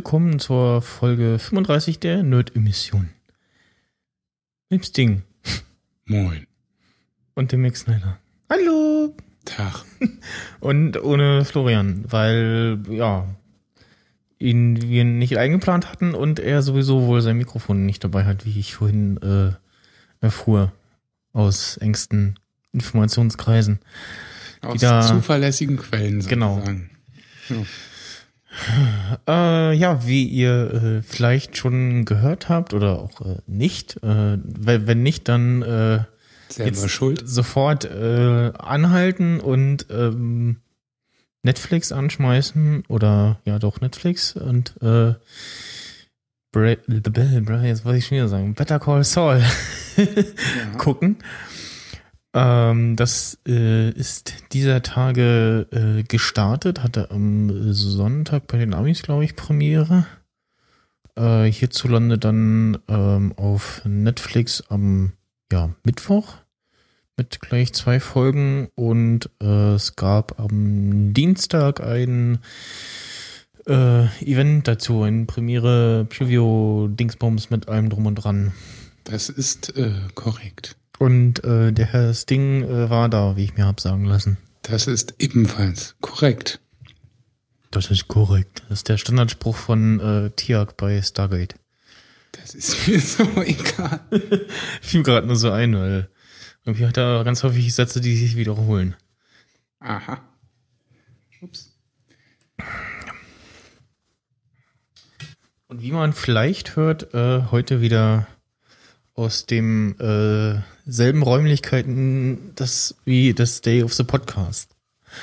willkommen zur Folge 35 der Nerd-Emission. Mit Sting. Moin. Und dem Mix Snyder. Hallo. Tag. Und ohne Florian, weil, ja, ihn wir nicht eingeplant hatten und er sowieso wohl sein Mikrofon nicht dabei hat, wie ich vorhin äh, erfuhr aus engsten Informationskreisen. Aus zuverlässigen Quellen Genau. sozusagen. Ja. Äh, ja, wie ihr äh, vielleicht schon gehört habt oder auch äh, nicht, äh, wenn, wenn nicht, dann äh, Jetzt- schuld. sofort äh, anhalten und ähm, Netflix anschmeißen oder ja doch Netflix und äh, Bra Bra jetzt wollte ich schon wieder sagen, Better Call Saul Ja. gucken. Ähm, das äh, ist dieser Tage äh, gestartet, hatte am Sonntag bei den Amis, glaube ich, Premiere. Äh, hierzulande dann ähm, auf Netflix am ja, Mittwoch mit gleich zwei Folgen und äh, es gab am Dienstag ein äh, Event dazu, ein Premiere Preview Dingsbums mit allem drum und dran. Das ist äh, korrekt. Und äh, der Herr Sting äh, war da, wie ich mir hab sagen lassen. Das ist ebenfalls korrekt. Das ist korrekt. Das ist der Standardspruch von äh, Tiag bei Stargate. Das ist mir so egal. Fiel gerade nur so ein, weil irgendwie hat er ganz häufig Sätze, die sich wiederholen. Aha. Ups. Und wie man vielleicht hört, äh, heute wieder aus dem äh, selben Räumlichkeiten das wie das Day of the Podcast.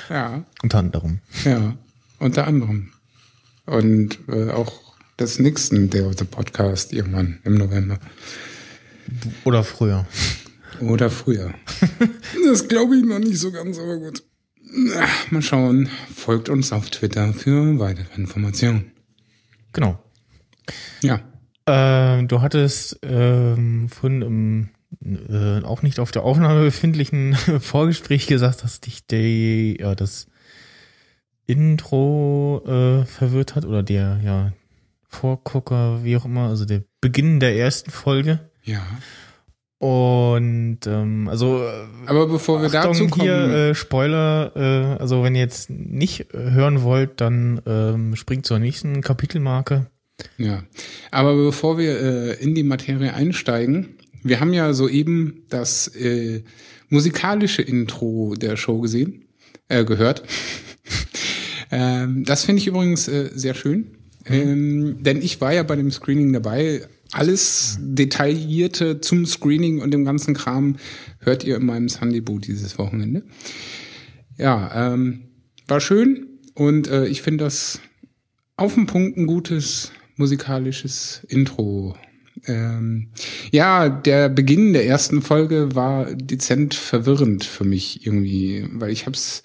Ja, Unter anderem. ja. Unter anderem. Und äh, auch das nächsten Day of the Podcast irgendwann im November. Oder früher. Oder früher. das glaube ich noch nicht so ganz, aber gut. Na, mal schauen. Folgt uns auf Twitter für weitere Informationen. Genau. Ja. Äh, du hattest ähm, vorhin im äh, auch nicht auf der Aufnahme befindlichen Vorgespräch gesagt, dass dich der, ja, das Intro äh, verwirrt hat oder der, ja, Vorgucker, wie auch immer, also der Beginn der ersten Folge. Ja. Und ähm, also Aber bevor wir Achtung, dazu kommen, hier äh, Spoiler, äh, also wenn ihr jetzt nicht hören wollt, dann ähm, springt zur nächsten Kapitelmarke. ja. Aber bevor wir äh, in die Materie einsteigen, wir haben ja soeben das äh, musikalische Intro der Show gesehen, äh, gehört. ähm, das finde ich übrigens äh, sehr schön, ähm, denn ich war ja bei dem Screening dabei. Alles Detaillierte zum Screening und dem ganzen Kram hört ihr in meinem Sunday-Boot dieses Wochenende. Ja, ähm, war schön und äh, ich finde das auf den Punkt ein gutes musikalisches Intro. Ähm, ja, der Beginn der ersten Folge war dezent verwirrend für mich irgendwie, weil ich hab's,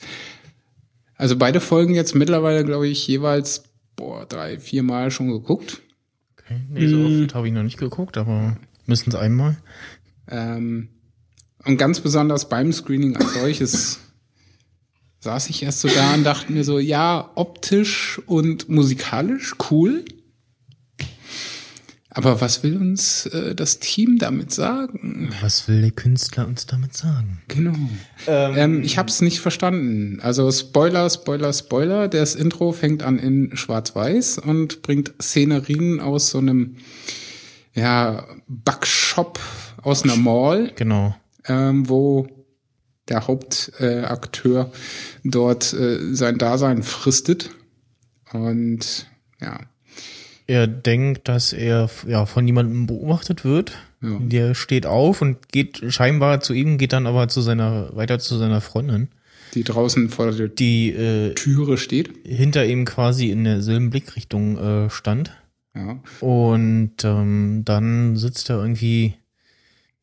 also beide Folgen jetzt mittlerweile, glaube ich, jeweils boah, drei, vier Mal schon geguckt. Okay, nee, so oft habe ich noch nicht geguckt, aber mindestens einmal. Ähm, und ganz besonders beim Screening als solches saß ich erst so da und dachte mir so, ja, optisch und musikalisch cool. Aber was will uns äh, das Team damit sagen? Was will der Künstler uns damit sagen? Genau. Ähm, ich habe es nicht verstanden. Also Spoiler, Spoiler, Spoiler. Das Intro fängt an in Schwarz-Weiß und bringt Szenerien aus so einem ja, Backshop aus einer Mall Genau. ähm, wo der Hauptakteur äh, dort äh, sein Dasein fristet. Und ja, Er denkt, dass er ja von jemandem beobachtet wird. Ja. Der steht auf und geht scheinbar zu ihm, geht dann aber zu seiner weiter zu seiner Freundin, die draußen vor der die äh, Türe steht. hinter ihm quasi in derselben Blickrichtung äh, stand. Ja, Und ähm, dann sitzt er irgendwie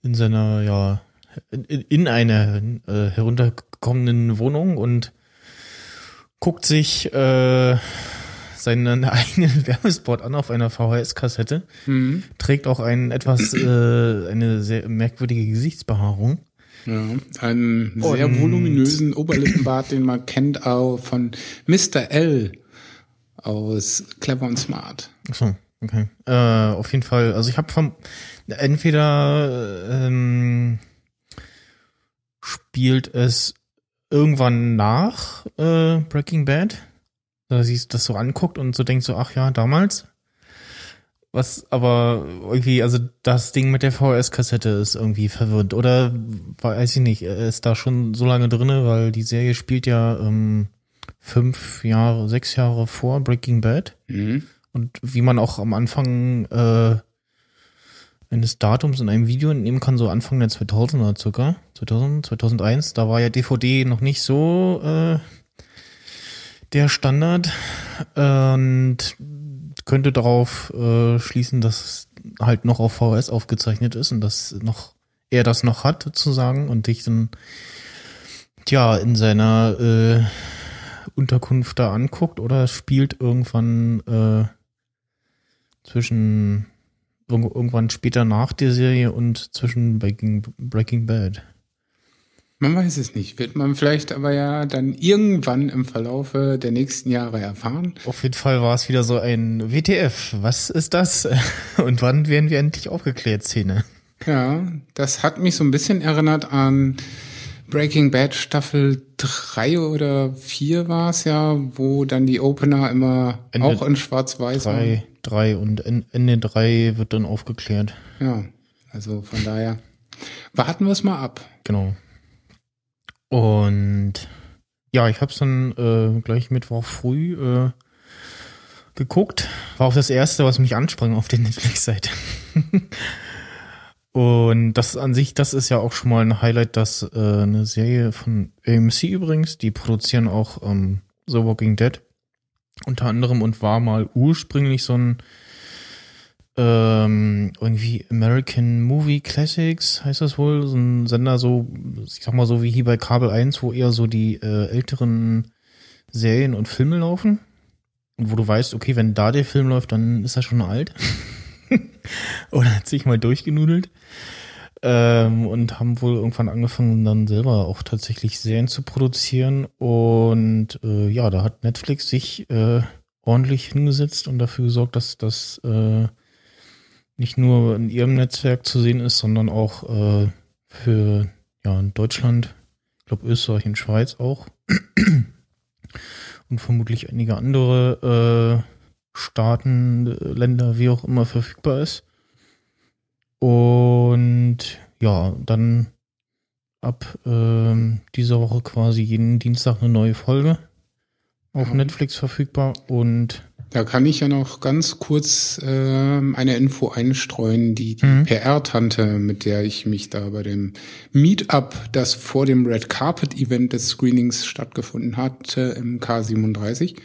in seiner, ja, in, in einer äh, heruntergekommenen Wohnung und guckt sich äh, seinen eigenen Werbespot an auf einer VHS-Kassette. mhm. Trägt auch einen etwas, äh, eine sehr merkwürdige Gesichtsbehaarung. ja. einen sehr Und- voluminösen Oberlippenbart, den man kennt auch von Mr. L aus Clever und Smart. Achso, okay. Äh, auf jeden Fall, also ich habe vom entweder ähm, spielt es irgendwann nach äh, Breaking Bad, da siehst das so anguckt und so denkst so, ach ja, damals. Was aber irgendwie, also das Ding mit der VHS-Kassette ist irgendwie verwirrend. Oder weiß ich nicht, ist da schon so lange drinne, weil die Serie spielt ja ähm, fünf Jahre, sechs Jahre vor Breaking Bad. Mhm. Und wie man auch am Anfang äh, eines Datums in einem Video entnehmen kann, so Anfang der 2000er circa, 2000, 2001, da war ja DVD noch nicht so äh, der Standard und könnte darauf äh, schließen, dass es halt noch auf VHS aufgezeichnet ist und dass noch er das noch hat sozusagen und dich dann tja in seiner äh, Unterkunft da anguckt oder spielt irgendwann äh, zwischen irg irgendwann später nach der Serie und zwischen Breaking, Breaking Bad. Man weiß es nicht. Wird man vielleicht aber ja dann irgendwann im Verlaufe der nächsten Jahre erfahren. Auf jeden Fall war es wieder so ein WTF. Was ist das? Und wann werden wir endlich aufgeklärt, Szene? Ja, das hat mich so ein bisschen erinnert an Breaking Bad Staffel 3 oder 4 war es ja, wo dann die Opener immer Ende auch in schwarz-weiß waren. Drei, drei und en- Ende drei wird dann aufgeklärt. Ja, also von daher warten wir es mal ab. Genau. Und ja, ich habe es dann äh, gleich Mittwoch früh äh, geguckt. War auch das erste, was mich ansprang auf der Netflix-Seite. Und das an sich, das ist ja auch schon mal ein Highlight, dass äh, eine Serie von AMC übrigens, die produzieren auch ähm, The Walking Dead unter anderem und war mal ursprünglich so ein ähm, irgendwie American Movie Classics heißt das wohl, so ein Sender so, ich sag mal so wie hier bei Kabel 1, wo eher so die äh, älteren Serien und Filme laufen. Und wo du weißt, okay, wenn da der Film läuft, dann ist er schon alt. Oder hat sich mal durchgenudelt. Ähm, und haben wohl irgendwann angefangen, dann selber auch tatsächlich Serien zu produzieren. Und äh, ja, da hat Netflix sich äh, ordentlich hingesetzt und dafür gesorgt, dass das äh, nicht nur in ihrem Netzwerk zu sehen ist, sondern auch äh, für ja, in Deutschland, ich glaube Österreich und Schweiz auch. und vermutlich einige andere äh, Staaten, äh, Länder, wie auch immer verfügbar ist. Und ja, dann ab ähm, dieser Woche quasi jeden Dienstag eine neue Folge auf Ja. Netflix verfügbar und Da kann ich ja noch ganz kurz ähm, eine Info einstreuen, die die Mhm. PR-Tante, mit der ich mich da bei dem Meetup, das vor dem Red Carpet-Event des Screenings stattgefunden hatte, im K37,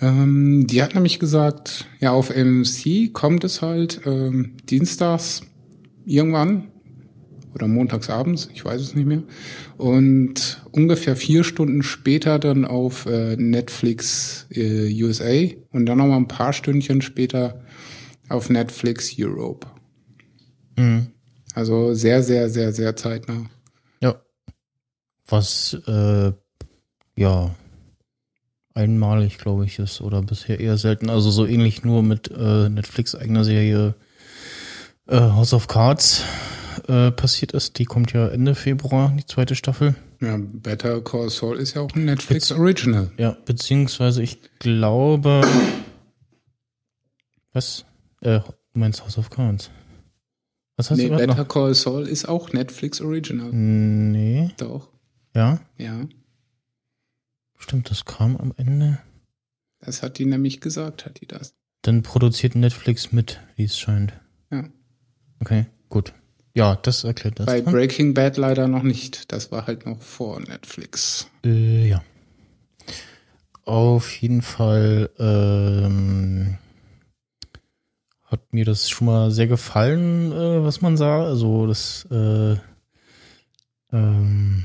ähm, die hat nämlich gesagt, ja, auf AMC kommt es halt ähm, dienstags irgendwann oder montags abends, ich weiß es nicht mehr. Und ungefähr vier Stunden später dann auf äh, Netflix äh, USA und dann nochmal ein paar Stündchen später auf Netflix Europe. mh, Also sehr, sehr, sehr, sehr zeitnah. ja, was äh, ja einmalig, glaube ich, ist oder bisher eher selten. Also so ähnlich nur mit äh, Netflix eigener Serie äh, House of Cards äh, passiert ist. Die kommt ja Ende Februar, die zweite Staffel. Ja, Better Call Saul ist ja auch ein Netflix Original. Ja, beziehungsweise ich glaube. Was? Äh, meinst House of Cards? Was hast Nee, du Better noch? Call Saul ist auch Netflix Original. Nee, Doch, ja, ja. stimmt, das kam am Ende. Das hat die nämlich gesagt, hat die das. Dann produziert Netflix mit, wie es scheint. Ja. Okay, gut. Ja, das erklärt das. Bei dann. Breaking Bad leider noch nicht. Das war halt noch vor Netflix. Äh, ja. Auf jeden Fall ähm, hat mir das schon mal sehr gefallen, äh, was man sah. Also das äh, ähm,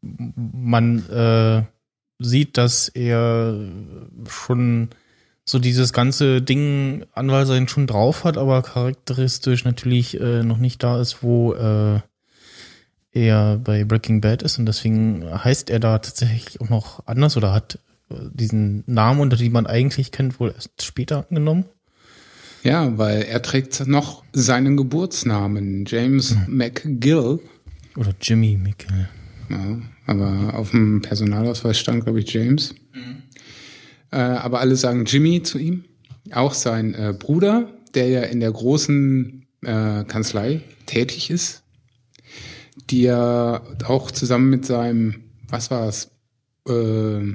man äh, sieht, dass er schon so dieses ganze Ding Anwalt sein schon drauf hat, aber charakteristisch natürlich äh, noch nicht da ist, wo äh, er bei Breaking Bad ist und deswegen heißt er da tatsächlich auch noch anders oder hat diesen Namen, unter dem man eigentlich kennt, wohl erst später angenommen. Ja, weil er trägt noch seinen Geburtsnamen, James mhm. McGill. Oder Jimmy McGill. Ja, aber auf dem Personalausweis stand, glaube ich, James. Mhm. Äh, aber alle sagen Jimmy zu ihm. Auch sein äh, Bruder, der ja in der großen äh, Kanzlei tätig ist, die er auch zusammen mit seinem, was war es, äh,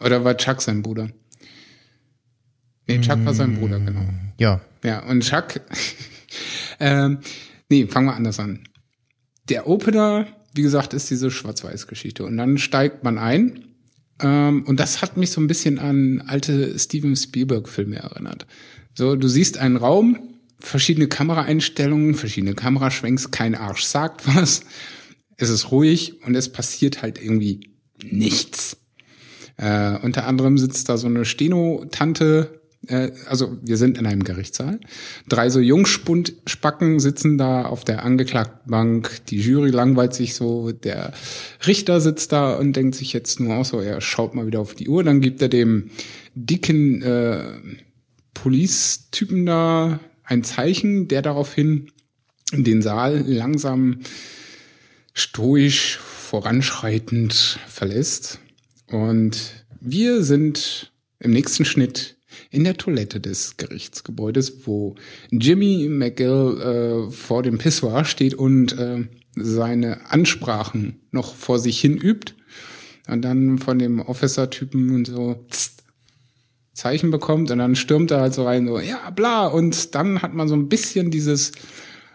oder war Chuck sein Bruder? Nee, Chuck war sein Bruder, genau. Ja. Ja, und Chuck, ähm, nee, fangen wir anders an. Der Opener, wie gesagt, ist diese Schwarz-Weiß-Geschichte. Und dann steigt man ein. Ähm, und das hat mich so ein bisschen an alte Steven Spielberg-Filme erinnert. So, du siehst einen Raum, verschiedene Kameraeinstellungen, verschiedene Kameraschwenks, kein Arsch sagt was. Es ist ruhig und es passiert halt irgendwie nichts. Äh, unter anderem sitzt da so eine Steno-Tante, äh, also wir sind in einem Gerichtssaal. Drei so Jungspundspacken sitzen da auf der Angeklagtenbank. Die Jury langweilt sich so. Der Richter sitzt da und denkt sich jetzt nur auch so, er schaut mal wieder auf die Uhr. Dann gibt er dem dicken äh, Police-Typen da ein Zeichen, der daraufhin den Saal langsam stoisch voranschreitend verlässt. Und wir sind im nächsten Schnitt in der Toilette des Gerichtsgebäudes, wo Jimmy McGill äh, vor dem Pissoir steht und äh, seine Ansprachen noch vor sich hin übt. Und dann von dem Officer-Typen und so tst, Zeichen bekommt und dann stürmt er halt so rein, so, ja, bla. Und dann hat man so ein bisschen dieses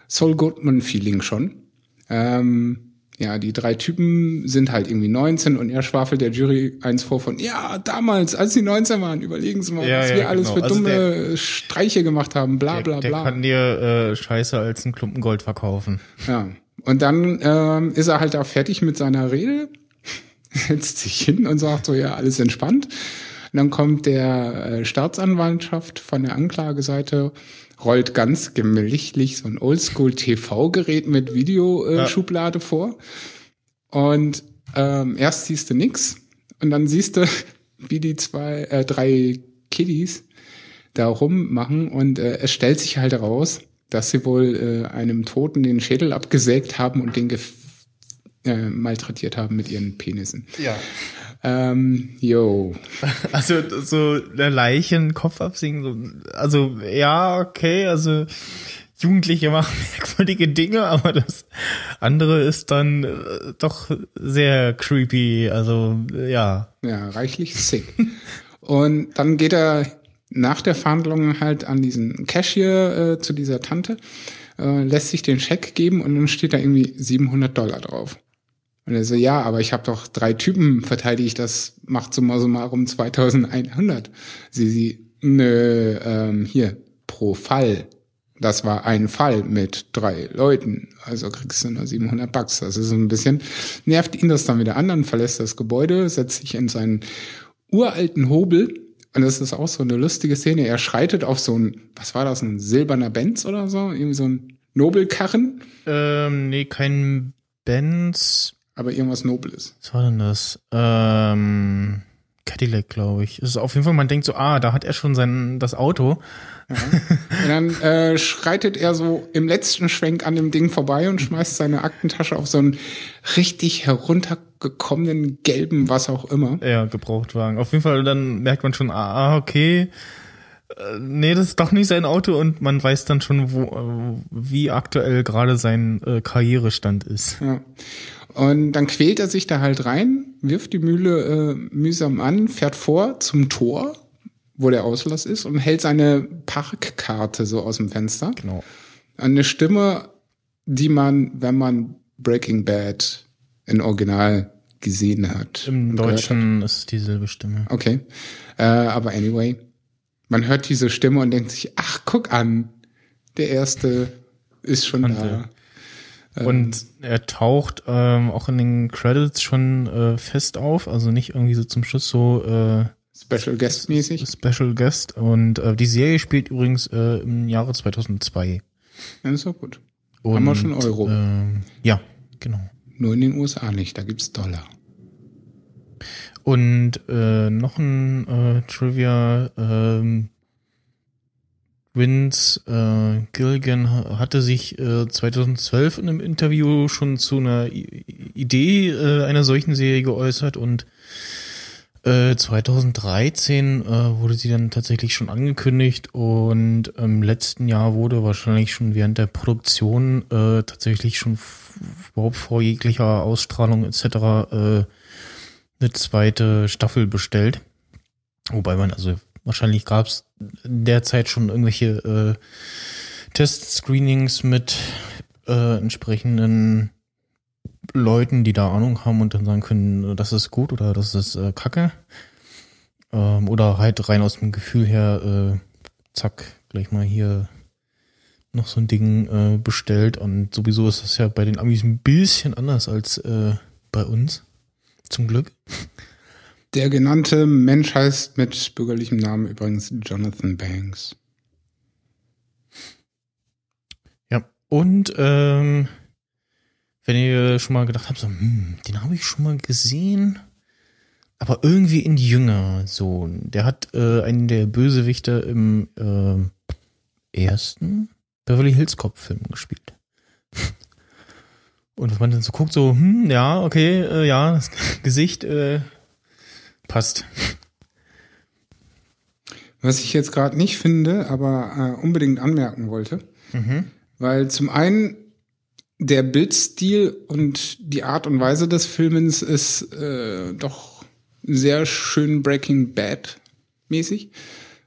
Saul Goodman-Feeling schon. Ähm, ja, die drei Typen sind halt irgendwie 19 und er schwafelt der Jury eins vor von, ja, damals, als sie 19 waren, überlegen Sie mal, ja, was ja, wir alles genau. für also dumme der, Streiche gemacht haben, bla bla der, bla. Der kann dir äh, Scheiße als ein Klumpen Gold verkaufen. Ja, und dann ähm, ist er halt auch fertig mit seiner Rede, setzt sich hin und sagt so, ja, alles entspannt. Und dann kommt der äh, Staatsanwaltschaft von der Anklageseite rollt ganz gemächlich so ein Oldschool-TV-Gerät mit Videoschublade äh, ja. vor. Und ähm, erst siehst du nix und dann siehst du, wie die zwei, äh, drei Kiddies da rummachen und äh, es stellt sich halt heraus, dass sie wohl äh, einem Toten den Schädel abgesägt haben und den äh, malträtiert haben mit ihren Penissen. Ja. Ähm, yo. Also so der Leichen Kopf absingen, so, also ja, okay, also Jugendliche machen merkwürdige Dinge, aber das andere ist dann äh, doch sehr creepy, also ja. Ja, reichlich sick. Und dann geht er nach der Verhandlung halt an diesen Cashier äh, zu dieser Tante, äh, lässt sich den Scheck geben und dann steht da irgendwie 700 Dollar drauf. Und er so, ja, aber ich habe doch drei Typen verteidigt, das macht summa summarum 2100. Sie, sie, nö, ähm, hier, pro Fall. Das war ein Fall mit drei Leuten. Also kriegst du nur 700 Bucks. Das ist so ein bisschen, nervt ihn das dann wieder an, dann verlässt das Gebäude, setzt sich in seinen uralten Hobel. Und das ist auch so eine lustige Szene. Er schreitet auf so ein, was war das, ein silberner Benz oder so? Irgendwie so ein Nobelkarren? Ähm, nee, kein Benz aber irgendwas Nobles. Was war denn das? Ähm, Cadillac, glaube ich. Es ist auf jeden Fall, man denkt so, ah, da hat er schon sein das Auto. Ja. Und dann äh, schreitet er so im letzten Schwenk an dem Ding vorbei und schmeißt seine Aktentasche auf so einen richtig heruntergekommenen gelben, was auch immer. Ja, Gebrauchtwagen. Auf jeden Fall, dann merkt man schon, ah, okay. Äh, nee, das ist doch nicht sein Auto und man weiß dann schon, wo, äh, wie aktuell gerade sein äh, Karrierestand ist. Ja. Und dann quält er sich da halt rein, wirft die Mühle äh, mühsam an, fährt vor zum Tor, wo der Auslass ist, und hält seine Parkkarte so aus dem Fenster. Genau. Eine Stimme, die man, wenn man Breaking Bad in Original gesehen hat. Im Deutschen hat. ist es dieselbe Stimme. Okay. Äh, aber anyway, man hört diese Stimme und denkt sich, ach, guck an, der erste ist schon Konnte. da. Und ähm, er taucht ähm, auch in den Credits schon äh, fest auf, also nicht irgendwie so zum Schluss so äh, Special Guest mäßig. Special Guest und äh, die Serie spielt übrigens äh, im Jahre 2002. Ja, ist auch gut. Und, Haben wir schon Euro. Äh, ja, genau. Nur in den USA nicht, da gibt's Dollar. Und äh, noch ein äh, Trivia. Ähm, Vince äh, Gilligan hatte sich äh, 2012 in einem Interview schon zu einer I Idee äh, einer solchen Serie geäußert und äh, 2013 äh, wurde sie dann tatsächlich schon angekündigt und im letzten Jahr wurde wahrscheinlich schon während der Produktion äh, tatsächlich schon überhaupt vor jeglicher Ausstrahlung etc. Äh, eine zweite Staffel bestellt. Wobei man also Wahrscheinlich gab es derzeit schon irgendwelche äh, Test-Screenings mit äh, entsprechenden Leuten, die da Ahnung haben und dann sagen können, das ist gut oder das ist äh, Kacke. Ähm, oder halt rein aus dem Gefühl her, äh, zack, gleich mal hier noch so ein Ding äh, bestellt. Und sowieso ist das ja bei den Amis ein bisschen anders als äh, bei uns. Zum Glück. Der genannte Mensch heißt mit bürgerlichem Namen übrigens Jonathan Banks. Ja, und ähm, wenn ihr schon mal gedacht habt, so, hm, den habe ich schon mal gesehen, aber irgendwie in jünger, so, der hat äh, einen der Bösewichte im äh, ersten Beverly Hills Cop Film gespielt. Und wenn man dann so guckt, so, hm, ja, okay, äh, ja, das Gesicht äh, Passt. Was ich jetzt gerade nicht finde, aber äh, unbedingt anmerken wollte, mhm. weil zum einen der Bildstil und die Art und Weise des Filmens ist äh, doch sehr schön Breaking Bad mäßig.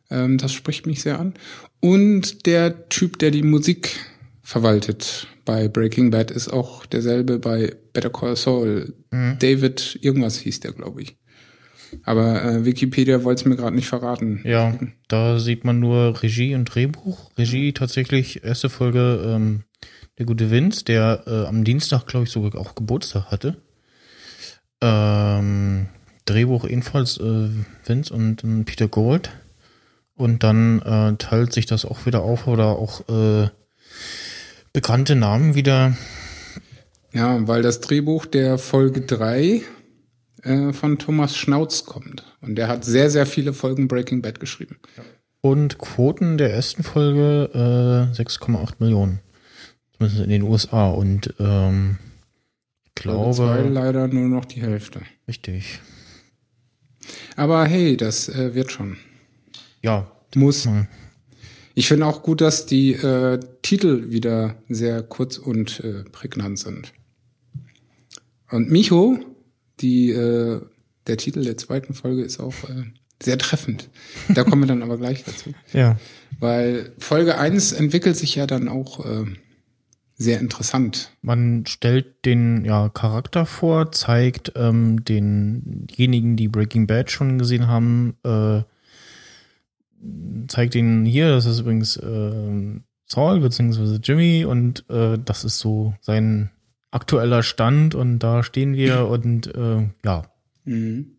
Ähm, das spricht mich sehr an. Und der Typ, der die Musik verwaltet bei Breaking Bad, ist auch derselbe bei Better Call Saul. Mhm. David, irgendwas hieß der, glaube ich. Aber äh, Wikipedia wollte es mir gerade nicht verraten. Ja, da sieht man nur Regie und Drehbuch. Regie tatsächlich erste Folge ähm, der gute Vince, der äh, am Dienstag, glaube ich, sogar auch Geburtstag hatte. Ähm, Drehbuch ebenfalls äh, Vince und äh, Peter Gold. Und dann äh, teilt sich das auch wieder auf oder auch äh, bekannte Namen wieder. Ja, weil das Drehbuch der Folge 3 äh, von Thomas Schnauz kommt. Und der hat sehr, sehr viele Folgen Breaking Bad geschrieben. Und Quoten der ersten Folge äh, 6,8 Millionen. Zumindest in den USA. Und ähm, ich glaube. Zwei leider nur noch die Hälfte. Richtig. Aber hey, das äh, wird schon. Ja. Muss. Mal. Ich finde auch gut, dass die äh, Titel wieder sehr kurz und äh, prägnant sind. Und Micho die, äh, der Titel der zweiten Folge ist auch äh, sehr treffend. Da kommen wir dann aber gleich dazu. Ja. Weil Folge eins entwickelt sich ja dann auch äh, sehr interessant. Man stellt den ja, Charakter vor, zeigt ähm, denjenigen, die Breaking Bad schon gesehen haben, äh, zeigt ihnen hier, das ist übrigens äh, Saul bzw. Jimmy und äh, das ist so sein aktueller Stand und da stehen wir und äh, ja. Mhm.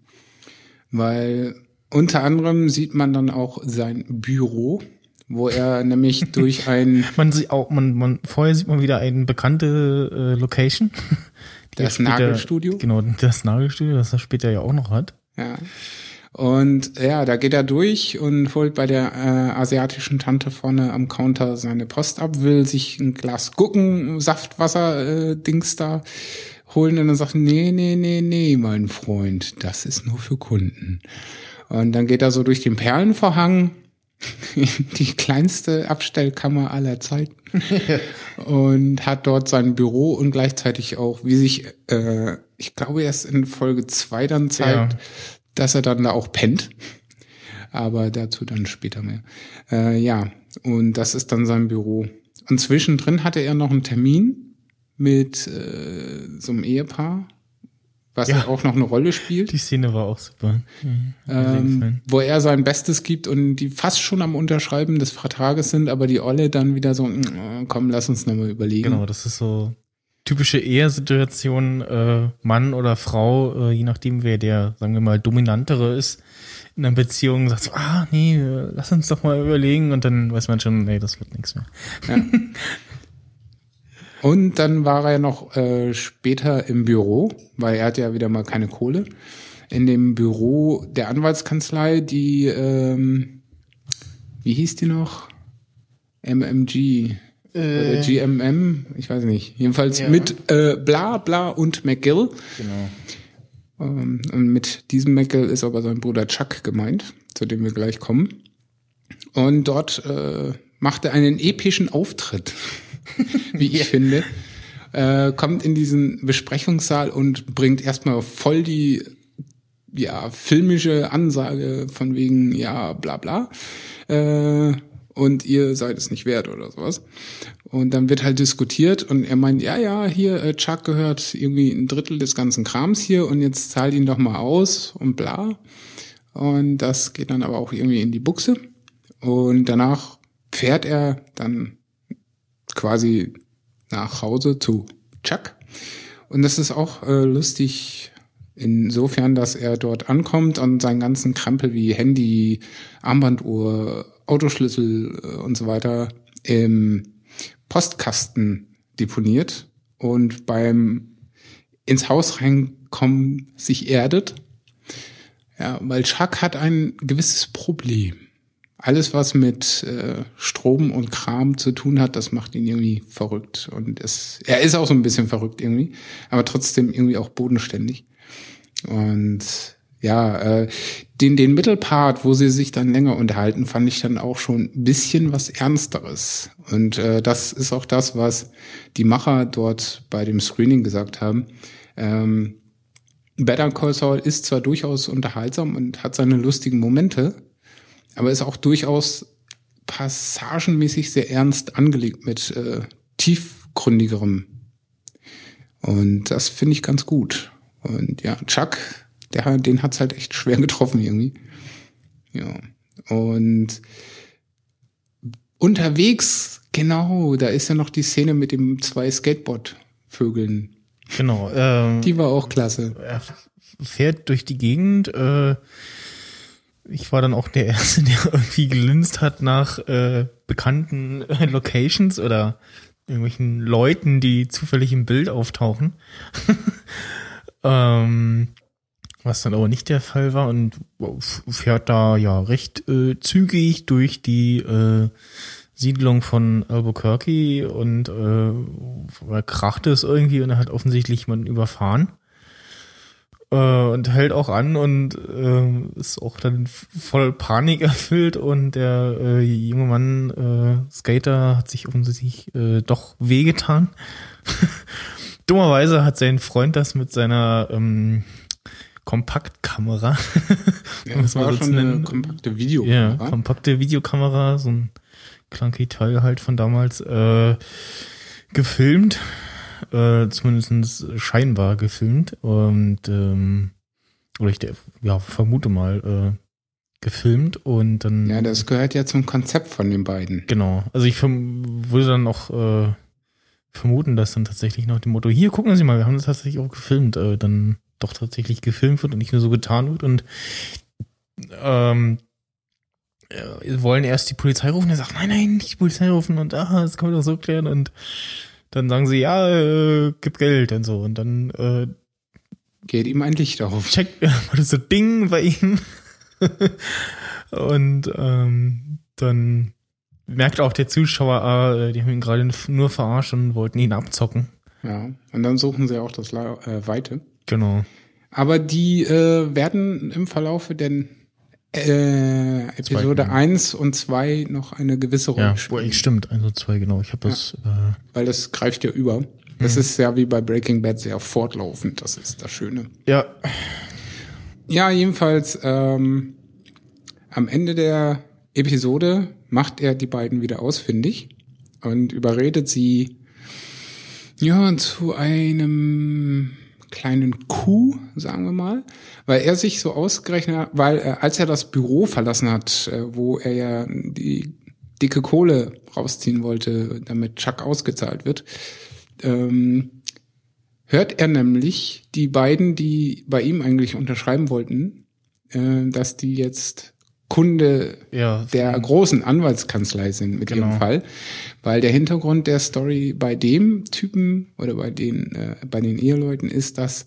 Weil unter anderem sieht man dann auch sein Büro, wo er nämlich durch ein man sieht auch man man vorher sieht man wieder eine bekannte äh, Location das später, Nagelstudio genau das Nagelstudio das er später ja auch noch hat ja und ja, da geht er durch und holt bei der äh, asiatischen Tante vorne am Counter seine Post ab, will sich ein Glas Gucken, Saftwasser, äh, Dings da holen und dann sagt, nee, nee, nee, nee, mein Freund, das ist nur für Kunden. Und dann geht er so durch den Perlenvorhang die kleinste Abstellkammer aller Zeiten und hat dort sein Büro und gleichzeitig auch, wie sich, äh, ich glaube, erst in Folge zwei dann zeigt, ja dass er dann da auch pennt. Aber dazu dann später mehr. Äh, ja, und das ist dann sein Büro. Und zwischendrin hatte er noch einen Termin mit äh, so einem Ehepaar, was ja, auch noch eine Rolle spielt. Die Szene war auch super. Mhm. Ähm, wo er sein Bestes gibt und die fast schon am Unterschreiben des Vertrages sind, aber die Olle dann wieder so, mm, komm, lass uns nochmal überlegen. Genau, das ist so typische Ehesituation, äh, Mann oder Frau, äh, je nachdem, wer der, sagen wir mal, dominantere ist in einer Beziehung, sagt so, ah, nee, lass uns doch mal überlegen und dann weiß man schon, nee, das wird nichts mehr. Ja. Und dann war er noch äh, später im Büro, weil er hat ja wieder mal keine Kohle. in dem Büro der Anwaltskanzlei, die, ähm, wie hieß die noch? MMG. Oder GMM, ich weiß nicht. Jedenfalls Ja. mit äh, Bla Bla und McGill. Genau. Ähm, und mit diesem McGill ist aber sein Bruder Chuck gemeint, zu dem wir gleich kommen. Und dort äh, macht er einen epischen Auftritt, wie ich finde. Äh, kommt in diesen Besprechungssaal und bringt erstmal voll die ja, filmische Ansage von wegen, ja, bla bla. Äh, und ihr seid es nicht wert oder sowas. Und dann wird halt diskutiert und er meint, ja, ja, hier, äh, Chuck gehört irgendwie ein Drittel des ganzen Krams hier und jetzt zahlt ihn doch mal aus und bla. Und das geht dann aber auch irgendwie in die Buchse. Und danach fährt er dann quasi nach Hause zu Chuck. Und das ist auch äh, lustig insofern, dass er dort ankommt und seinen ganzen Krempel wie Handy, Armbanduhr, Autoschlüssel äh, und so weiter im Postkasten deponiert und beim ins Haus reinkommen sich erdet. Ja, weil Chuck hat ein gewisses Problem. Alles, was mit äh, Strom und Kram zu tun hat, das macht ihn irgendwie verrückt. Und es, er ist auch so ein bisschen verrückt irgendwie, aber trotzdem irgendwie auch bodenständig. Und ja, äh, den, den Mittelpart, wo sie sich dann länger unterhalten, fand ich dann auch schon ein bisschen was Ernsteres. Und äh, das ist auch das, was die Macher dort bei dem Screening gesagt haben. Ähm, Better Call Saul ist zwar durchaus unterhaltsam und hat seine lustigen Momente, aber ist auch durchaus passagenmäßig sehr ernst angelegt mit äh, tiefgründigerem. Und das finde ich ganz gut. Und ja, Chuck, der, den hat's halt echt schwer getroffen irgendwie. Ja. Und unterwegs, genau, da ist ja noch die Szene mit dem zwei Skateboard-Vögeln. Genau. Ähm, Die war auch klasse. er fährt durch die Gegend. Äh, ich war dann auch der Erste, der irgendwie gelinst hat nach äh, bekannten äh, Locations oder irgendwelchen Leuten, die zufällig im Bild auftauchen. ähm, was dann aber nicht der Fall war und fährt da ja recht äh, zügig durch die äh, Siedlung von Albuquerque und äh, er kracht es irgendwie und er hat offensichtlich jemanden überfahren äh, und hält auch an und äh, ist auch dann voll Panik erfüllt und der äh, junge Mann äh, Skater hat sich offensichtlich äh, doch wehgetan. Dummerweise hat sein Freund das mit seiner ähm, Kompaktkamera, Ja, das war schon eine kompakte ja, Videokamera. kompakte Videokamera, so ein clunky Teil halt von damals, äh, gefilmt, äh, zumindest scheinbar gefilmt und ähm, oder ich ja, vermute mal äh, gefilmt und dann ja, das gehört ja zum Konzept von den beiden. Genau. Also ich würde dann auch äh, vermuten, dass dann tatsächlich nach dem Motto, hier gucken Sie mal, wir haben das tatsächlich auch gefilmt, äh, dann doch tatsächlich gefilmt wird und nicht nur so getan wird und ähm, äh, wollen erst die Polizei rufen, er sagt, nein, nein, nicht die Polizei rufen und ah, das kann man doch so klären und dann sagen sie, ja, äh, gib Geld und so und dann äh, Geht ihm ein Licht auf. checkt das so Ding bei ihm. und ähm, dann merkt auch der Zuschauer, ah, äh, die haben ihn gerade nur verarscht und wollten ihn abzocken. Ja. Und dann suchen sie auch das La äh, Weite. Genau. Aber die äh, werden im Verlaufe der äh, Episode Zweiten. 1 und 2 noch eine gewisse Rolle Ja, spielen. stimmt, eins und zwei, genau. Ich habe das, äh, Weil das greift ja über. Das Mhm. ist ja wie bei Breaking Bad sehr fortlaufend. Das ist das Schöne. ja, Ja, jedenfalls ähm, am Ende der Episode macht er die beiden wieder ausfindig und überredet sie ja zu einem kleinen Coup, sagen wir mal, weil er sich so ausgerechnet hat, weil äh, als er das Büro verlassen hat, äh, wo er ja die dicke Kohle rausziehen wollte, damit Chuck ausgezahlt wird, ähm, hört er nämlich die beiden, die bei ihm eigentlich unterschreiben wollten, äh, dass die jetzt Kunde ja, der großen Anwaltskanzlei sind mit Genau. ihrem Fall, weil der Hintergrund der Story bei dem Typen oder bei den äh, bei den Eheleuten ist, dass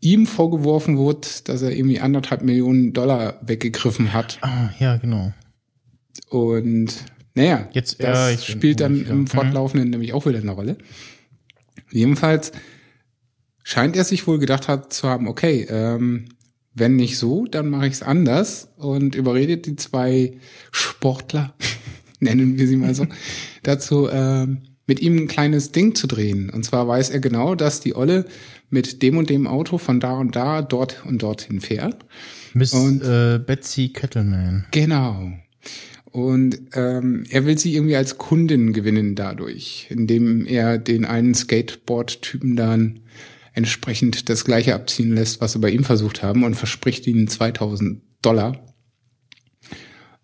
ihm vorgeworfen wird, dass er irgendwie anderthalb Millionen Dollar weggegriffen hat. Ah, ja, genau. Und naja, Jetzt, das ja, spielt dann im Mhm. Fortlaufenden nämlich auch wieder eine Rolle. Jedenfalls scheint er sich wohl gedacht hat zu haben, okay, ähm, wenn nicht so, dann mache ich es anders und überredet die zwei Sportler, nennen wir sie mal so, dazu, ähm, mit ihm ein kleines Ding zu drehen. Und zwar weiß er genau, dass die Olle mit dem und dem Auto von da und da, dort und dorthin fährt. Miss Und- äh, Betsy Kettleman. Genau. Und ähm, er will sie irgendwie als Kundin gewinnen dadurch, indem er den einen Skateboard-Typen dann entsprechend das gleiche abziehen lässt, was sie bei ihm versucht haben und verspricht ihnen 2000 Dollar.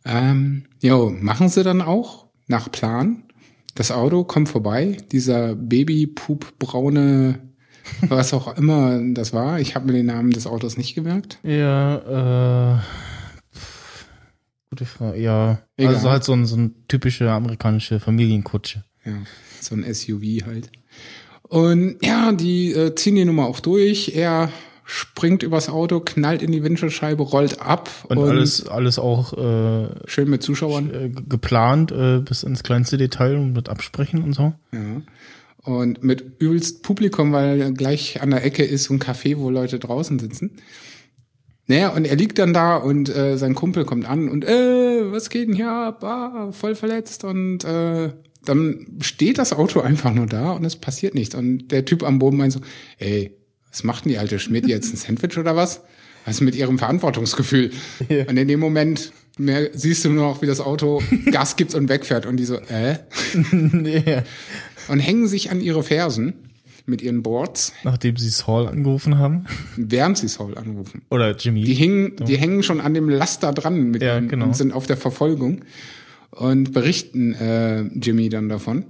Ähm, jo, machen sie dann auch nach Plan. Das Auto kommt vorbei, dieser Babypoop-braune, was auch immer das war. Ich habe mir den Namen des Autos nicht gemerkt. Ja, äh, gute Frage. Ja, Egal. also halt so ein, so ein typische amerikanische Familienkutsche. Ja, so ein SUV halt. Und ja, die äh, ziehen die Nummer auch durch. Er springt übers Auto, knallt in die Windschutzscheibe, rollt ab Und, alles, alles auch äh, schön mit Zuschauern. äh, geplant äh, bis ins kleinste Detail und mit Absprechen und so. Ja. Und mit übelst Publikum, weil gleich an der Ecke ist so ein Café, wo Leute draußen sitzen. Naja, und er liegt dann da und äh, sein Kumpel kommt an und äh, was geht denn hier ab? Ah, voll verletzt und äh, dann steht das Auto einfach nur da und es passiert nichts. Und der Typ am Boden meint so, ey, was macht denn die alte Schmidt jetzt ein Sandwich oder was? Was ist mit ihrem Verantwortungsgefühl? Ja. Und in dem Moment mehr, siehst du nur noch, wie das Auto Gas gibt und wegfährt und die so, äh? ja. und hängen sich an ihre Fersen mit ihren Boards, Nachdem sie Saul angerufen haben. während sie Saul anrufen. Oder Jimmy. Die hängen, die hängen schon an dem Laster dran mit Ja, genau. und sind auf der Verfolgung und berichten äh, Jimmy dann davon.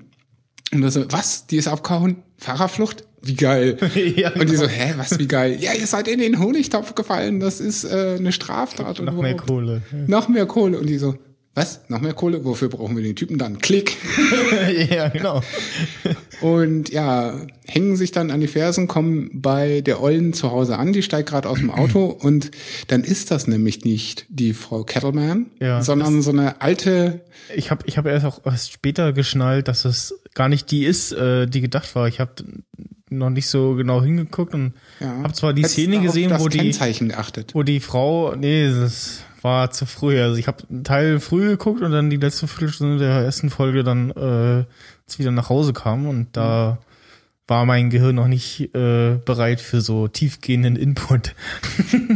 Und er so, was? Die ist abgehauen? Fahrerflucht? Wie geil. Ja, Und die genau. so, hä, was, wie geil? Ja, ihr seid in den Honigtopf gefallen, das ist äh, eine Straftat. und Noch mehr überhaupt. Kohle. Noch mehr Kohle. Und die so, was? Noch mehr Kohle? Wofür brauchen wir den Typen dann? Klick. ja, genau. Und ja, hängen sich dann an die Fersen, kommen bei der Ollen zu Hause an, die steigt gerade aus dem Auto und dann ist das nämlich nicht die Frau Kettleman, Ja, sondern so eine alte, Ich habe ich hab erst auch erst später geschnallt, dass es gar nicht die ist, äh, die gedacht war. Ich habe noch nicht so genau hingeguckt und ja, habe zwar die hättest Szene gesehen, wo die, geachtet. wo die Frau, nee, das war zu früh. Also ich habe einen Teil früh geguckt und dann die letzte Viertelstunde der ersten Folge dann äh, wieder nach Hause kam und da war mein Gehirn noch nicht äh, bereit für so tiefgehenden Input.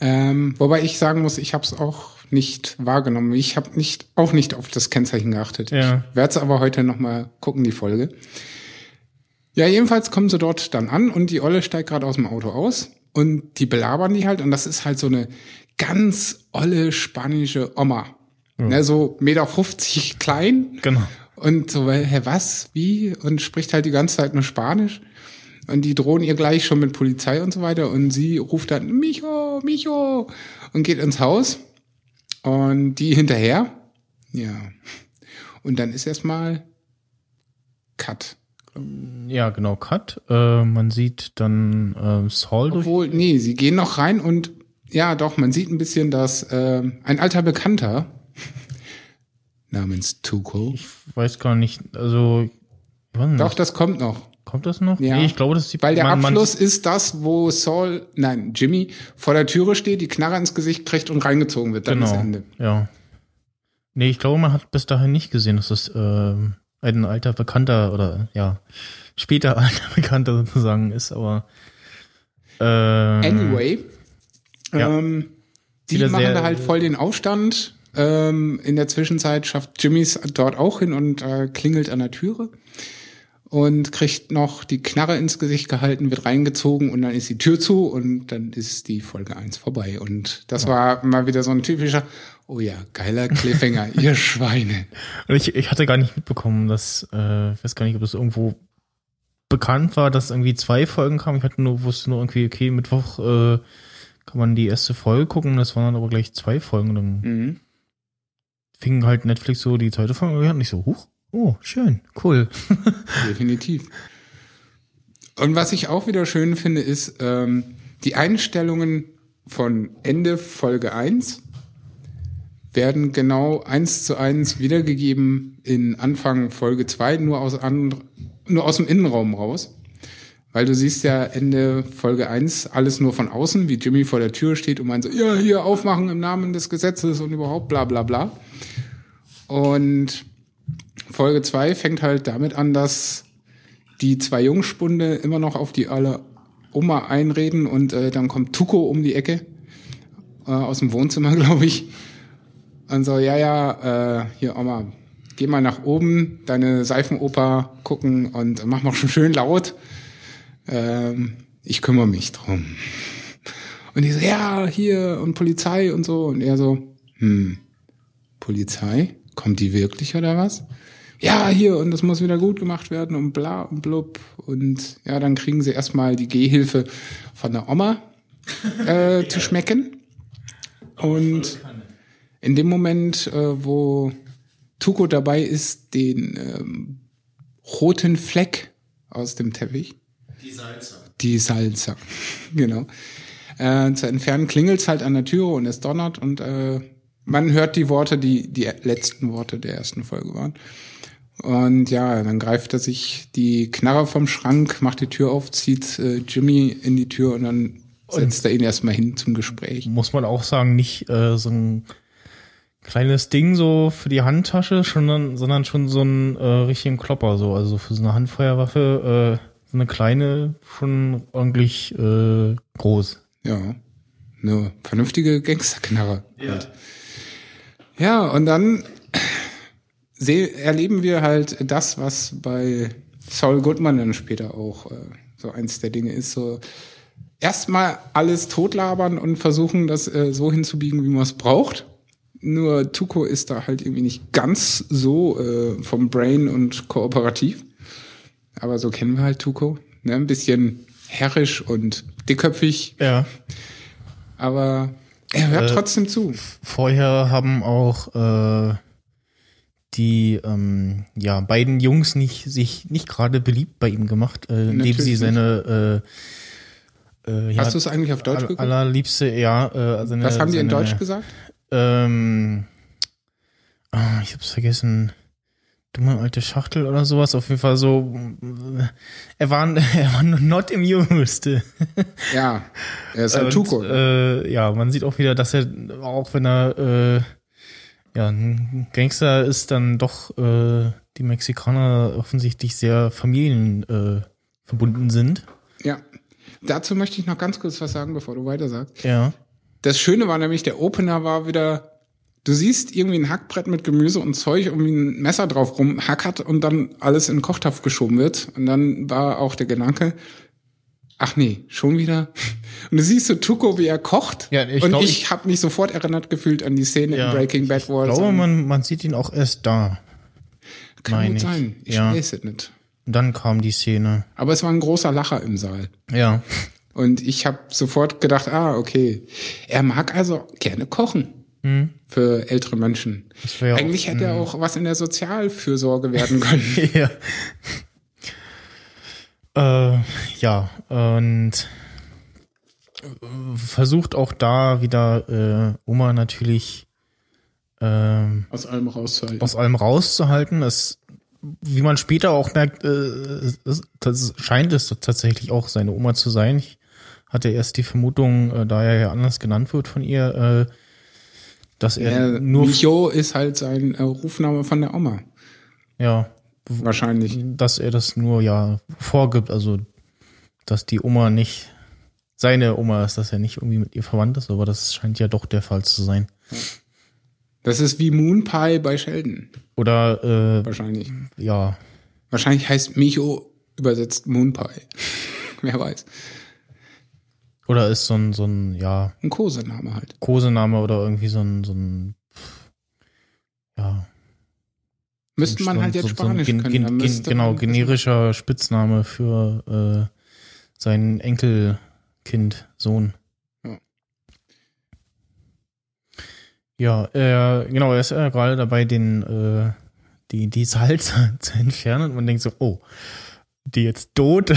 Ähm, wobei ich sagen muss, ich habe es auch nicht wahrgenommen. Ich habe nicht auch nicht auf das Kennzeichen geachtet. Ja. Ich werde es aber heute noch mal gucken, die Folge. Ja, jedenfalls kommen sie dort dann an und die Olle steigt gerade aus dem Auto aus und die belabern die halt und das ist halt so eine ganz olle spanische Oma. Ne, so Meter 50 klein Genau. und so, hä, was, wie? Und spricht halt die ganze Zeit nur Spanisch. Und die drohen ihr gleich schon mit Polizei und so weiter. Und sie ruft dann, Micho, Micho, und geht ins Haus. Und die hinterher. Ja. Und dann ist erstmal Cut. Ja, genau, Cut. Äh, man sieht dann äh, Saul durch. Obwohl, nee, sie gehen noch rein und ja, doch, man sieht ein bisschen, dass äh, ein alter Bekannter namens Tuco. Ich weiß gar nicht, also nicht, Doch, das kommt noch. kommt das noch? Ja. Nee, ich glaube, das ist die Weil der man- man- Abschluss ist das, wo Saul, nein, Jimmy vor der Türe steht, die Knarre ins Gesicht kriegt und reingezogen wird. Dann ist Genau. Ende. Ja. Nee, ich glaube, man hat bis dahin nicht gesehen, dass es ähm, ein alter Bekannter oder ja, später alter Bekannter sozusagen ist, aber äh, Anyway, Ja. ähm, die Wieder machen da halt voll den Aufstand. Ähm, in der Zwischenzeit schafft Jimmys dort auch hin und äh, klingelt an der Türe und kriegt noch die Knarre ins Gesicht gehalten, wird reingezogen und dann ist die Tür zu und dann ist die Folge eins vorbei. Und das war mal wieder so ein typischer, oh ja, geiler Cliffhanger, ihr Schweine. Und ich, ich hatte gar nicht mitbekommen, dass, äh, ich weiß gar nicht, ob das irgendwo bekannt war, dass irgendwie zwei Folgen kamen. Ich hatte nur, wusste nur irgendwie, okay, Mittwoch äh, kann man die erste Folge gucken, das waren dann aber gleich zwei Folgen. Und dann Mhm. fing halt Netflix so die zweite Folge an und ich so, huch, oh, schön, cool. Definitiv. Und was ich auch wieder schön finde, ist, ähm, Die Einstellungen von Ende Folge 1 werden genau eins zu eins wiedergegeben in Anfang Folge 2, nur aus, and, nur aus dem Innenraum raus. Weil du siehst ja Ende Folge 1 alles nur von außen, wie Jimmy vor der Tür steht und meint so, ja, hier aufmachen im Namen des Gesetzes und überhaupt bla bla bla. Und Folge 2 fängt halt damit an, dass die zwei Jungspunde immer noch auf die alle Oma einreden und äh, dann kommt Tuko um die Ecke äh, aus dem Wohnzimmer, glaube ich. Und so, ja, ja, äh, hier Oma, geh mal nach oben, deine Seifenoper gucken und mach mal schon schön laut ähm, ich kümmere mich drum. Und die so, ja, hier und Polizei und so. Und er so, hm, Polizei? Kommt die wirklich oder was? Ja, hier und das muss wieder gut gemacht werden und bla und blub. Und ja, dann kriegen sie erstmal die Gehhilfe von der Oma äh, zu schmecken. Und in dem Moment, äh, wo Tuko dabei ist, den ähm, roten Fleck aus dem Teppich die Salzer. Die Salzer, genau. Äh, zu entfernen klingelt's halt an der Türe und es donnert und äh, man hört die Worte, die die letzten Worte der ersten Folge waren. Und ja, dann greift er sich die Knarre vom Schrank, macht die Tür auf, zieht äh, Jimmy in die Tür und dann setzt und er ihn erstmal hin zum Gespräch. Muss man auch sagen, nicht äh, so ein kleines Ding so für die Handtasche, sondern, sondern schon so ein äh, richtigen Klopper so, also für so eine Handfeuerwaffe. Äh so eine kleine schon ordentlich äh, groß. Ja, eine vernünftige Gangsterknarre. Ja. Halt. ja, und dann erleben wir halt das, was bei Saul Goodman dann später auch äh, so eins der Dinge ist. So erstmal alles totlabern und versuchen, das äh, so hinzubiegen, wie man es braucht. Nur Tuko ist da halt irgendwie nicht ganz so äh, vom Brain und kooperativ aber so kennen wir halt Tuko. Ne? Ein bisschen herrisch und dickköpfig. Ja. Aber er hört äh, trotzdem zu. Vorher haben auch äh, die ähm, ja beiden Jungs nicht sich nicht gerade beliebt bei ihm gemacht, äh, indem sie seine äh, äh, ja, Hast du es eigentlich auf Deutsch geguckt? Allerliebste, ja. Äh, seine, Was haben die seine, in Deutsch gesagt? Ähm, oh, ich hab's vergessen dumme alte Schachtel oder sowas. Auf jeden Fall so, er war, er war not amused. Ja, er ist ein Tuko. Äh, ja, man sieht auch wieder, dass er, auch wenn er äh, ja, ein Gangster ist, dann doch äh, die Mexikaner offensichtlich sehr familienverbunden äh, sind. Ja, dazu möchte ich noch ganz kurz was sagen, bevor du weiter sagst. Ja. Das Schöne war nämlich, der Opener war wieder Du siehst irgendwie ein Hackbrett mit Gemüse und Zeug, irgendwie ein Messer drauf rumhackert und dann alles in den Kochtopf geschoben wird. Und dann war auch der Gedanke, ach nee, schon wieder. Und du siehst so Tuko, wie er kocht. Ja, ich und glaub, ich, ich habe mich sofort erinnert gefühlt an die Szene ja, in Breaking Bad Wars. Ich glaube, man, man sieht ihn auch erst da. Kann gut sein. Ich ja. weiß es nicht. Und dann kam die Szene. Aber es war ein großer Lacher im Saal. Ja. Und ich habe sofort gedacht, ah, okay. Er mag also gerne kochen hm. für ältere Menschen. Eigentlich auch, hätte er auch was in der Sozialfürsorge werden können. ja. Äh, ja, und versucht auch da wieder äh, Oma natürlich ähm, aus allem rauszuhalten. Aus allem rauszuhalten. Das, wie man später auch merkt, äh, das scheint es tatsächlich auch seine Oma zu sein. Ich hatte erst die Vermutung, äh, da er ja anders genannt wird von ihr, äh, dass er ja, nur. Micho ist halt sein äh, Rufname von der Oma. Ja. Wahrscheinlich. Dass er das nur ja vorgibt, also dass die Oma nicht seine Oma ist, dass er nicht irgendwie mit ihr verwandt ist, aber das scheint ja doch der Fall zu sein. Das ist wie Moon Pie bei Sheldon. Oder äh, wahrscheinlich. Ja. Wahrscheinlich heißt Micho übersetzt Moon Pie. Wer weiß. Oder ist so ein, so ein, ja. Ein Kosename halt. Kosename oder irgendwie so ein, so ein, ja. Müsste man halt jetzt so, Spanisch so gen, können. Gen, genau, generischer Spitzname für äh, sein Enkelkind, Sohn. Ja. Ja, er, genau, er ist ja gerade dabei, den, äh, die, die Salz zu entfernen und man denkt so, oh, die jetzt tot.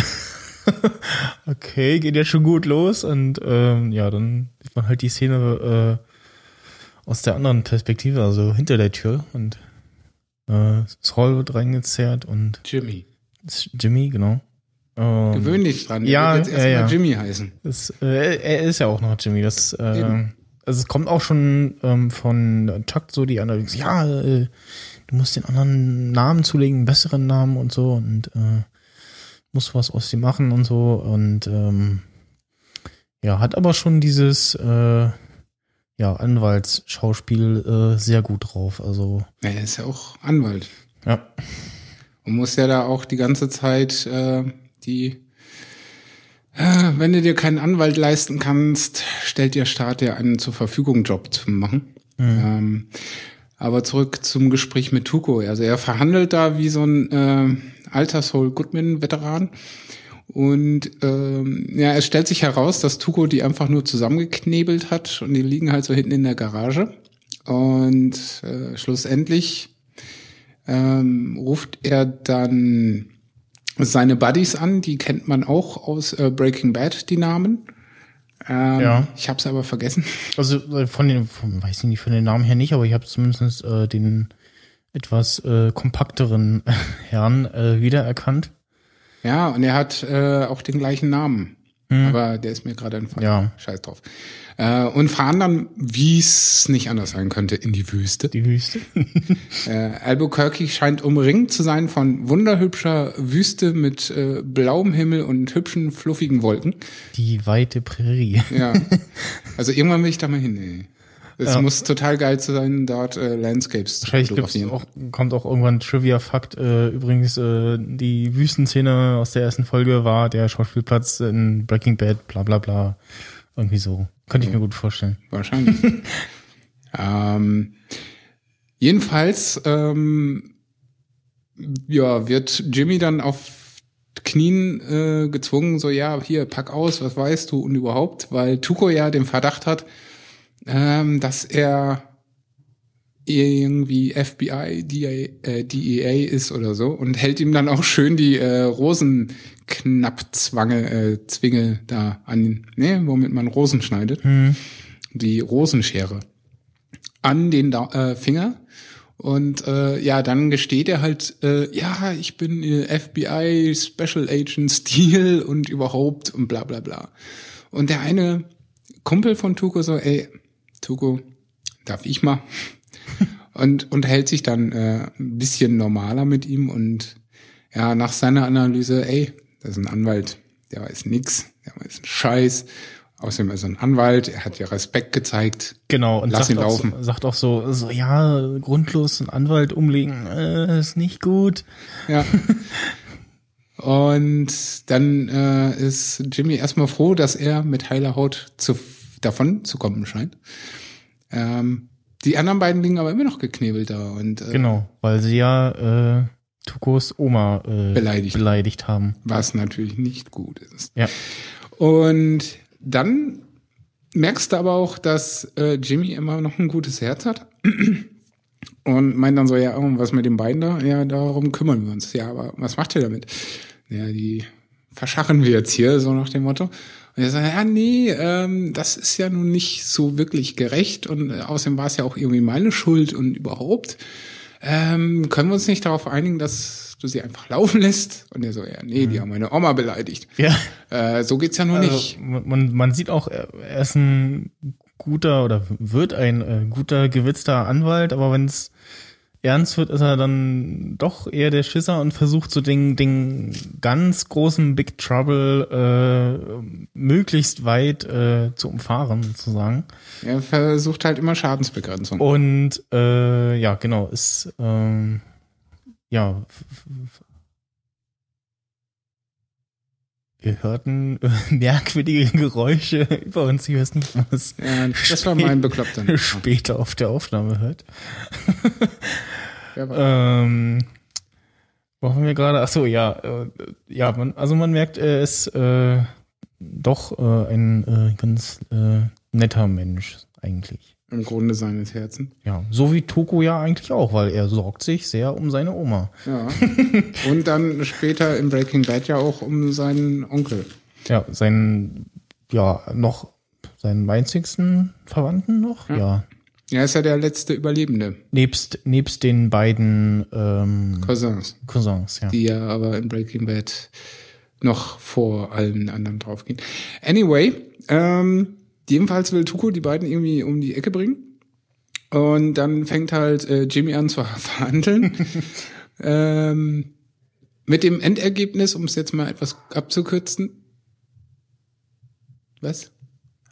okay, geht ja schon gut los und ähm, ja, dann sieht man halt die Szene äh, aus der anderen Perspektive, also hinter der Tür und äh, Saul wird reingezerrt und Jimmy. Jimmy, genau. Ähm, Gewöhn dich dran. Ja, wird jetzt erstmal ja, ja. Jimmy heißen. Das, äh, er ist ja auch noch Jimmy. Das, äh, also es kommt auch schon ähm, von Chuck so die Analyse, ja, äh, du musst den anderen Namen zulegen, einen besseren Namen und so und äh, musst was aus dem machen und so und ähm, ja, hat aber schon dieses äh, ja, Anwaltsschauspiel äh, sehr gut drauf. Also Ja, er ist ja auch Anwalt. ja, Und muss ja da auch die ganze Zeit äh, die äh, wenn du dir keinen Anwalt leisten kannst, stellt der Staat dir einen zur Verfügung Job zu machen. Ähm, aber zurück zum Gespräch mit Tuko. Also er verhandelt da wie so ein äh, alter Goodman-Veteran. Und ähm, ja, es stellt sich heraus, dass Tuko die einfach nur zusammengeknebelt hat und die liegen halt so hinten in der Garage. Und äh, schlussendlich ähm, ruft er dann seine Buddies an, die kennt man auch aus äh, Breaking Bad, die Namen. Ähm, Ja. Ich habe es aber vergessen. also äh, von den, von, weiß ich nicht, von den Namen her nicht, aber ich habe zumindest äh, den etwas äh, kompakteren Herrn äh, wiedererkannt. Ja, und er hat äh, auch den gleichen Namen. Aber der ist mir gerade entfallen. Ja. Scheiß drauf. Äh, und fahren dann, wie es nicht anders sein könnte, in die Wüste. Die Wüste. Äh, Albuquerque scheint umringt zu sein von wunderhübscher Wüste mit äh, blauem Himmel und hübschen, fluffigen Wolken. Die weite Prärie. Ja. Also irgendwann will ich da mal hin, ey. Es Ja. muss total geil sein, dort äh, Landscapes zu Wahrscheinlich gibt's fotografieren. auch, kommt auch irgendwann Trivia-Fakt. Äh, übrigens, äh, die Wüstenszene aus der ersten Folge war der Schauspielplatz in Breaking Bad, bla bla bla. Irgendwie so. Könnte ich mir gut vorstellen. Wahrscheinlich. ähm, jedenfalls ähm, ja, wird Jimmy dann auf Knien äh, gezwungen, so ja, hier, pack aus, was weißt du und überhaupt, weil Tuko ja den Verdacht hat, ähm, dass er irgendwie FBI, DEA, äh, DEA ist oder so und hält ihm dann auch schön die äh, Rosenknappzwange, äh, Zwinge da an, ne, womit man Rosen schneidet, die Rosenschere an den da äh, Finger. Und äh, ja, dann gesteht er halt, äh, ja, ich bin äh, FBI Special Agent Steel und überhaupt und bla bla bla. Und der eine Kumpel von Tuko so, ey, Tuko, darf ich mal? und, und hält sich dann äh, ein bisschen normaler mit ihm und ja, nach seiner Analyse, ey, das ist ein Anwalt, der weiß nix, der weiß einen Scheiß. Außerdem ist er ein Anwalt, er hat ja Respekt gezeigt. Genau, und Lass sagt ihn auch, laufen. So, sagt auch so, so, ja, grundlos einen Anwalt umlegen, äh, ist nicht gut. Ja. Und dann äh, ist Jimmy erstmal froh, dass er mit heiler Haut zu, davon zu kommen scheint. Ähm, die anderen beiden liegen aber immer noch geknebelt da und äh, Genau, weil sie ja äh, Tukos Oma äh, Beleidigt. beleidigt haben. was natürlich nicht gut ist. Ja. Und dann merkst du aber auch, dass äh, Jimmy immer noch ein gutes Herz hat. Und meint dann so, ja, und was mit den beiden da? Ja, darum kümmern wir uns. Ja, aber was macht ihr damit? Ja, die verschachen wir jetzt hier, so nach dem Motto. Und er sagt, ja, nee, ähm, das ist ja nun nicht so wirklich gerecht und äh, außerdem war es ja auch irgendwie meine Schuld und überhaupt. Ähm, können wir uns nicht darauf einigen, dass du sie einfach laufen lässt? Und er so, ja, nee, die haben meine Oma beleidigt. Ja. Äh, so geht's ja nur Also, nicht. man, man sieht auch, er ist ein guter oder wird ein äh, guter, gewitzter Anwalt, aber wenn es ernst wird, ist er dann doch eher der Schisser und versucht so den, den ganz großen Big Trouble äh, möglichst weit äh, zu umfahren, sozusagen. Er versucht halt immer Schadensbegrenzung. Und äh, ja, genau, ist ähm, ja wir hörten merkwürdige Geräusche über uns. Ich weiß nicht, was Ja, das war mein bekloppter. später auf der Aufnahme hört. War- Ähm, wo haben wir gerade? Ach so, ja, äh, ja, man, also man merkt, er ist äh, doch äh, ein äh, ganz äh, netter Mensch eigentlich. Im Grunde seines Herzens. Ja, so wie Toko ja eigentlich auch, weil er sorgt sich sehr um seine Oma. Ja. Und dann später in Breaking Bad ja auch um seinen Onkel. Ja, seinen, ja, noch seinen einzigsten Verwandten noch? Ja. ja. Er ist ja der letzte Überlebende. Nebst, nebst den beiden ähm, Cousins. Cousins, ja. Die ja aber in Breaking Bad noch vor allen anderen draufgehen. Anyway, ähm, jedenfalls will Tuko die beiden irgendwie um die Ecke bringen. Und dann fängt halt äh, Jimmy an zu verhandeln. ähm, mit dem Endergebnis, um es jetzt mal etwas abzukürzen. Was?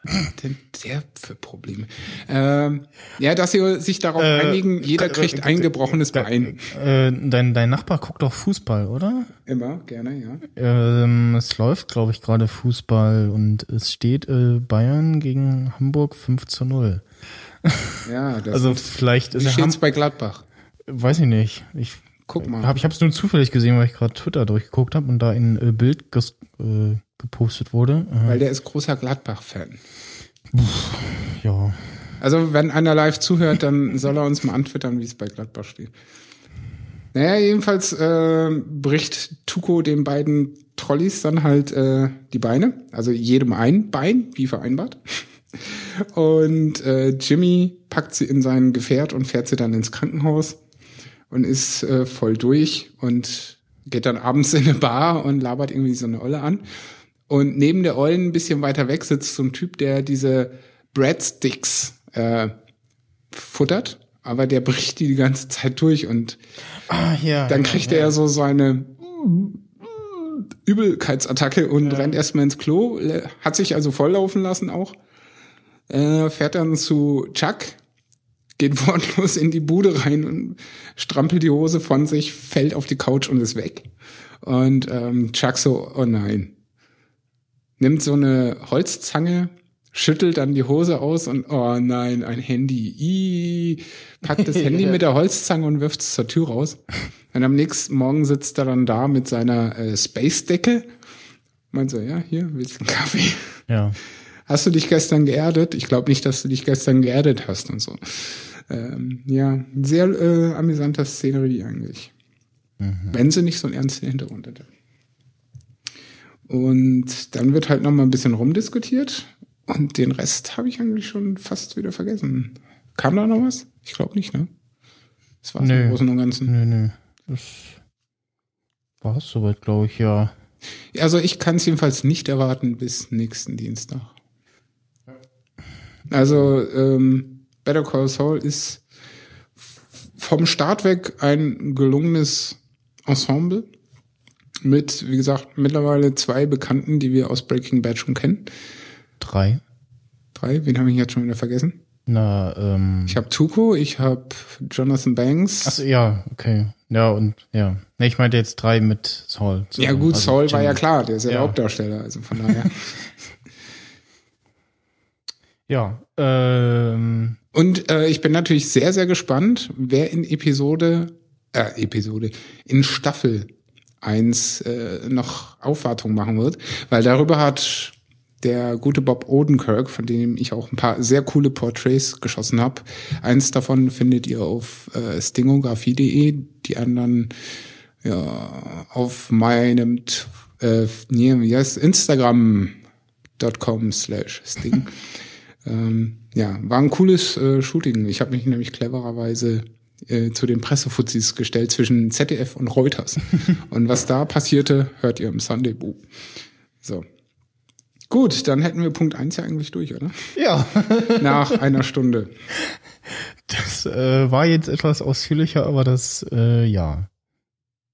denn der für Probleme? Ähm, ja, dass sie sich darauf äh, einigen, jeder kriegt ein gebrochenes Bein. Äh, dein, dein Nachbar guckt doch Fußball, oder? Immer, gerne, ja. Ähm, es läuft, glaube ich, gerade Fußball und es steht äh, Bayern gegen Hamburg 5 zu 0. Ja, das also vielleicht ist steht's bei Gladbach? Weiß ich nicht. Ich Guck mal. Hab, ich habe es nur zufällig gesehen, weil ich gerade Twitter durchgeguckt habe und da ein äh, Bild ges, äh, gepostet wurde. Weil der ist großer Gladbach-Fan. Ja. Also wenn einer live zuhört, dann soll er uns mal antwittern, wie es bei Gladbach steht. Naja, jedenfalls äh, bricht Tuko den beiden Trolleys dann halt äh, die Beine. Also jedem ein Bein, wie vereinbart. Und äh, Jimmy packt sie in sein Gefährt und fährt sie dann ins Krankenhaus und ist äh, voll durch und geht dann abends in eine Bar und labert irgendwie so eine Olle an. Und neben der Ollen ein bisschen weiter weg sitzt so ein Typ, der diese Breadsticks äh, futtert, aber der bricht die die ganze Zeit durch und ah, ja, dann kriegt ja, er ja. so seine Übelkeitsattacke und ja. rennt erstmal ins Klo, hat sich also volllaufen lassen auch, äh, fährt dann zu Chuck, geht wortlos in die Bude rein und strampelt die Hose von sich, fällt auf die Couch und ist weg. Und ähm, Chuck so, oh nein, nimmt so eine Holzzange, schüttelt dann die Hose aus und oh nein, ein Handy. Ii, packt das Handy mit der Holzzange und wirft es zur Tür raus. Und am nächsten Morgen sitzt er dann da mit seiner äh, Space-Decke. Meint so, ja, hier, willst du einen Kaffee? Ja. Hast du dich gestern geerdet? Ich glaube nicht, dass du dich gestern geerdet hast und so. Ähm, ja, sehr äh, amüsanter Szenerie eigentlich. Mhm. Wenn sie nicht so einen ernsten Hintergrund hätte. Und dann wird halt noch mal ein bisschen rumdiskutiert. Und den Rest habe ich eigentlich schon fast wieder vergessen. Kam da noch was? Ich glaube nicht, ne? Das war es im Großen und Ganzen. Nö, nö. Das war es soweit, glaube ich, ja. Also ich kann es jedenfalls nicht erwarten bis nächsten Dienstag. Also ähm, Better Call Saul ist vom Start weg ein gelungenes Ensemble mit, wie gesagt, mittlerweile zwei Bekannten, die wir aus Breaking Bad schon kennen. Drei. Drei? Wen habe ich jetzt schon wieder vergessen? Na, ähm. Ich habe Tuko, ich habe Jonathan Banks. Achso, ja, okay. Ja, und ja. Ne, ich meinte jetzt drei mit Saul. Ja, gut, also Saul Jimmy. war ja klar, der ist ja, ja. der Hauptdarsteller, also von daher. ja, ähm. Und äh, ich bin natürlich sehr, sehr gespannt, wer in Episode, äh, Episode, in Staffel 1 äh, noch Aufwartung machen wird, weil darüber hat der gute Bob Odenkirk, von dem ich auch ein paar sehr coole Portraits geschossen habe. Eins davon findet ihr auf äh, stingografie.de, die anderen ja, auf meinem äh, nee, yes, Instagram.com slash Sting. ähm, ja, war ein cooles äh, Shooting. Ich habe mich nämlich clevererweise äh, zu den Pressefuzis gestellt zwischen ZDF und Reuters. und was da passierte, hört ihr im Sunday Boo. So. Gut, dann hätten wir Punkt eins ja eigentlich durch, oder? Ja. Nach einer Stunde. Das äh, war jetzt etwas ausführlicher, aber das, äh, ja.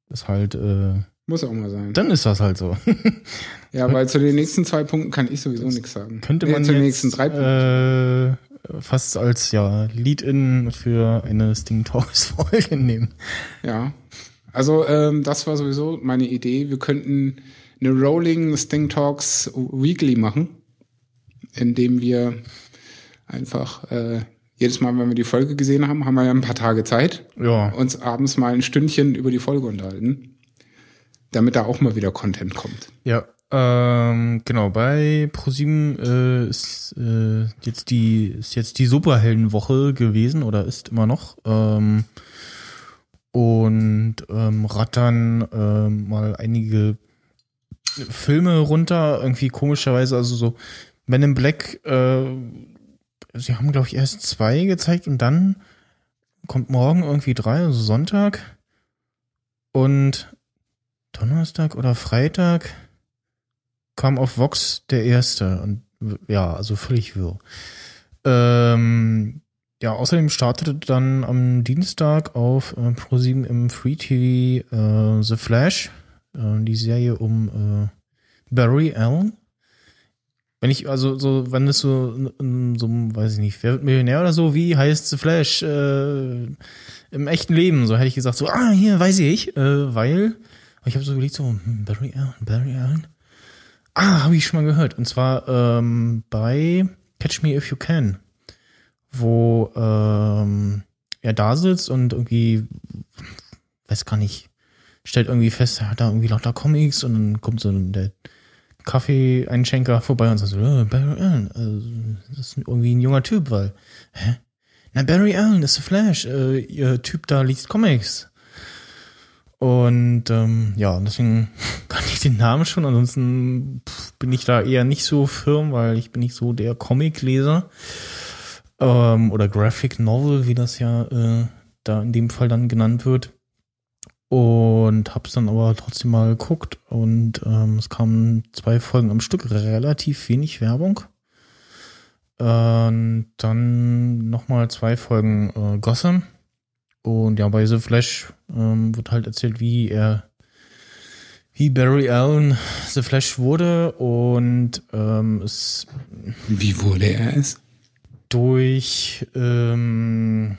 Das halt, äh, muss auch mal sein. Dann ist das halt so. ja, weil zu den nächsten zwei Punkten kann ich sowieso nichts sagen. Könnte man nee, zu den nächsten drei Punkten. Äh, fast als ja Lead-in für eine Sting Talks Folge nehmen. Ja, also ähm, das war sowieso meine Idee. Wir könnten eine Rolling Sting Talks Weekly machen, indem wir einfach äh, jedes Mal, wenn wir die Folge gesehen haben, haben wir ja ein paar Tage Zeit, ja. uns abends mal ein Stündchen über die Folge unterhalten, damit da auch mal wieder Content kommt. Ja, Ähm, genau, bei ProSieben äh, ist äh, jetzt die ist jetzt die Superheldenwoche gewesen oder ist immer noch. Ähm, und ähm, rattern ähm, mal einige Filme runter, irgendwie komischerweise, also so Men in Black, äh, sie haben, glaube ich, erst zwei gezeigt und dann kommt morgen irgendwie drei, also Sonntag und Donnerstag oder Freitag kam auf Vox der erste und ja, also völlig wirr. Ähm, ja, außerdem startete dann am Dienstag auf äh, Pro7 im Free TV äh, The Flash, äh, die Serie um äh, Barry Allen. Wenn ich, also so, wenn es so, so, weiß ich nicht, wer wird Millionär oder so, wie heißt The Flash äh, im echten Leben? So hätte ich gesagt, so, ah, hier, weiß ich, äh, weil, ich habe so überlegt, so, hm, Barry Allen, Barry Allen. Ah, habe ich schon mal gehört. Und zwar ähm, bei Catch Me If You Can, wo ähm, er da sitzt und irgendwie, weiß gar nicht, stellt irgendwie fest, er hat da irgendwie lauter Comics und dann kommt so der Kaffee-Einschenker vorbei und sagt so, oh, Barry Allen, also, das ist irgendwie ein junger Typ, weil, hä? Na, Barry Allen ist The Flash, äh, ihr Typ da liest Comics. Und ähm, ja, deswegen kann ich den Namen schon. Ansonsten bin ich da eher nicht so firm, weil ich bin nicht so der Comicleser ähm, oder Graphic Novel, wie das ja äh, da in dem Fall dann genannt wird. Und hab's dann aber trotzdem mal geguckt und ähm, es kamen zwei Folgen am Stück, relativ wenig Werbung. Und dann nochmal zwei Folgen äh, Gotham und ja, bei The Flash ähm, wird halt erzählt, wie er, wie Barry Allen The Flash wurde und ähm, es. Wie wurde er es? Durch ähm,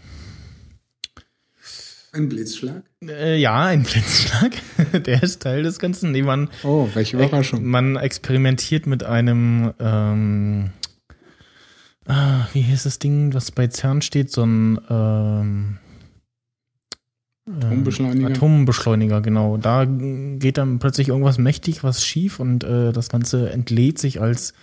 ein Blitzschlag? Äh, ja, ein Blitzschlag. Der ist Teil des Ganzen. Nee, man, oh, welche Überraschung. Man experimentiert mit einem ähm, ah, wie heißt das Ding, was bei CERN steht? So ein ähm, Atombeschleuniger. Atombeschleuniger, genau. Da geht dann plötzlich irgendwas mächtig, was schief und äh, das Ganze entlädt sich als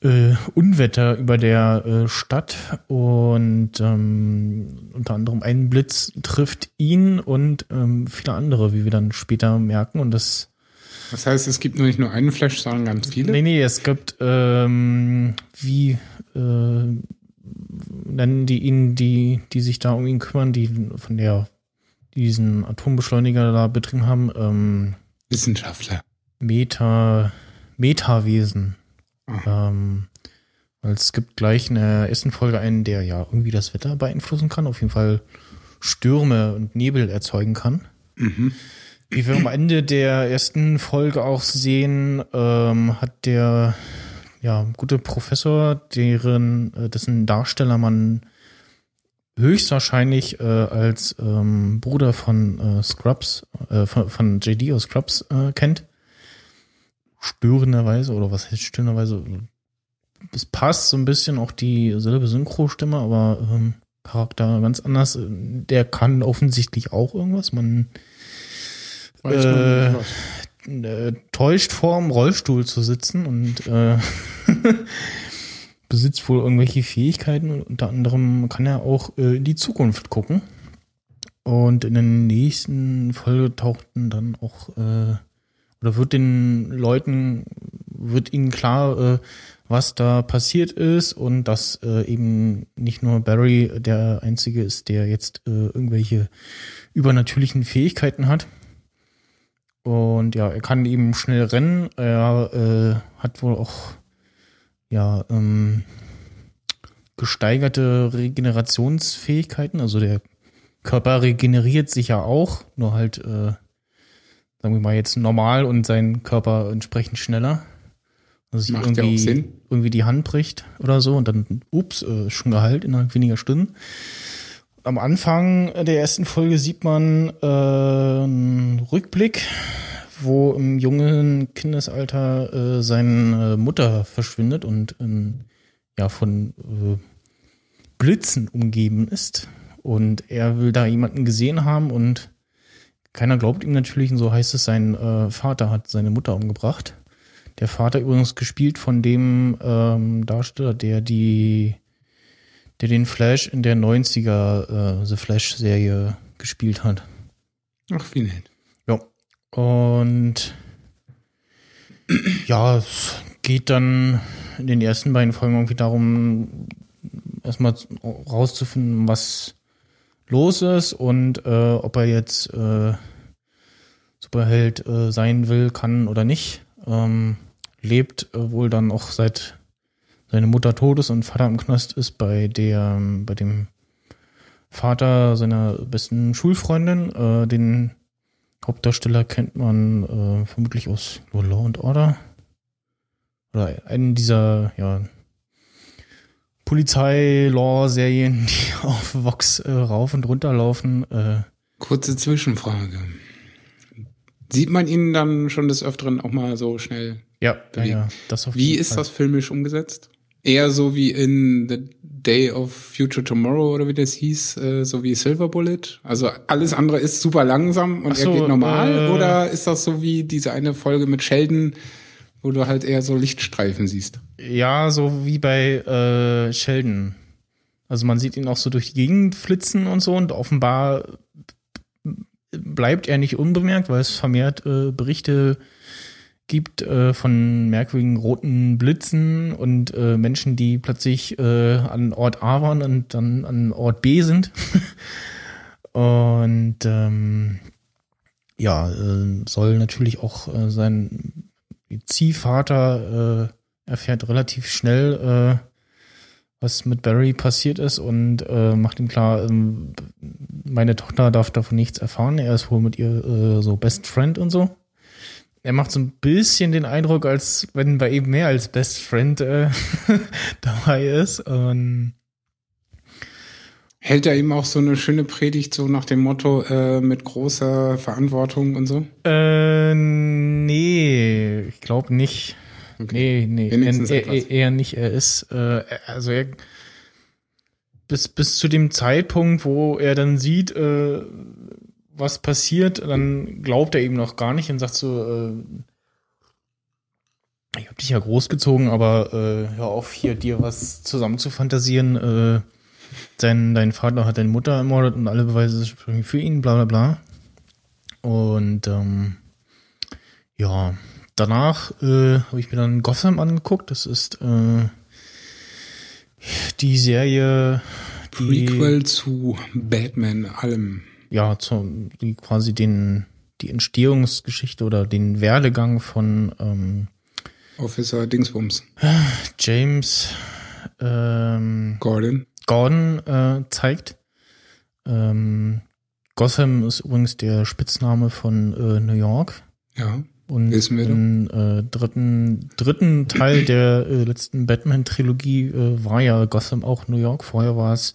äh, Unwetter über der äh, Stadt und ähm, unter anderem ein Blitz trifft ihn und ähm, viele andere, wie wir dann später merken und das das heißt, es gibt nur nicht nur einen Flash, sondern ganz viele? Nee, nee, es gibt ähm, wie äh, nennen die ihn, die, die sich da um ihn kümmern, die von der diesen Atombeschleuniger da betrieben haben. Ähm, Wissenschaftler. Meta, Metawesen. Ähm, weil es gibt gleich in der ersten Folge einen, der ja irgendwie das Wetter beeinflussen kann, auf jeden Fall Stürme und Nebel erzeugen kann. Mhm. Wie wir am Ende der ersten Folge auch sehen, ähm, hat der ja, gute Professor, deren, äh, dessen Darsteller man höchstwahrscheinlich äh, als ähm, Bruder von äh, Scrubs, äh, von, von JD aus Scrubs äh, kennt. Störenderweise, oder was heißt störenderweise? Es passt so ein bisschen auch dieselbe Synchro-Stimme, aber ähm, Charakter ganz anders. Der kann offensichtlich auch irgendwas. Man, äh, äh, täuscht vorm Rollstuhl zu sitzen und äh, besitzt wohl irgendwelche Fähigkeiten unter anderem kann er auch äh, in die Zukunft gucken. Und in der nächsten Folge tauchten dann auch, äh, oder wird den Leuten, wird ihnen klar, äh, was da passiert ist und dass äh, eben nicht nur Barry der Einzige ist, der jetzt äh, irgendwelche übernatürlichen Fähigkeiten hat. Und ja, er kann eben schnell rennen. Er äh, hat wohl auch ja, ähm, gesteigerte Regenerationsfähigkeiten. Also der Körper regeneriert sich ja auch, nur halt, äh, sagen wir mal, jetzt normal und sein Körper entsprechend schneller. Also Macht irgendwie, ja irgendwie die Hand bricht oder so und dann, ups, äh, schon geheilt innerhalb weniger Stunden. Am Anfang der ersten Folge sieht man äh, einen Rückblick wo im jungen Kindesalter äh, seine Mutter verschwindet und ähm, ja von äh, Blitzen umgeben ist. Und er will da jemanden gesehen haben und keiner glaubt ihm natürlich. Und so heißt es, sein äh, Vater hat seine Mutter umgebracht. Der Vater übrigens gespielt von dem ähm, Darsteller, der die, der den Flash in der 90er äh, The Flash-Serie gespielt hat. Ach, wie nett. Und ja, es geht dann in den ersten beiden Folgen irgendwie darum, erstmal rauszufinden, was los ist und äh, ob er jetzt äh, Superheld äh, sein will, kann oder nicht. Ähm, lebt äh, wohl dann auch seit seine Mutter tot ist und Vater im Knast ist bei der, bei dem Vater seiner besten Schulfreundin. Äh, den Hauptdarsteller kennt man äh, vermutlich aus Law and Order. Oder einen dieser, ja, Polizei-Law-Serien, die auf Vox äh, rauf und runter laufen. Äh, Kurze Zwischenfrage. Sieht man ihn dann schon des Öfteren auch mal so schnell? Ja, ja, ja das auf Wie ist Fall. das filmisch umgesetzt? Eher so wie in The Day of Future Tomorrow oder wie das hieß, äh, so wie Silver Bullet. Also alles andere ist super langsam und so, er geht normal. Äh, oder ist das so wie diese eine Folge mit Sheldon, wo du halt eher so Lichtstreifen siehst? Ja, so wie bei äh, Sheldon. Also man sieht ihn auch so durch die Gegend flitzen und so und offenbar bleibt er nicht unbemerkt, weil es vermehrt äh, Berichte gibt äh, von merkwürdigen roten Blitzen und äh, Menschen, die plötzlich äh, an Ort A waren und dann an Ort B sind. und ähm, ja, äh, soll natürlich auch äh, sein Ziehvater äh, erfährt relativ schnell, was mit Barry passiert ist und macht ihm klar, ähm, meine Tochter darf davon nichts erfahren. Er ist wohl mit ihr so Best Friend und so er macht so ein bisschen den Eindruck, als wenn bei eben mehr als Best Friend äh, dabei ist. Und Hält er ihm auch so eine schöne Predigt so nach dem Motto äh, mit großer Verantwortung und so? Äh, nee, ich glaube nicht. Okay. Nee, nee, er, er, eher nicht. Er ist, äh, also er bis, bis zu dem Zeitpunkt, wo er dann sieht, äh, was passiert, dann glaubt er eben noch gar nicht und sagt so, äh, ich habe dich ja großgezogen, aber äh, hör auf, hier dir was zusammen zu fantasieren. Äh, dein, dein Vater hat deine Mutter ermordet und alle Beweise für ihn, bla bla bla. Und ähm, ja, danach äh, habe ich mir dann Gotham angeguckt. Das ist äh, die Serie. Die, Prequel zu Batman, allem ja, zu, die quasi den, die Entstehungsgeschichte oder den Werdegang von ähm, Officer Dingsbums. James ähm, Gordon. Gordon äh, zeigt. Ähm, Gotham ist übrigens der Spitzname von äh, New York. Ja. Und wissen wir im äh, dritten, dritten Teil der äh, letzten Batman-Trilogie äh, war ja Gotham auch New York. Vorher war es,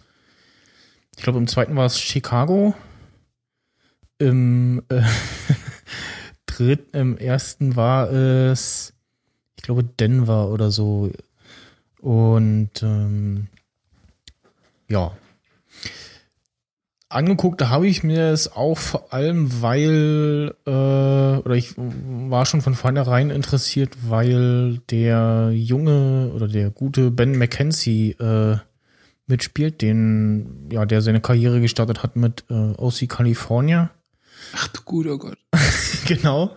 ich glaube, im zweiten war es Chicago im äh, dritten, im ersten war es, ich glaube, Denver oder so. Und ähm, ja. Angeguckt habe ich mir es auch vor allem, weil, äh, oder ich war schon von vornherein interessiert, weil der junge oder der gute Ben McKenzie äh, mitspielt, den, ja, der seine Karriere gestartet hat mit äh, OC California Ach du guter Gott. genau.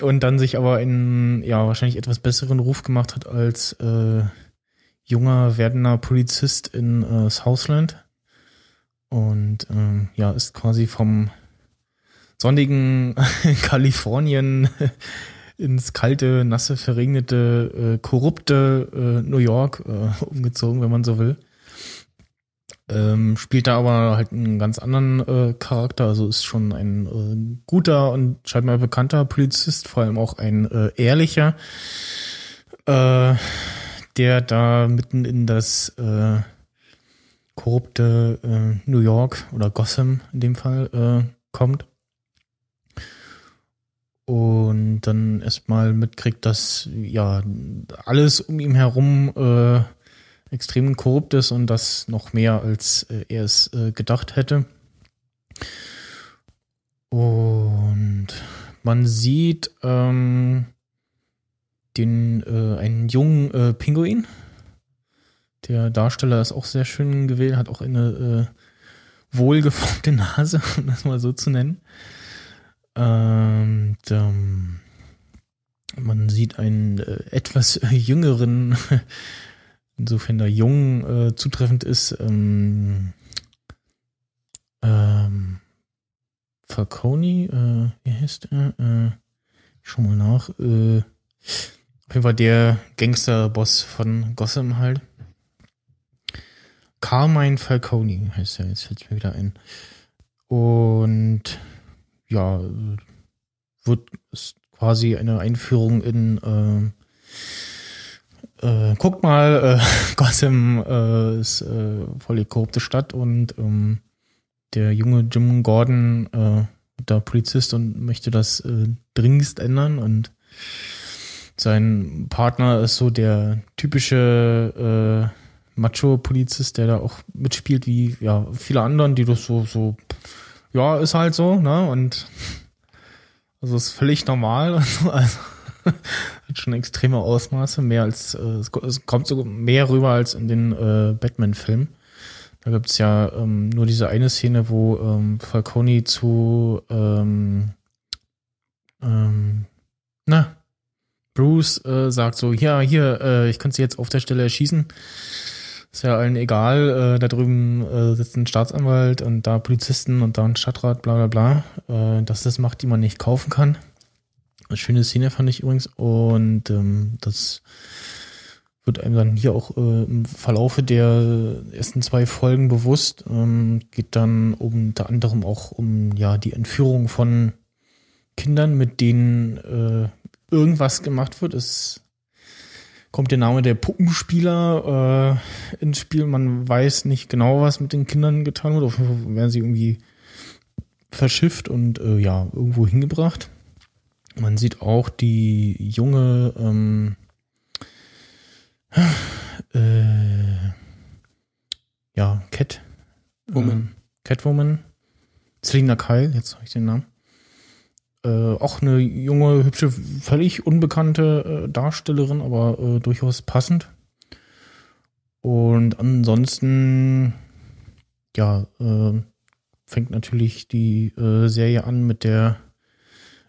Und dann sich aber in, ja, wahrscheinlich etwas besseren Ruf gemacht hat als äh, junger werdender Polizist in äh, Southland. Und ähm, ja, ist quasi vom sonnigen Kalifornien ins kalte, nasse, verregnete, äh, korrupte äh, New York äh, umgezogen, wenn man so will. Ähm, spielt da aber halt einen ganz anderen äh, Charakter, also ist schon ein äh, guter und scheinbar bekannter Polizist, vor allem auch ein äh, ehrlicher, äh, der da mitten in das äh, korrupte äh, New York oder Gotham in dem Fall kommt. Und dann erstmal mitkriegt, dass ja alles um ihn herum extrem korrupt ist und das noch mehr, als äh, er es äh, gedacht hätte. Und man sieht, ähm, den äh, einen jungen äh, Pinguin. Der Darsteller ist auch sehr schön gewählt, hat auch eine äh, wohlgeformte Nase, um das mal so zu nennen. Ähm, ähm, man sieht einen äh, etwas jüngeren, insofern der jung äh, zutreffend ist, ähm, ähm, Falcone, äh, wie heißt er? Äh, ich schau mal nach. Äh, auf jeden Fall der Gangsterboss von Gotham halt. Carmine Falcone heißt er, jetzt fällt es mir wieder ein. Und ja, wird ist quasi eine Einführung in äh, äh, guckt mal, äh, Gotham äh, ist äh, voll die korrupte Stadt und ähm, der junge Jim Gordon äh, der Polizist und möchte das äh, dringendst ändern und sein Partner ist so der typische äh, Macho-Polizist, der da auch mitspielt, wie ja viele anderen, die das so so ja ist halt so, ne und also ist völlig normal. Und so, also hat schon extreme Ausmaße, mehr als äh, es kommt so mehr rüber als in den äh, Batman-Filmen. Da gibt es ja ähm, nur diese eine Szene, wo ähm, Falcone zu ähm, ähm, na, Bruce äh, sagt so, ja, hier, äh, ich könnte sie jetzt auf der Stelle erschießen. Ist ja allen egal, äh, da drüben äh, sitzt ein Staatsanwalt und da Polizisten und da ein Stadtrat, bla bla bla. Äh, dass das macht, die man nicht kaufen kann. Eine schöne Szene fand ich übrigens. Und ähm, das wird einem dann hier auch äh, im Verlaufe der ersten zwei Folgen bewusst. Ähm, geht dann unter anderem auch um ja die Entführung von Kindern, mit denen äh, irgendwas gemacht wird. Es kommt der Name der Puppenspieler äh, ins Spiel. Man weiß nicht genau, was mit den Kindern getan wird. Auf jeden Fall werden sie irgendwie verschifft und äh, ja, irgendwo hingebracht. Man sieht auch die junge ähm, äh, ja, Cat. Woman. Ähm, Catwoman. Selina Kyle, jetzt habe ich den Namen. Äh, auch eine junge, hübsche, völlig unbekannte äh, Darstellerin, aber äh, durchaus passend. Und ansonsten, ja, äh, fängt natürlich die äh, Serie an mit der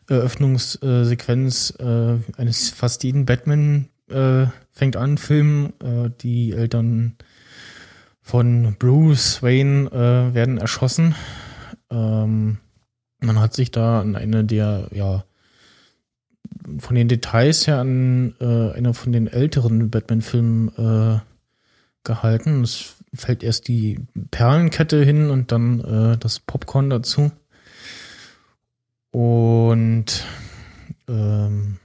Eröffnungssequenz äh, eines fast jeden Batman äh, fängt an, Film. Äh, die Eltern von Bruce Wayne äh, werden erschossen. Ähm, man hat sich da an eine der, ja, von den Details her an äh, einer von den älteren Batman-Filmen äh, gehalten. Es fällt erst die Perlenkette hin und dann äh, das Popcorn dazu. Und ähm,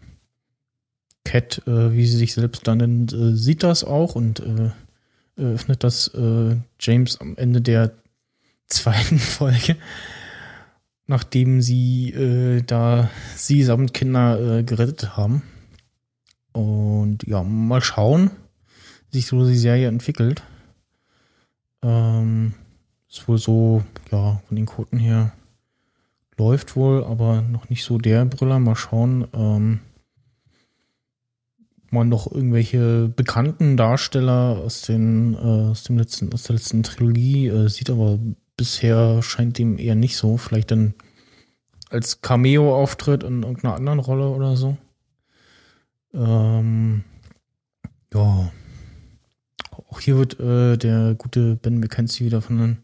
Cat, äh, wie sie sich selbst dann nennt, äh, sieht das auch und äh, öffnet das äh, James am Ende der zweiten Folge, nachdem sie äh, da sie samt Kinder äh, gerettet haben. Und ja, mal schauen, wie sich so die Serie entwickelt. Ähm, ist wohl so, ja, von den Quoten her läuft wohl, aber noch nicht so der Brüller. Mal schauen. Ähm, man noch irgendwelche bekannten Darsteller aus den äh, aus dem letzten aus der letzten Trilogie äh, sieht, aber bisher scheint dem eher nicht so. Vielleicht dann als Cameo-Auftritt in irgendeiner anderen Rolle oder so. Ähm, ja. Auch hier wird äh, der gute Ben McKenzie wieder von einem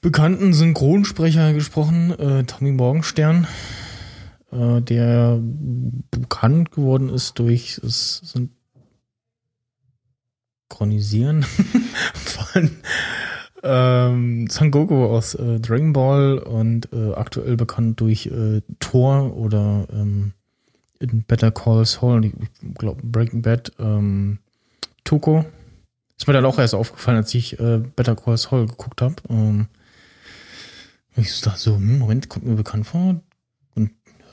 bekannten Synchronsprecher gesprochen, äh, Tommy Morgenstern äh, der bekannt geworden ist durch das Synchronisieren von ähm, Goku aus äh, Dragon Ball und äh, aktuell bekannt durch äh, Thor oder ähm, in Better Call Saul, ich glaube Breaking Bad, ähm, Tuko. Ist mir dann auch erst aufgefallen, als ich äh, Better Call Saul geguckt habe. Ähm, ich dachte so, hm, Moment, kommt mir bekannt vor.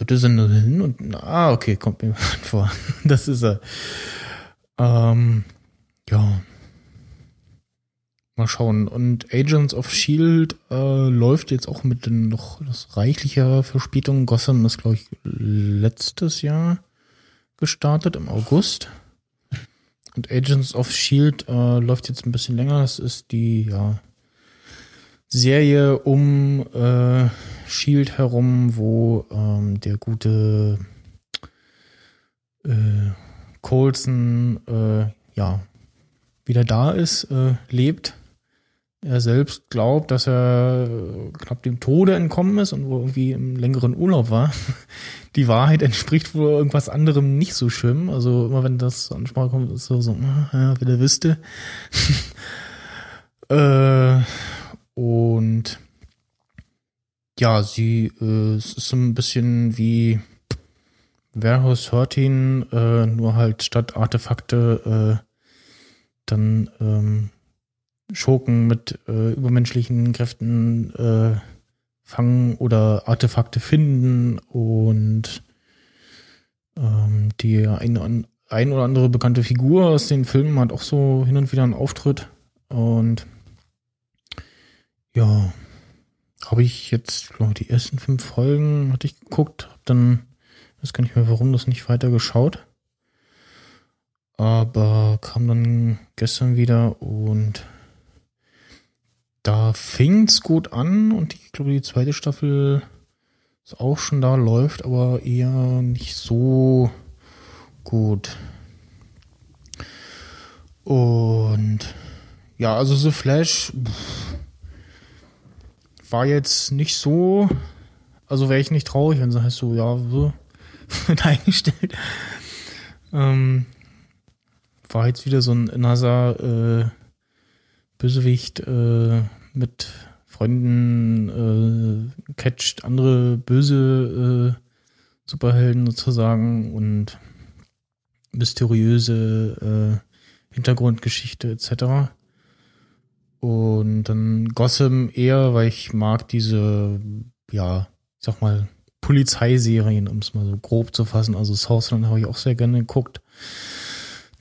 Hörte sie nur hin und, ah, okay, kommt mir vor. Das ist er. Ähm, ja. Mal schauen. Und Agents of Shield äh, läuft jetzt auch mit den noch reichlicher Verspätung. Gotham ist, glaube ich, letztes Jahr gestartet im August. Und Agents of Shield äh, läuft jetzt ein bisschen länger. Das ist die ja, Serie um äh, Shield herum, wo ähm, der gute äh, Colson äh, ja wieder da ist, äh, lebt. Er selbst glaubt, dass er äh, knapp dem Tode entkommen ist und wo irgendwie im längeren Urlaub war. Die Wahrheit entspricht wohl irgendwas anderem nicht so schlimm. Also immer wenn das ansprache kommt, ist so, so ja, wer der wüsste. äh, und ja, sie äh, es ist so ein bisschen wie Warehouse 13, äh, nur halt statt Artefakte äh, dann ähm, Schurken mit äh, übermenschlichen Kräften äh, fangen oder Artefakte finden und ähm, die ein, ein oder andere bekannte Figur aus den Filmen hat auch so hin und wieder einen Auftritt. Und ja, habe ich jetzt, glaube ich, die ersten fünf Folgen hatte ich geguckt, hab dann weiß gar nicht mehr, warum das nicht weiter geschaut. Aber kam dann gestern wieder und da fing's gut an und ich glaube, die zweite Staffel ist auch schon da, läuft aber eher nicht so gut. Und ja, also so Flash pff, war jetzt nicht so, also wäre ich nicht traurig, wenn es heißt so, ja, so, eingestellt. Ähm, war jetzt wieder so ein NASA äh, Bösewicht äh, mit Freunden äh, catcht andere böse äh, Superhelden sozusagen und mysteriöse äh, Hintergrundgeschichte etc. Und dann Gotham eher, weil ich mag diese, ja, ich sag mal, Polizeiserien, um es mal so grob zu fassen. Also Southland habe ich auch sehr gerne geguckt.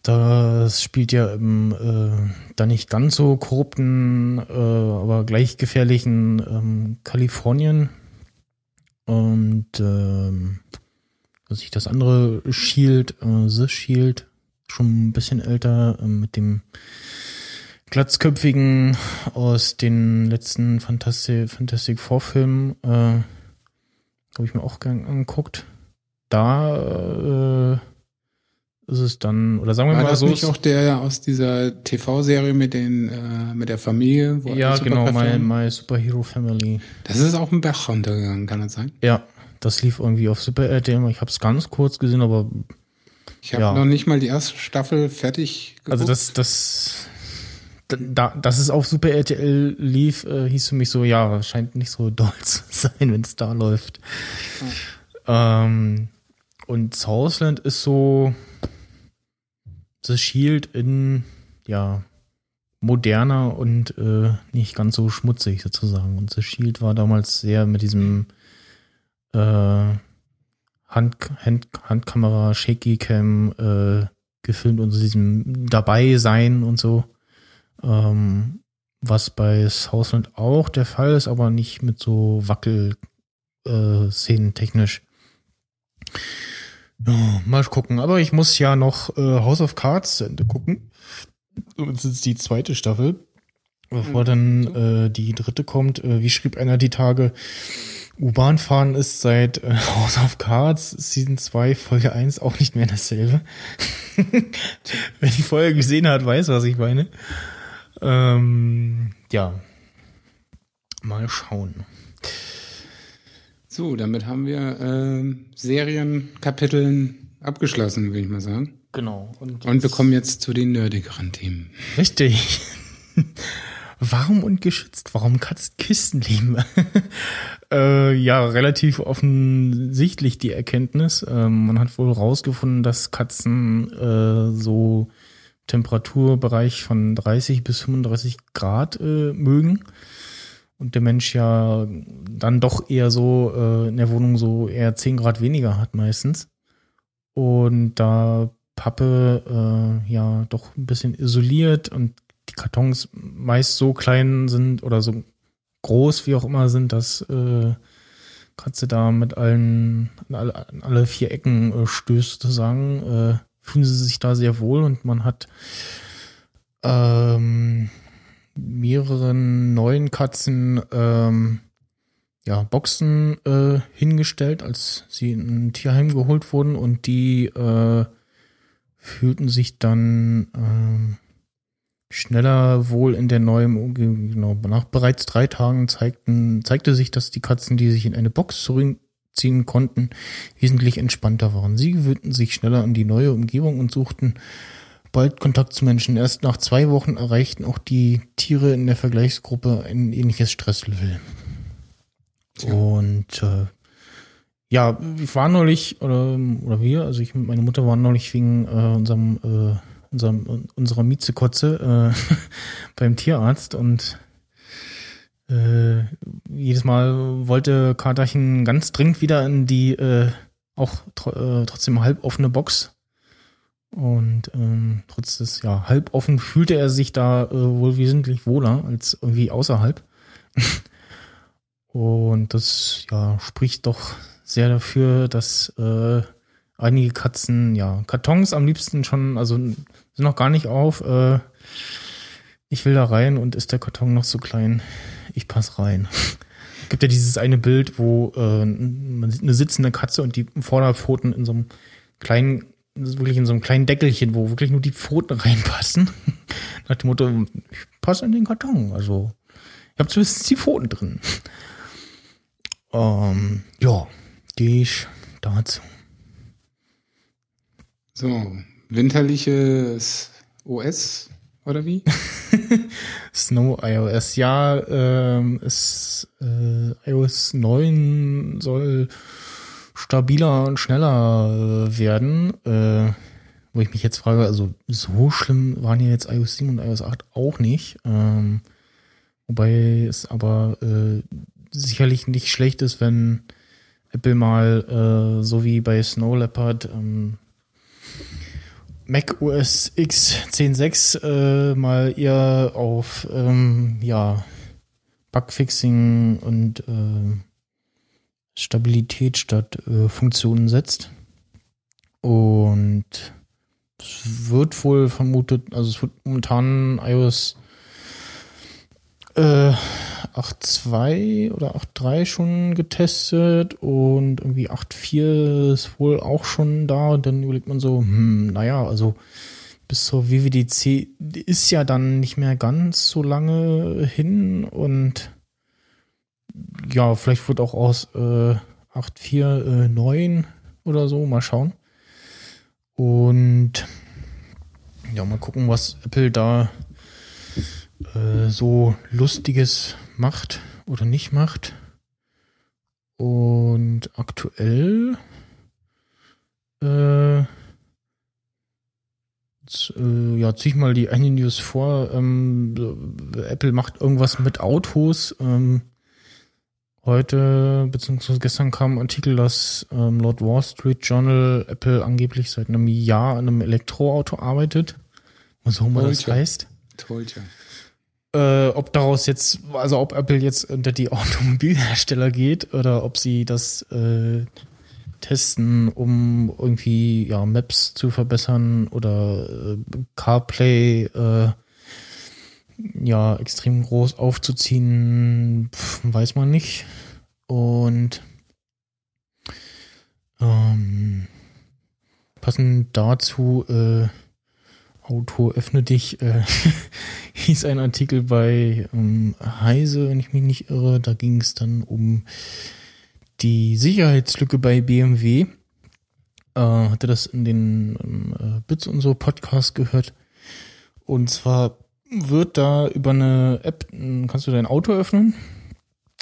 Das spielt ja im äh, da nicht ganz so korrupten, äh, aber gleich gefährlichen ähm, Kalifornien. Und ähm, was ich das andere Shield, äh, The Shield, schon ein bisschen älter, äh, mit dem glatzköpfigen aus den letzten Fantastic, Fantastic Four Filmen. Äh, habe ich mir auch angeguckt. Da äh, ist es dann, oder sagen wir War mal das so. nicht auch der aus dieser TV-Serie mit den äh, mit der Familie? Wo ja, genau, My? My Superhero Family. Das ist auch ein Bach runtergegangen, kann das sein? Ja, das lief irgendwie auf Super RTL. Ich habe es ganz kurz gesehen, aber Ich habe Ja. noch nicht mal die erste Staffel fertig geguckt. also das, das, da, dass es auf Super RTL lief, äh, hieß für mich so, ja, scheint nicht so doll zu sein, wenn es da läuft. Ähm, und Southland ist so The Shield in, ja, moderner und äh, nicht ganz so schmutzig sozusagen. Und The Shield war damals sehr mit diesem äh, Hand, Hand, Handkamera, Shaky Cam äh, gefilmt und so diesem dabei sein und so. Ähm, was bei Southland auch der Fall ist, aber nicht mit so Wackel äh, Szenen technisch. Ja, mal gucken. Aber ich muss ja noch äh, House of Cards zu Ende gucken. Es ist die zweite Staffel. Bevor dann äh, die dritte kommt, äh, wie schrieb einer die Tage, U-Bahn fahren ist seit äh, House of Cards Season 2 Folge 1 auch nicht mehr dasselbe. Wer die Folge gesehen hat, weiß, was ich meine. Ähm, ja. Mal schauen. so, damit haben wir ähm, Serienkapiteln abgeschlossen, würde ich mal sagen. Genau. Und wir kommen jetzt zu den nerdigeren Themen. Richtig. Warum ungeschützt? Warum Katzen Kisten leben? äh, ja, relativ offensichtlich die Erkenntnis. Ähm, man hat wohl rausgefunden, dass Katzen äh, so Temperaturbereich von 30 bis 35 Grad äh, mögen. Und der Mensch ja dann doch eher so äh, in der Wohnung so eher 10 Grad weniger hat meistens. Und da Pappe äh, ja doch ein bisschen isoliert und die Kartons meist so klein sind oder so groß wie auch immer sind, dass äh, Katze da mit allen, an alle, an alle vier Ecken äh, stößt, sozusagen, äh, fühlen sie sich da sehr wohl und man hat ähm, mehreren neuen Katzen ähm, ja, Boxen äh, hingestellt, als sie in ein Tierheim geholt wurden und die äh, fühlten sich dann äh, schneller wohl in der neuen Umgebung. Genau, nach bereits drei Tagen zeigten, zeigte sich, dass die Katzen, die sich in eine Box zurückziehen konnten, wesentlich entspannter waren. Sie gewöhnten sich schneller an die neue Umgebung und suchten bald Kontakt zu Menschen. Erst nach zwei Wochen erreichten auch die Tiere in der Vergleichsgruppe ein ähnliches Stresslevel. Ja. Und äh, ja, ich war neulich, oder, oder wir, also ich und meine Mutter waren neulich wegen äh, unserem, äh, unserem, unserer Mietzekotze äh, beim Tierarzt und äh, jedes Mal wollte Katerchen ganz dringend wieder in die äh, auch tr äh, trotzdem halb offene Box. Und ähm, trotz des ja halb offen fühlte er sich da äh, wohl wesentlich wohler als irgendwie außerhalb. Und das ja spricht doch sehr dafür, dass äh, einige Katzen ja Kartons am liebsten schon, also sind noch gar nicht auf. Ich will da rein und ist der Karton noch so klein? Ich pass rein. Gibt ja dieses eine Bild, wo äh, man sieht eine sitzende Katze und die Vorderpfoten in so einem kleinen, wirklich in so einem kleinen Deckelchen, wo wirklich nur die Pfoten reinpassen. Nach dem Motto, ich passe in den Karton. Also ich habe zumindest die Pfoten drin. Ähm, ja, gehe ich dazu. So, winterliches OS oder wie? Snow iOS, ja, ähm, ist, äh, iOS 9 soll stabiler und schneller äh, werden. Äh, wo ich mich jetzt frage, also so schlimm waren ja jetzt iOS 7 und iOS 8 auch nicht. Ähm, wobei es aber äh, sicherlich nicht schlecht ist, wenn Apple mal äh, so wie bei Snow Leopard ähm, Mac OS X 10.6 äh, mal eher auf ähm, ja, Bugfixing und äh, Stabilität statt äh, Funktionen setzt. Und es wird wohl vermutet, also es wird momentan iOS äh, 8.2 oder 8.3 schon getestet und irgendwie 8.4 ist wohl auch schon da. Und dann überlegt man so, hm, naja, also bis zur WWDC ist ja dann nicht mehr ganz so lange hin und ja, vielleicht wird auch aus äh, 8.4 äh, 9 oder so, mal schauen. Und ja, mal gucken, was Apple da äh, so Lustiges macht oder nicht macht. Und aktuell äh, jetzt, äh, ja, zieh ich mal die eine News vor. Ähm, Apple macht irgendwas mit Autos. Ähm, heute beziehungsweise gestern kam ein Artikel, dass ähm, laut Wall Street Journal Apple angeblich seit einem Jahr an einem Elektroauto arbeitet. Was auch immer das heißt. Told ja äh, ob daraus jetzt, also ob Apple jetzt unter die Automobilhersteller geht oder ob sie das äh, testen, um irgendwie ja Maps zu verbessern oder äh, CarPlay äh, ja extrem groß aufzuziehen, pf, weiß man nicht. Und ähm, passend dazu äh, Auto öffne dich, äh, hieß ein Artikel bei ähm, Heise, wenn ich mich nicht irre. Da ging es dann um die Sicherheitslücke bei BMW. Äh, hatte das in den ähm, äh, Bits und so Podcast gehört. Und zwar wird da über eine App, kannst du dein Auto öffnen.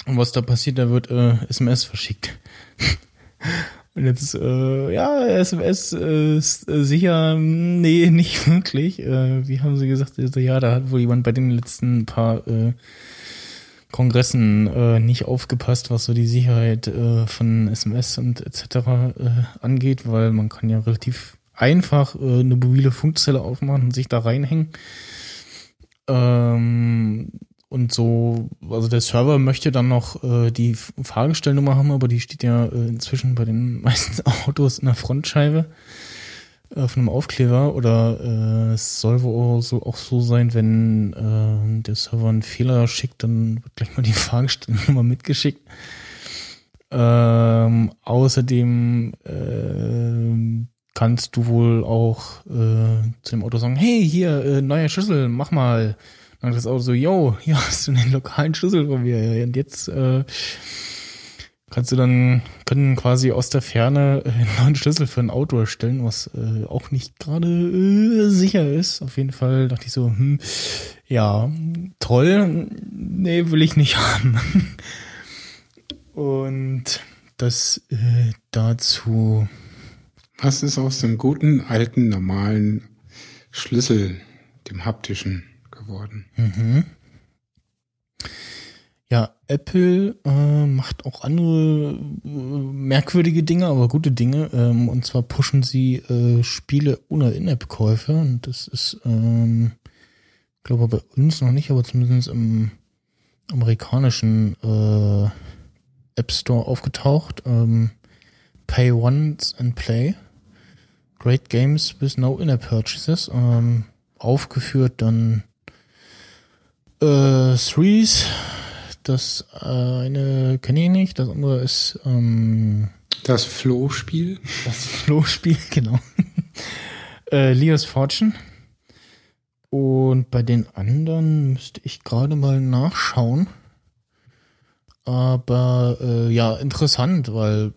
Und was da passiert, da wird äh, SMS verschickt. Und jetzt, äh, ja, SMS ist äh, sicher, nee, nicht wirklich. Äh, wie haben sie gesagt? Also, ja, da hat wohl jemand bei den letzten paar äh, Kongressen äh, nicht aufgepasst, was so die Sicherheit äh, von SMS und etc. Äh, angeht, weil man kann ja relativ einfach äh, eine mobile Funkzelle aufmachen und sich da reinhängen. Ähm, und so, also der Server möchte dann noch äh, die Fahrgestellnummer haben, aber die steht ja äh, inzwischen bei den meisten Autos in der Frontscheibe äh, von einem Aufkleber oder äh, es soll wohl so, auch so sein, wenn äh, der Server einen Fehler schickt, dann wird gleich mal die Fahrgestellnummer mitgeschickt. Ähm, außerdem äh, kannst du wohl auch äh, zu dem Auto sagen, hey, hier, äh, neuer Schlüssel, mach mal. Dann das Auto so, yo, hier hast du den lokalen Schlüssel von mir. Und jetzt äh, kannst du dann, können quasi aus der Ferne einen neuen Schlüssel für ein Auto erstellen, was äh, auch nicht gerade äh, sicher ist. Auf jeden Fall dachte ich so, hm, ja, toll, nee, will ich nicht haben. Und das äh, dazu. Was ist aus dem guten, alten, normalen Schlüssel, dem haptischen, geworden? Mhm. Ja, Apple äh, macht auch andere äh, merkwürdige Dinge, aber gute Dinge. Ähm, und zwar pushen sie äh, Spiele ohne In-App-Käufe. Und das ist, ähm, glaube bei uns noch nicht, aber zumindest im amerikanischen äh, App Store aufgetaucht. Ähm, Pay Once and Play. Great Games with no In-App Purchases. Ähm, aufgeführt dann äh, Threes. Das eine kenne ich nicht. Das andere ist ähm, Das Flohspiel. das Flohspiel, genau. äh, Leo's Fortune. Und bei den anderen müsste ich gerade mal nachschauen. Aber äh, ja, interessant, weil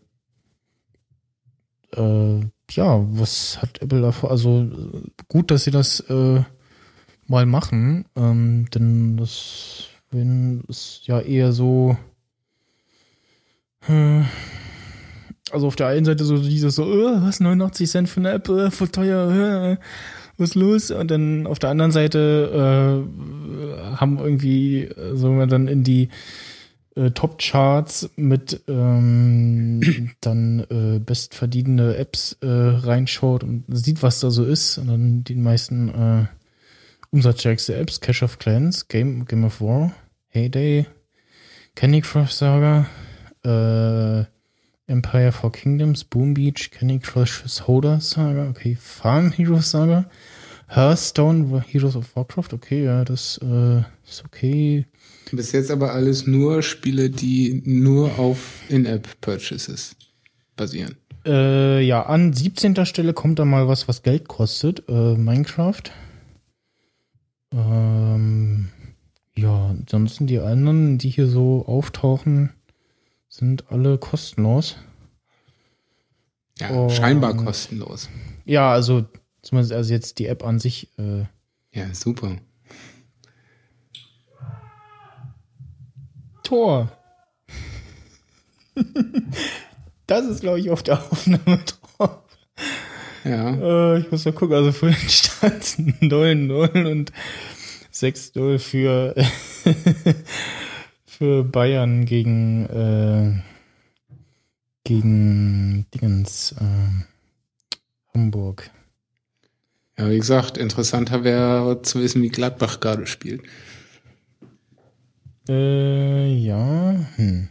äh, ja, was hat Apple davor? Also äh, gut, dass sie das äh, mal machen, ähm, denn das wenn ist ja eher so äh, also auf der einen Seite so dieses so, äh, was 89 Cent für eine App, äh, voll teuer, äh, was ist los? Und dann auf der anderen Seite äh, haben irgendwie so wir dann in die äh, Top-Charts mit ähm, dann äh, bestverdienende Apps äh, reinschaut und sieht, was da so ist. Und dann die meisten äh, umsatzstärkste Apps, Cash of Clans, Game, Game of War, Heyday, Candy Crush Saga, äh, Empire for Kingdoms, Boom Beach, Candy Crush Holder Saga, okay, Farm Heroes Saga, Hearthstone, Heroes of Warcraft, okay, ja, das äh, ist okay. Bis jetzt aber alles nur Spiele, die nur auf In-App-Purchases basieren. Äh, ja, an 17. Stelle kommt da mal was, was Geld kostet. Äh, Minecraft. Ähm, ja, ansonsten die anderen, die hier so auftauchen, sind alle kostenlos. Ja, Und- scheinbar kostenlos. Ja, also zumindest also jetzt die App an sich. Äh, Ja, super. Tor. das ist, glaube ich, auf der Aufnahme. Ja. Äh, ich muss mal gucken, also vorhin stand es 0-0 und 6-0 für, für Bayern gegen, äh, gegen Dingens, äh, Hamburg. Ja, wie gesagt, interessanter wäre zu wissen, wie Gladbach gerade spielt. Äh, ja, hm.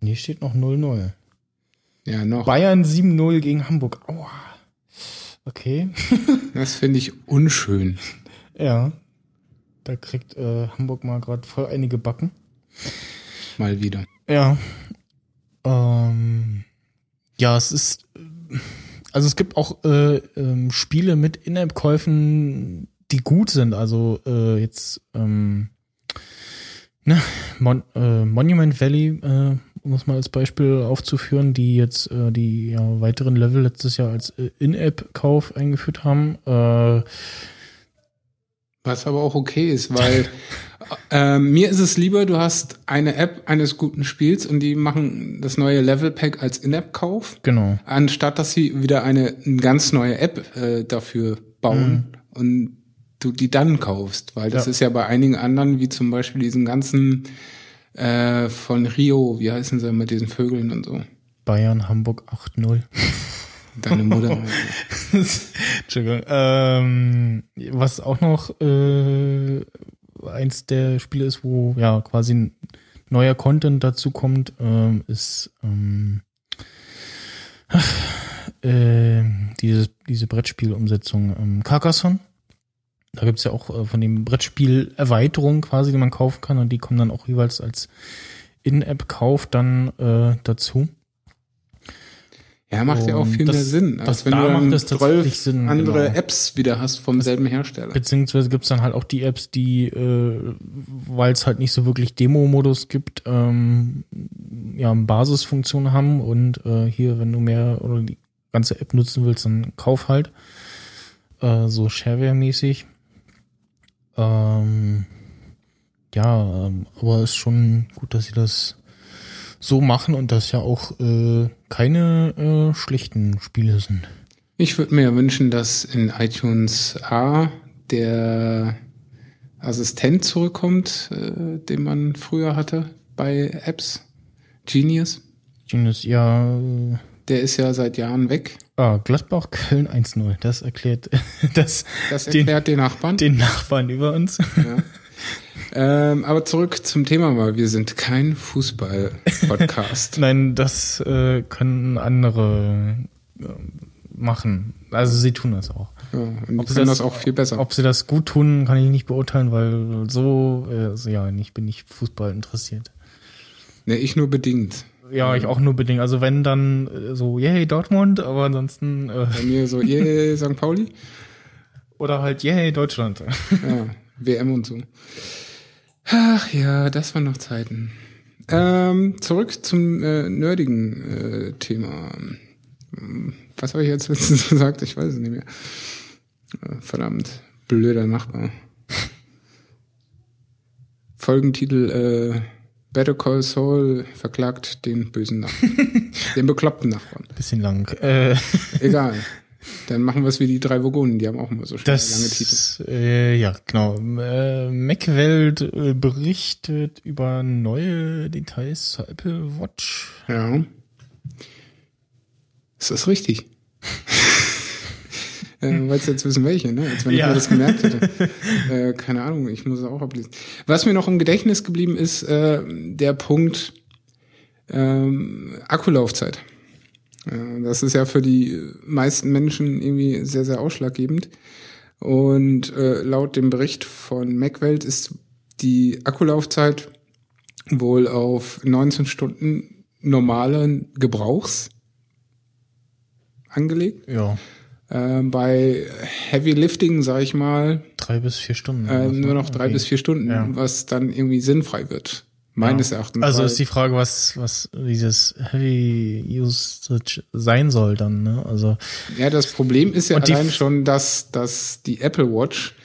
Hier steht noch 0-0. Ja, noch. Bayern 7-0 gegen Hamburg. Aua. Okay. Das finde ich unschön. Ja. Da kriegt äh, Hamburg mal gerade voll einige Backen. Mal wieder. Ja. Ähm, ja, es ist. Also es gibt auch äh, ähm, Spiele mit In-App-Käufen, die gut sind. Also äh, jetzt ähm, ne, Mon äh, Monument Valley, äh, um es mal als Beispiel aufzuführen, die jetzt äh, die ja, weiteren Level letztes Jahr als äh, In-App-Kauf eingeführt haben. Äh, Was aber auch okay ist, weil äh, mir ist es lieber, du hast eine App eines guten Spiels und die machen das neue Level Pack als In-App-Kauf, genau. anstatt dass sie wieder eine, eine ganz neue App äh, dafür bauen und du die dann kaufst, weil das Ja. ist ja bei einigen anderen, wie zum Beispiel diesen ganzen äh, von Rio, wie heißen sie mit diesen Vögeln und so. Bayern, Hamburg 8-0. Deine Mutter. Entschuldigung. Ähm, was auch noch äh, eins der Spiele ist, wo ja quasi neuer Content dazu kommt, ähm, ist ähm, äh, diese, diese Brettspielumsetzung ähm, Carcassonne. Da gibt's ja auch äh, von dem Brettspiel Erweiterungen quasi, die man kaufen kann und die kommen dann auch jeweils als In-App-Kauf dann äh, dazu. Ja, macht ja auch viel das, mehr Sinn, als wenn da du dann macht tatsächlich Sinn, andere genau. Apps wieder hast vom das, selben Hersteller. Beziehungsweise gibt's dann halt auch die Apps, die, äh, weil es halt nicht so wirklich Demo-Modus gibt, ähm, ja, Basisfunktionen haben und äh, hier, wenn du mehr oder die ganze App nutzen willst, dann kauf halt. Äh, so Shareware-mäßig. Ähm, ja, ähm, aber ist schon gut, dass sie das so machen und das ja auch äh, keine äh, schlechten Spiele sind. Ich würde mir wünschen, dass in iTunes A der Assistent zurückkommt, äh, den man früher hatte bei Apps. Genius. Genius, ja. Der ist ja seit Jahren weg. Ah, Gladbach, Köln 1-0. Das erklärt, das, das erklärt den, den Nachbarn. Den Nachbarn über uns. Ja. Ähm, aber zurück zum Thema mal. Wir sind kein Fußball-Podcast. Nein, das äh, können andere äh, machen. Also sie tun das auch. Ja, und ob sie das, das, auch viel besser. Ob sie das gut tun, kann ich nicht beurteilen, weil so, äh, also ja, ich bin nicht Fußball interessiert. Ne, ich nur bedingt. Ja, ich auch nur bedingt. Also wenn dann äh, so, yay, Dortmund, aber ansonsten. Äh, Bei mir so, yay, St. Pauli. Oder halt, yay, Deutschland. Ja, WM und so. Ach ja, das waren noch Zeiten. Ähm, zurück zum äh, nerdigen äh, Thema. Was habe ich jetzt letztens gesagt? Ich weiß es nicht mehr. Äh, verdammt, blöder Nachbar. Folgentitel äh, Better Call Saul verklagt den bösen Nachbarn. den bekloppten Nachbarn. Bisschen lang. Äh. Egal. Dann machen wir es wie die drei Vogonen, die haben auch immer so schnell das, lange Titel. Äh, ja, genau. Äh, Macwelt äh, berichtet über neue Details zur Apple Watch. Ja. Ist das richtig? äh, Wolltest jetzt wissen, welche, ne? Als wenn ja. ich mir das gemerkt hätte. äh, keine Ahnung, ich muss es auch ablesen. Was mir noch im Gedächtnis geblieben ist, äh, der Punkt ähm, Akkulaufzeit. Das ist ja für die meisten Menschen irgendwie sehr, sehr ausschlaggebend. Und äh, laut dem Bericht von MacWelt ist die Akkulaufzeit wohl auf 19 Stunden normalen Gebrauchs angelegt. Ja. Äh, bei Heavy Lifting, sag ich mal. Drei bis vier Stunden. Äh, nur noch drei okay. bis vier Stunden, ja. was dann irgendwie sinnfrei wird. Meines ja. Erachtens. Also ist die Frage, was, was dieses Heavy Usage sein soll dann, ne? Also. Ja, das Problem ist ja allein schon, dass, dass die Apple Watch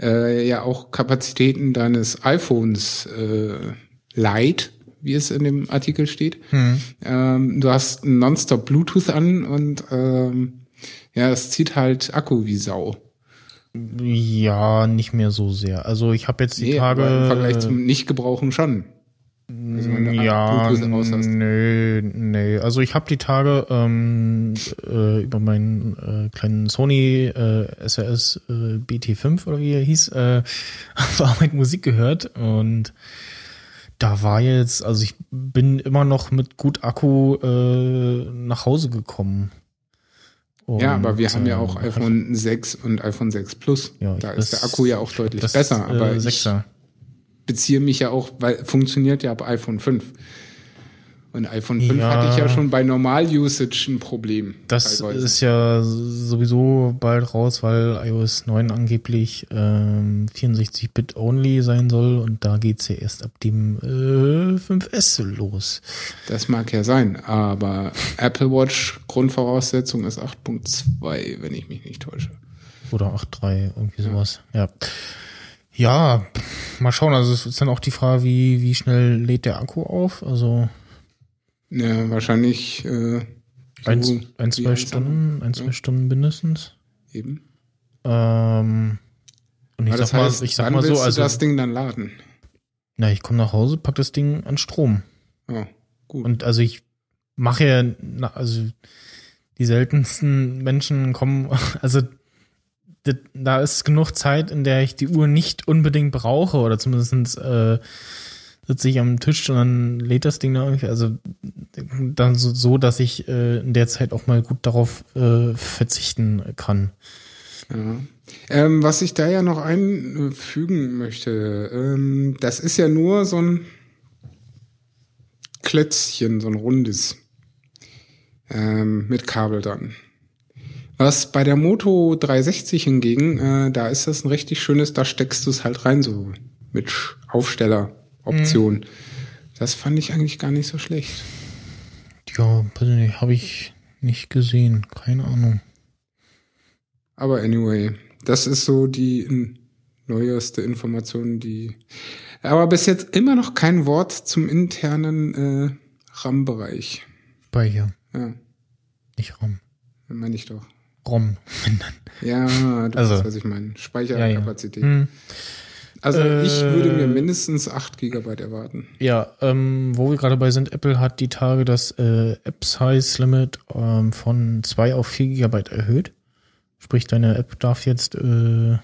äh, ja auch Kapazitäten deines iPhones äh, leiht, wie es in dem Artikel steht. Hm. Ähm, du hast nonstop Bluetooth an und ähm, ja, es zieht halt Akku wie Sau. Ja, nicht mehr so sehr. Also ich habe jetzt die nee, Tage. im Vergleich zum Nicht-Gebrauchen schon. Also ja, nö, nö. Also ich habe die Tage ähm, äh, über meinen äh, kleinen Sony äh, SRS äh, BT5 oder wie er hieß, äh, auf Arbeit Musik gehört und da war jetzt, also ich bin immer noch mit gut Akku äh, nach Hause gekommen. Und, ja, aber wir haben ja auch iPhone 6 und iPhone 6 Plus. Ja, da ist der Akku ja auch deutlich besser. Aber äh, 6er. ich beziehe mich ja auch, weil funktioniert ja ab iPhone 5. Und iPhone 5 ja, hatte ich ja schon bei Normal-Usage ein Problem. Das teilweise. ist ja sowieso bald raus, weil iOS 9 angeblich ähm, 64-Bit only sein soll und da geht's ja erst ab dem äh, 5S los. Das mag ja sein, aber Apple Watch Grundvoraussetzung ist 8.2, wenn ich mich nicht täusche. Oder 8.3, irgendwie sowas, ja. ja. Ja, mal schauen. Also es ist dann auch die Frage, wie, wie schnell lädt der Akku auf? Also ja, wahrscheinlich äh, so ein, ein, zwei Stunden, ein, zwei ja. Stunden mindestens. Eben. Ähm, und ich sag heißt, mal, ich sag mal so, also du das Ding dann laden. Na, ich komme nach Hause, pack das Ding an Strom. Ja, gut. Und also ich mache ja, also die seltensten Menschen kommen, also da ist genug Zeit, in der ich die Uhr nicht unbedingt brauche oder zumindest äh, sitze ich am Tisch und dann lädt das Ding da irgendwie. Also dann so, so dass ich äh, in der Zeit auch mal gut darauf äh, verzichten kann. Ja. Ähm, was ich da ja noch einfügen möchte, ähm, das ist ja nur so ein Klötzchen, so ein rundes ähm, mit Kabel dran. Was bei der Moto 360 hingegen, äh, da ist das ein richtig schönes, da steckst du es halt rein, so mit Aufstelleroption. Mhm. Das fand ich eigentlich gar nicht so schlecht. Ja, persönlich habe ich nicht gesehen, keine Ahnung. Aber anyway, das ist so die neueste Information, die. Aber bis jetzt immer noch kein Wort zum internen äh, RAM-Bereich. Speicher. Ja. Nicht RAM. Meine ich doch. ROM. ja, du also, weißt, was ich meine. Speicherkapazität. Ja, ja. hm. Also äh, ich würde mir mindestens 8 GB erwarten. Ja, ähm, wo wir gerade bei sind, Apple hat die Tage das äh, App-Size-Limit ähm, von 2 auf 4 GB erhöht. Sprich, deine App darf jetzt äh,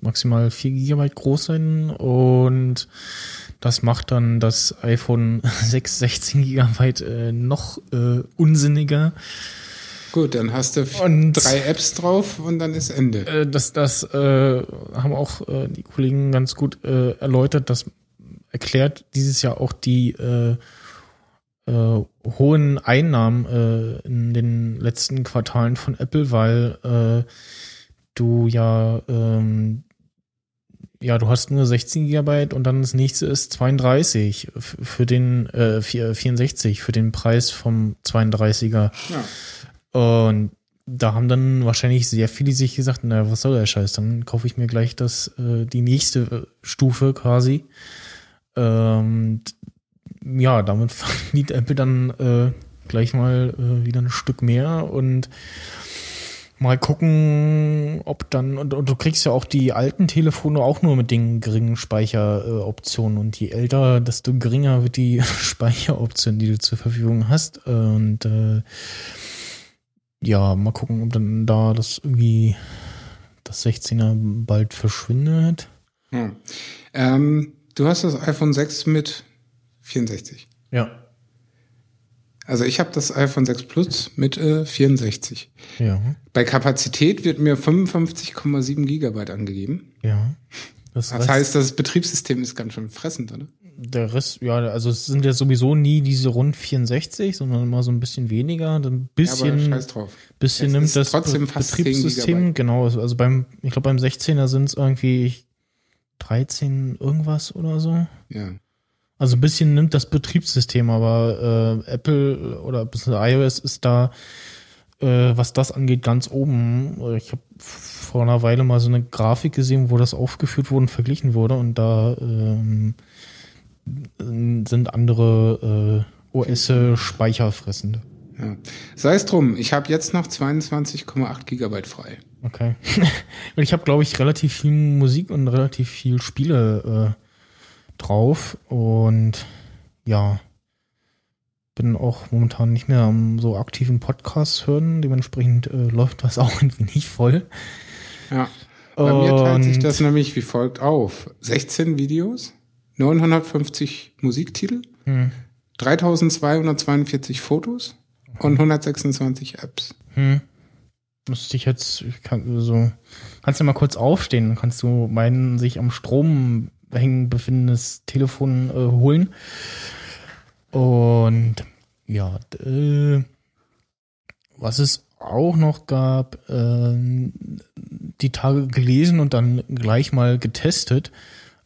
maximal 4 GB groß sein und das macht dann das iPhone 6 16 GB äh, noch äh, unsinniger. Gut, dann hast du und, drei Apps drauf und dann ist Ende. Äh, das das äh, haben auch äh, die Kollegen ganz gut äh, erläutert. Das erklärt dieses Jahr auch die äh, äh, hohen Einnahmen äh, in den letzten Quartalen von Apple, weil äh, du ja ähm, ja, du hast nur 16 Gigabyte und dann das nächste ist 32 für den äh, 64 für den Preis vom 32er. Ja. Und da haben dann wahrscheinlich sehr viele sich gesagt, na, was soll der Scheiß? Dann kaufe ich mir gleich das äh, die nächste äh, Stufe quasi. Ähm, ja, damit verdient Apple dann äh, gleich mal äh, wieder ein Stück mehr und mal gucken, ob dann, und, und, du kriegst ja auch die alten Telefone auch nur mit den geringen Speicheroptionen und je älter, desto geringer wird die Speicheroption, die du zur Verfügung hast. Und äh, ja, mal gucken, ob dann da das irgendwie das 16er bald verschwindet. Hm. Ähm, du hast das iPhone 6 mit 64. Ja. Also ich habe das iPhone 6 Plus mit äh, 64. Ja. Bei Kapazität wird mir 55,7 Gigabyte angegeben. Ja. Das, das heißt, das Betriebssystem ist ganz schön fressend, oder? Der Rest, ja, also es sind ja sowieso nie diese rund 64, sondern immer so ein bisschen weniger. Ein bisschen, ja, scheiß drauf. bisschen nimmt das trotzdem Be Betriebssystem, genau, also, also beim, ich glaube beim 16er sind es irgendwie 13 irgendwas oder so. Ja. Also ein bisschen nimmt das Betriebssystem, aber äh, Apple oder iOS ist da, äh, was das angeht, ganz oben. Ich habe vor einer Weile mal so eine Grafik gesehen, wo das aufgeführt wurde und verglichen wurde und da ähm, sind andere äh, OS speicherfressend. Ja. Sei es drum, ich habe jetzt noch 22,8 Gigabyte frei. Okay. und ich habe, glaube ich, relativ viel Musik und relativ viel Spiele äh, drauf und ja, bin auch momentan nicht mehr am so aktiven Podcast hören. Dementsprechend äh, läuft das auch ein wenig voll. Ja. Bei und mir teilt sich das nämlich wie folgt auf. 16 Videos, 950 Musiktitel, hm. 3242 Fotos und 126 Apps. Hm. Müsste ich jetzt, kann, so, kannst du mal kurz aufstehen, dann kannst du meinen sich am Strom hängen befindendes Telefon äh, holen. Und ja, äh, was es auch noch gab, äh, die Tage gelesen und dann gleich mal getestet.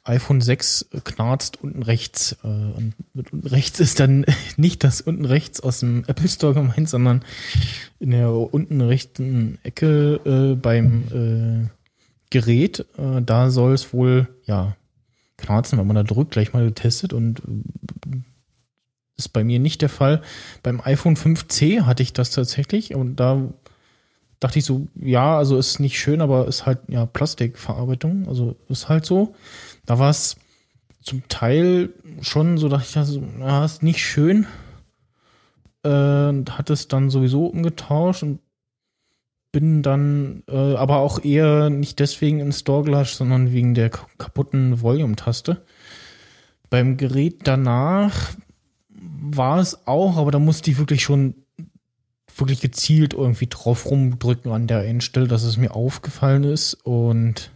iPhone 6 knarzt unten rechts. Äh, und mit unten rechts ist dann nicht das unten rechts aus dem Apple Store gemeint, sondern in der unten rechten Ecke äh, beim äh, Gerät. Äh, da soll es wohl, ja, knarzen, wenn man da drückt, gleich mal getestet und ist bei mir nicht der Fall. Beim iPhone 5C hatte ich das tatsächlich und da dachte ich so, ja, also ist nicht schön, aber ist halt ja Plastikverarbeitung, also ist halt so. Da war es zum Teil schon so, dachte ich, also, ja, ist nicht schön. Äh, hat es dann sowieso umgetauscht und bin dann äh, aber auch eher nicht deswegen ins Store gelascht, sondern wegen der kaputten Volume-Taste. Beim Gerät danach war es auch, aber da musste ich wirklich schon wirklich gezielt irgendwie drauf rumdrücken an der Endstelle, dass es mir aufgefallen ist. Und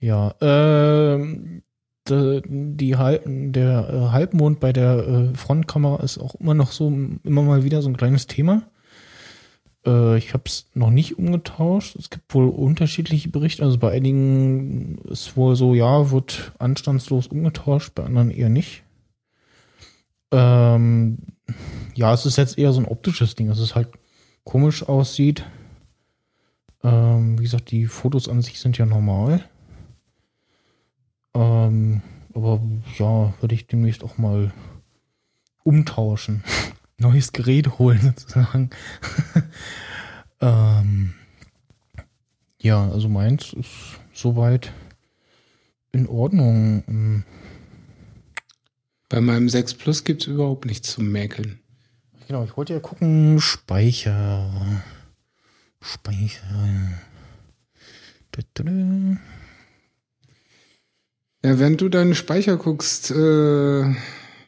ja, äh, die, der äh, Halbmond bei der äh, Frontkamera ist auch immer noch so, immer mal wieder so ein kleines Thema. Äh, ich habe es noch nicht umgetauscht. Es gibt wohl unterschiedliche Berichte. Also bei einigen ist wohl so, ja, wird anstandslos umgetauscht, bei anderen eher nicht. Ähm, ja, es ist jetzt eher so ein optisches Ding, dass es halt komisch aussieht. Ähm, wie gesagt, die Fotos an sich sind ja normal. Ähm, aber ja, würde ich demnächst auch mal umtauschen. Neues Gerät holen sozusagen. ähm, ja, also meins ist soweit in Ordnung. Bei meinem 6 Plus gibt es überhaupt nichts zum Mäkeln. Genau, ich wollte ja gucken, Speicher. Speicher. Ja, während du deinen Speicher guckst, äh,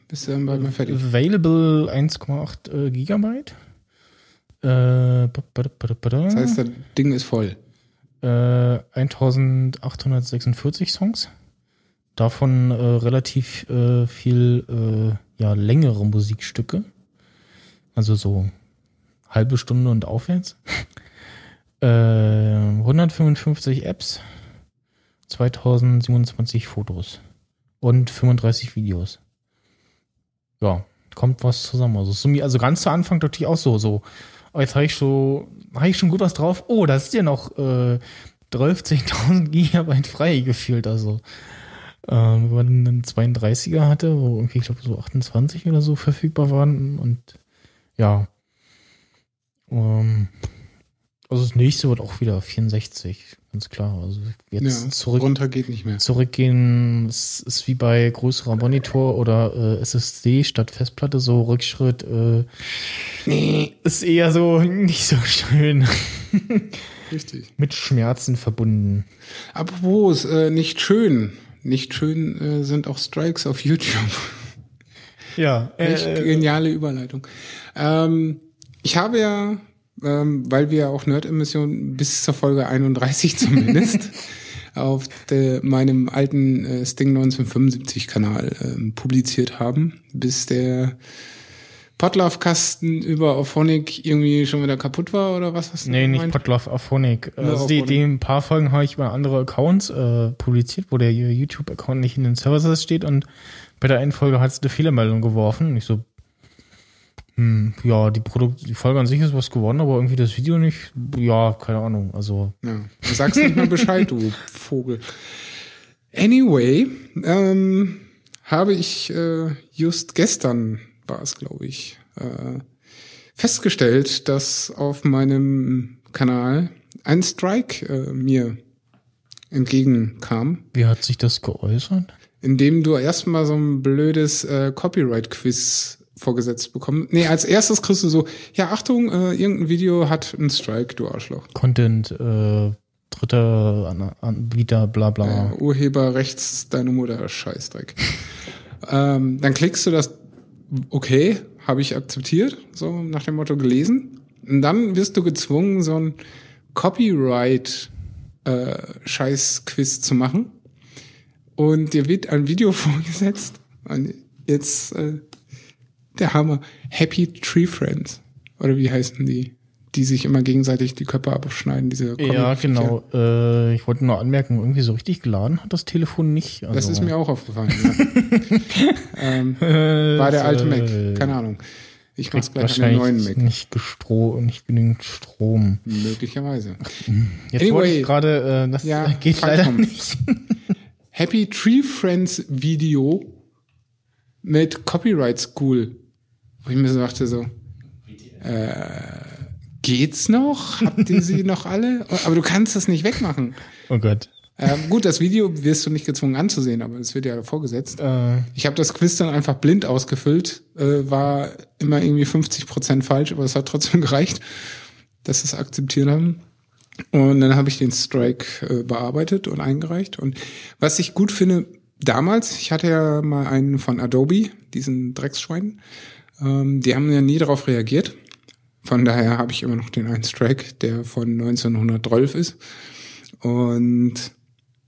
bist du dann bald mal fertig. Available 1,8 äh, Gigabyte. Äh, das heißt, das Ding ist voll. Äh, 1846 Songs. Davon äh, relativ äh, viel äh, ja, längere Musikstücke. Also so halbe Stunde und aufwärts. 155 äh, Apps. 2027 Fotos und 35 Videos. Ja, kommt was zusammen. Also, also ganz zu Anfang dachte ich auch so, so, oh, jetzt habe ich so, habe ich schon gut was drauf. Oh, da ist ja noch äh, 12.000 Gigabyte frei gefühlt. Also, ähm, wenn man einen 32er hatte, wo irgendwie, ich glaube, so 28 oder so verfügbar waren und ja. Ähm, also das nächste wird auch wieder 64 ganz klar. Also jetzt ja, zurück, runter geht nicht mehr. Zurückgehen ist, ist wie bei größerer Monitor oder äh, SSD statt Festplatte so Rückschritt. Äh, nee. Ist eher so nicht so schön. Richtig. Mit Schmerzen verbunden. Apropos, äh, nicht schön. Nicht schön äh, sind auch Strikes auf YouTube. Ja. Echt äh, geniale Überleitung. Ähm, ich habe ja ähm, weil wir auch Nerd-Emission bis zur Folge 31 zumindest auf de, meinem alten äh, Sting 1975 Kanal ähm, publiziert haben, bis der Potlove-Kasten über Auphonic irgendwie schon wieder kaputt war oder was hast du Nee, gemeint? nicht Potlove, Auphonic. Also die, die ein paar Folgen habe ich über andere Accounts äh, publiziert, wo der YouTube-Account nicht in den Services steht und bei der einen Folge hat es eine Fehlermeldung geworfen. Und ich so, hm, ja, die Produkt, die Folge an sich ist was geworden, aber irgendwie das Video nicht. Ja, keine Ahnung. Also. Ja, du sagst nicht mal Bescheid, du Vogel. Anyway, ähm, habe ich äh, just gestern war es, glaube ich, äh, festgestellt, dass auf meinem Kanal ein Strike äh, mir entgegenkam. Wie hat sich das geäußert? Indem du erstmal so ein blödes äh, Copyright-Quiz vorgesetzt bekommen. Nee, als erstes kriegst du so, ja, Achtung, äh, irgendein Video hat einen Strike, du Arschloch. Content, äh, dritter Anbieter, bla bla. Äh, Urheberrechts, deine Mutter, Scheißdreck. ähm, dann klickst du das, okay, habe ich akzeptiert, so nach dem Motto gelesen. Und dann wirst du gezwungen, so ein Copyright äh, zu machen. Und dir wird ein Video vorgesetzt. Und jetzt äh, der Hammer. Happy Tree Friends. Oder wie heißen die? Die sich immer gegenseitig die Köpfe abschneiden, diese Ja, genau. Äh, ich wollte nur anmerken, irgendwie so richtig geladen hat das Telefon nicht. Also das ist mir auch aufgefallen. ja. ähm, war der alte Mac. Äh, Keine Ahnung. Ich mach's gleich an den neuen Mac. Nicht, gestro nicht genügend Strom. Möglicherweise. Jetzt anyway, wollte ich gerade, äh, das ja, geht leider nicht. Happy Tree Friends Video mit Copyright School wo ich mir so dachte so, äh, geht's noch? Habt ihr sie noch alle? Aber du kannst das nicht wegmachen. Oh Gott. Ähm, gut, das Video wirst du nicht gezwungen anzusehen, aber es wird ja vorgesetzt. Äh. Ich habe das Quiz dann einfach blind ausgefüllt, äh, war immer irgendwie 50 Prozent falsch, aber es hat trotzdem gereicht, dass sie es akzeptiert haben. Und dann habe ich den Strike äh, bearbeitet und eingereicht. Und was ich gut finde, damals, ich hatte ja mal einen von Adobe, diesen Drecksschwein, ähm, die haben ja nie darauf reagiert. Von daher habe ich immer noch den einen Strike, der von 1912 ist. Und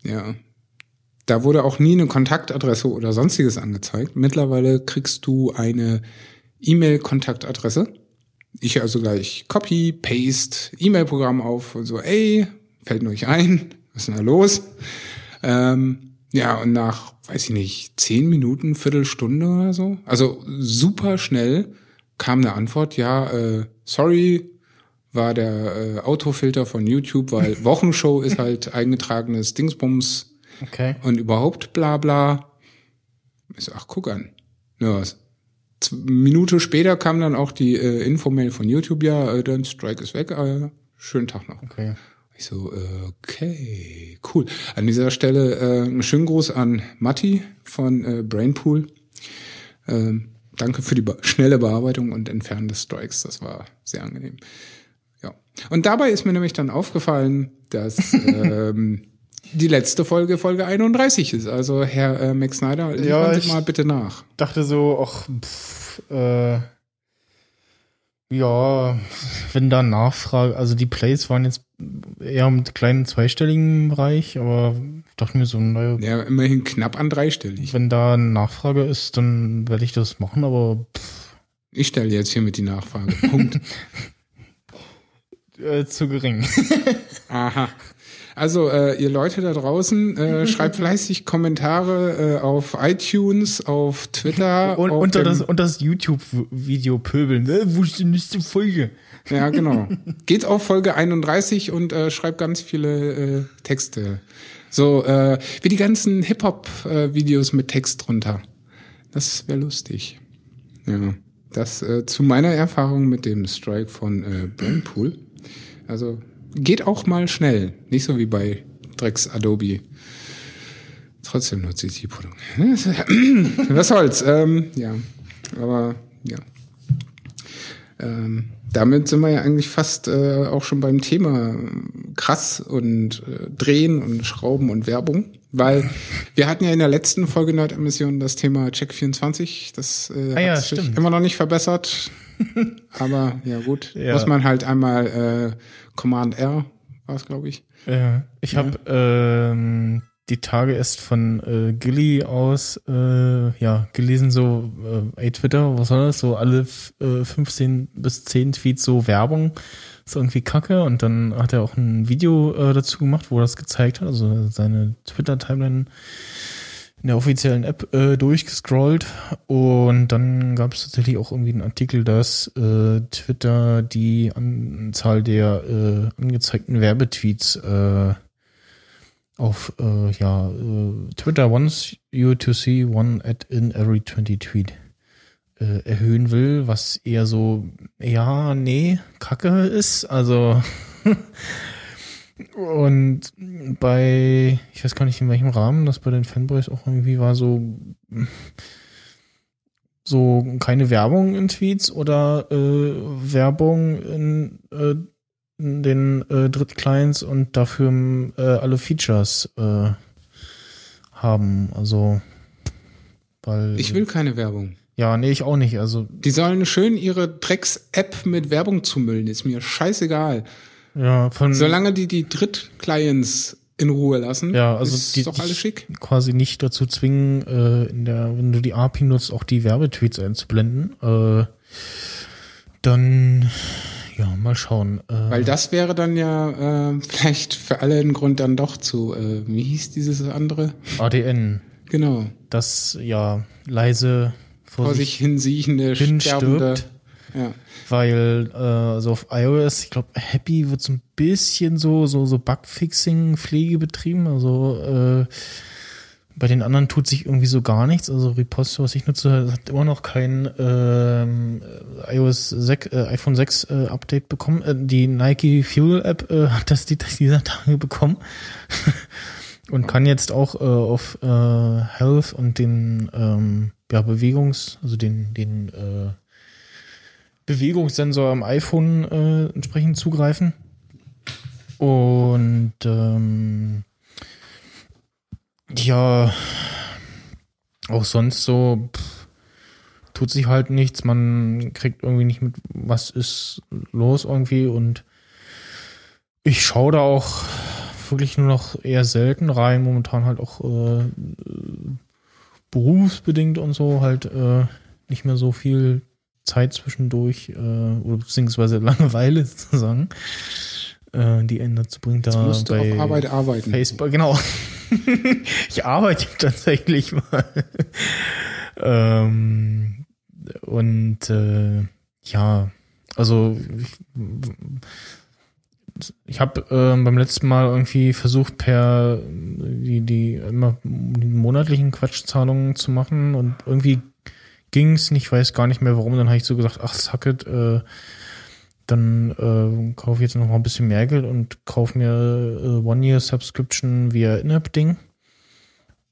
ja, da wurde auch nie eine Kontaktadresse oder sonstiges angezeigt. Mittlerweile kriegst du eine E-Mail-Kontaktadresse. Ich also gleich Copy, Paste, E-Mail-Programm auf und so, ey, fällt mir euch ein, was ist denn da los? Ähm, ja, und nach, weiß ich nicht, zehn Minuten, Viertelstunde oder so, also super schnell kam eine Antwort, ja, äh, sorry, war der äh, Autofilter von YouTube, weil Wochenshow ist halt eingetragenes Dingsbums Okay. und überhaupt bla bla. Ich so, ach, guck an. Ja, Minute später kam dann auch die äh, Infomail von YouTube, ja, äh, dein Strike ist weg, äh, schönen Tag noch. Okay. Ich so, okay, cool. An dieser Stelle äh, einen schönen Gruß an Matti von äh, Brainpool. Ähm, danke für die schnelle Bearbeitung und Entfernen des Strikes. Das war sehr angenehm. Ja. Und dabei ist mir nämlich dann aufgefallen, dass ähm, die letzte Folge Folge 31 ist. Also Herr äh, Max Snyder, Ja, Sie mal bitte nach. Dachte so, ach, pff, äh, ja, wenn da Nachfrage, also die Plays waren jetzt eher mit kleinen zweistelligen Bereich, aber dachte mir so, naja, Ja, immerhin knapp an dreistellig. wenn da eine Nachfrage ist, dann werde ich das machen, aber pff, Ich stelle jetzt hiermit die Nachfrage. Punkt. äh, zu gering. Aha. Also, äh, ihr Leute da draußen, äh, schreibt fleißig Kommentare äh, auf iTunes, auf Twitter. Und auf unter das, und das YouTube-Video pöbeln. Äh, wo ist die nächste Folge? Ja, genau. Geht auf Folge 31 und äh, schreibt ganz viele äh, Texte. So, äh, wie die ganzen Hip-Hop-Videos mit Text drunter. Das wäre lustig. Ja. Das äh, zu meiner Erfahrung mit dem Strike von äh, Brainpool. Also geht auch mal schnell. Nicht so wie bei Drecks Adobe. Trotzdem nutze ich die Produkte. Was soll's? Ähm, ja. Aber ja. Ähm, damit sind wir ja eigentlich fast äh, auch schon beim Thema äh, krass und äh, Drehen und Schrauben und Werbung. Weil wir hatten ja in der letzten Folge Nerd-Emission das Thema Check24. Das äh, Ah ja, hat sich stimmt. immer noch nicht verbessert. Aber ja gut, Ja. muss man halt einmal äh, Command R, war es glaube ich. Ja, ich habe ähm, die Tage erst von äh, Gilly aus äh, ja gelesen, so äh, ey Twitter, was soll das? So alle äh, 15 bis 10 Tweets so Werbung. Ist irgendwie kacke. Und dann hat er auch ein Video äh, dazu gemacht, wo er das gezeigt hat, also seine Twitter-Timeline in der offiziellen App äh, durchgescrollt und dann gab es tatsächlich auch irgendwie einen Artikel, dass äh, Twitter die Anzahl der äh, angezeigten Werbetweets äh, auf äh, ja äh, Twitter wants you to see one ad in every 20 tweet äh, erhöhen will, was eher so ja nee Kacke ist, also und bei, ich weiß gar nicht in welchem Rahmen das bei den Fanboys auch irgendwie war, so, so keine Werbung in Tweets oder äh, Werbung in, äh, in den äh, Drittclients und dafür äh, alle Features äh, haben. Also, weil. Ich will keine Werbung. Ja, nee, ich auch nicht. Also, Die sollen schön ihre Drecks-App mit Werbung zumüllen, ist mir scheißegal. ja, von. Solange die die Drittclients in Ruhe lassen, Ja, also ist die- doch alles schick. quasi nicht dazu zwingen, äh, in der, wenn du die API nutzt, auch die Werbetweets einzublenden. Äh, dann, ja, mal schauen. Äh, Weil das wäre dann ja äh, vielleicht für alle ein Grund dann doch zu, äh, wie hieß dieses andere? ADN, Genau. das ja leise vor, sich sich hin siechende, hin sterbende. stirbt. Ja. weil äh, also auf iOS, ich glaube, Happy wird so ein bisschen so so so Bugfixing Pflege betrieben, also äh, bei den anderen tut sich irgendwie so gar nichts. Also Riposte, was ich nutze, hat immer noch kein ähm, iOS 6, äh, iPhone 6 äh, Update bekommen. Äh, die Nike Fuel App äh, hat das die, dieser Tage bekommen und kann jetzt auch äh, auf äh, Health und den ähm, ja, Bewegungs, also den den äh, Bewegungssensor am iPhone äh, entsprechend zugreifen. Und ähm, ja, auch sonst so pff, tut sich halt nichts. Man kriegt irgendwie nicht mit, was ist los irgendwie. Und ich schaue da auch wirklich nur noch eher selten rein. Momentan halt auch äh, berufsbedingt und so halt äh, nicht mehr so viel Zeit zwischendurch äh, oder beziehungsweise Langeweile sozusagen äh, die Ende zu bringen. Da Jetzt musst bei auf Arbeit arbeiten. Facebook, genau. ich arbeite tatsächlich mal. ähm, und äh, ja, also ich, ich habe äh, beim letzten Mal irgendwie versucht, per die, die immer die monatlichen Quatschzahlungen zu machen und irgendwie ging es nicht, weiß gar nicht mehr warum. Dann habe ich so gesagt, ach, suck it, äh, dann äh, kaufe ich jetzt noch mal ein bisschen mehr Geld und kaufe mir äh, One-Year-Subscription via In-App-Ding.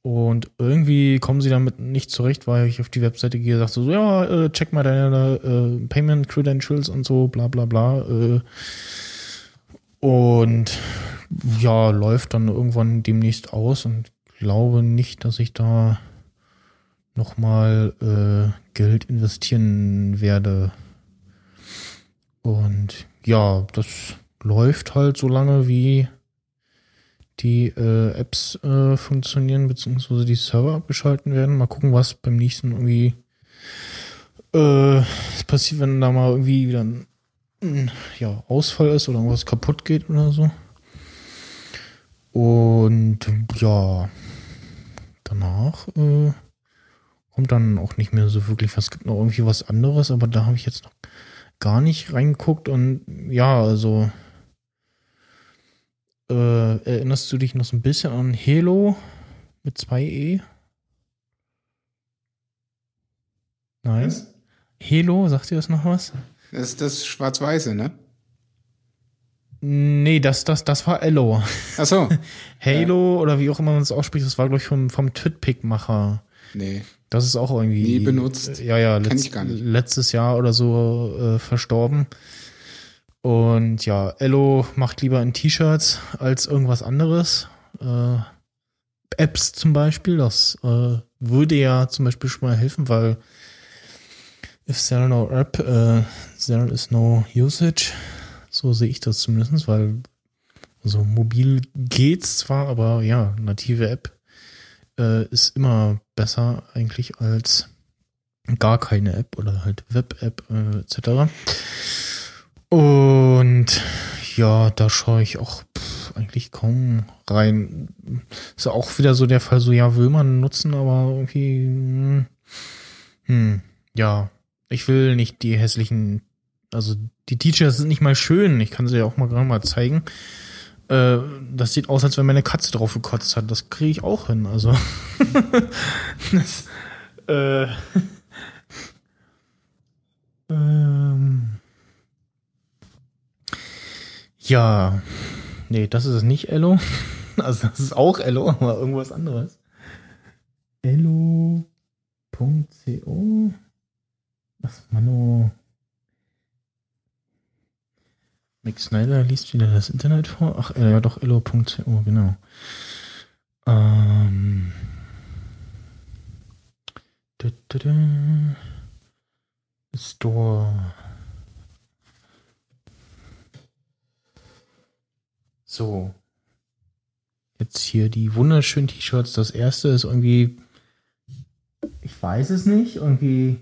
Und irgendwie kommen sie damit nicht zurecht, weil ich auf die Webseite gehe, sage so, ja, äh, check mal deine äh, Payment Credentials und so, bla bla bla. Äh, und ja, läuft dann irgendwann demnächst aus und glaube nicht, dass ich da nochmal äh, Geld investieren werde. Und ja, das läuft halt so lange, wie die äh, Apps äh, funktionieren, beziehungsweise die Server abgeschalten werden. Mal gucken, was beim nächsten irgendwie äh, passiert, wenn da mal irgendwie wieder ein, ja, Ausfall ist oder irgendwas kaputt geht oder so. Und ja, danach äh, kommt dann auch nicht mehr so wirklich was. Es gibt noch irgendwie was anderes, aber da habe ich jetzt noch gar nicht reingeguckt und ja, also äh, erinnerst du dich noch so ein bisschen an Halo mit 2E? Nein. Was? Halo, sagt dir das noch was? Das ist das Schwarz-Weiße, ne? Nee, das, das, das war Elo. Ach so. Halo oder wie auch immer man es ausspricht, das war, glaube ich, vom, vom Twitpic-Macher. Nee. Das ist auch irgendwie. Nie benutzt. Ja, ja, Kenn letzt, letztes Jahr oder so äh, verstorben. Und ja, Ello macht lieber in T-Shirts als irgendwas anderes. Äh, Apps zum Beispiel, das äh, würde ja zum Beispiel schon mal helfen, weil if there no app, äh, there is no usage. So sehe ich das zumindest, weil also mobil geht's zwar, aber ja, native App äh, ist immer besser eigentlich als gar keine App oder halt Web-App äh, etc. Und ja, da schaue ich auch pff, eigentlich kaum rein. Ist auch wieder so der Fall, so ja, will man nutzen, aber irgendwie, hm, hm, ja, ich will nicht die hässlichen, also die Teachers sind nicht mal schön, ich kann sie ja auch mal gerade mal zeigen. Äh, das sieht aus, als wenn meine Katze drauf gekotzt hat. Das kriege ich auch hin. Also das, äh, ähm, ja, nee, das ist nicht Ello. Also das ist auch Ello, aber irgendwas anderes. Ello.co Was, Mano? Mick Snyder liest wieder das Internet vor. Ach, äh, ja doch, Ello.co, genau. Ähm. Da, da, da. Store. So. Jetzt hier die wunderschönen T-Shirts. Das erste ist irgendwie, ich weiß es nicht, irgendwie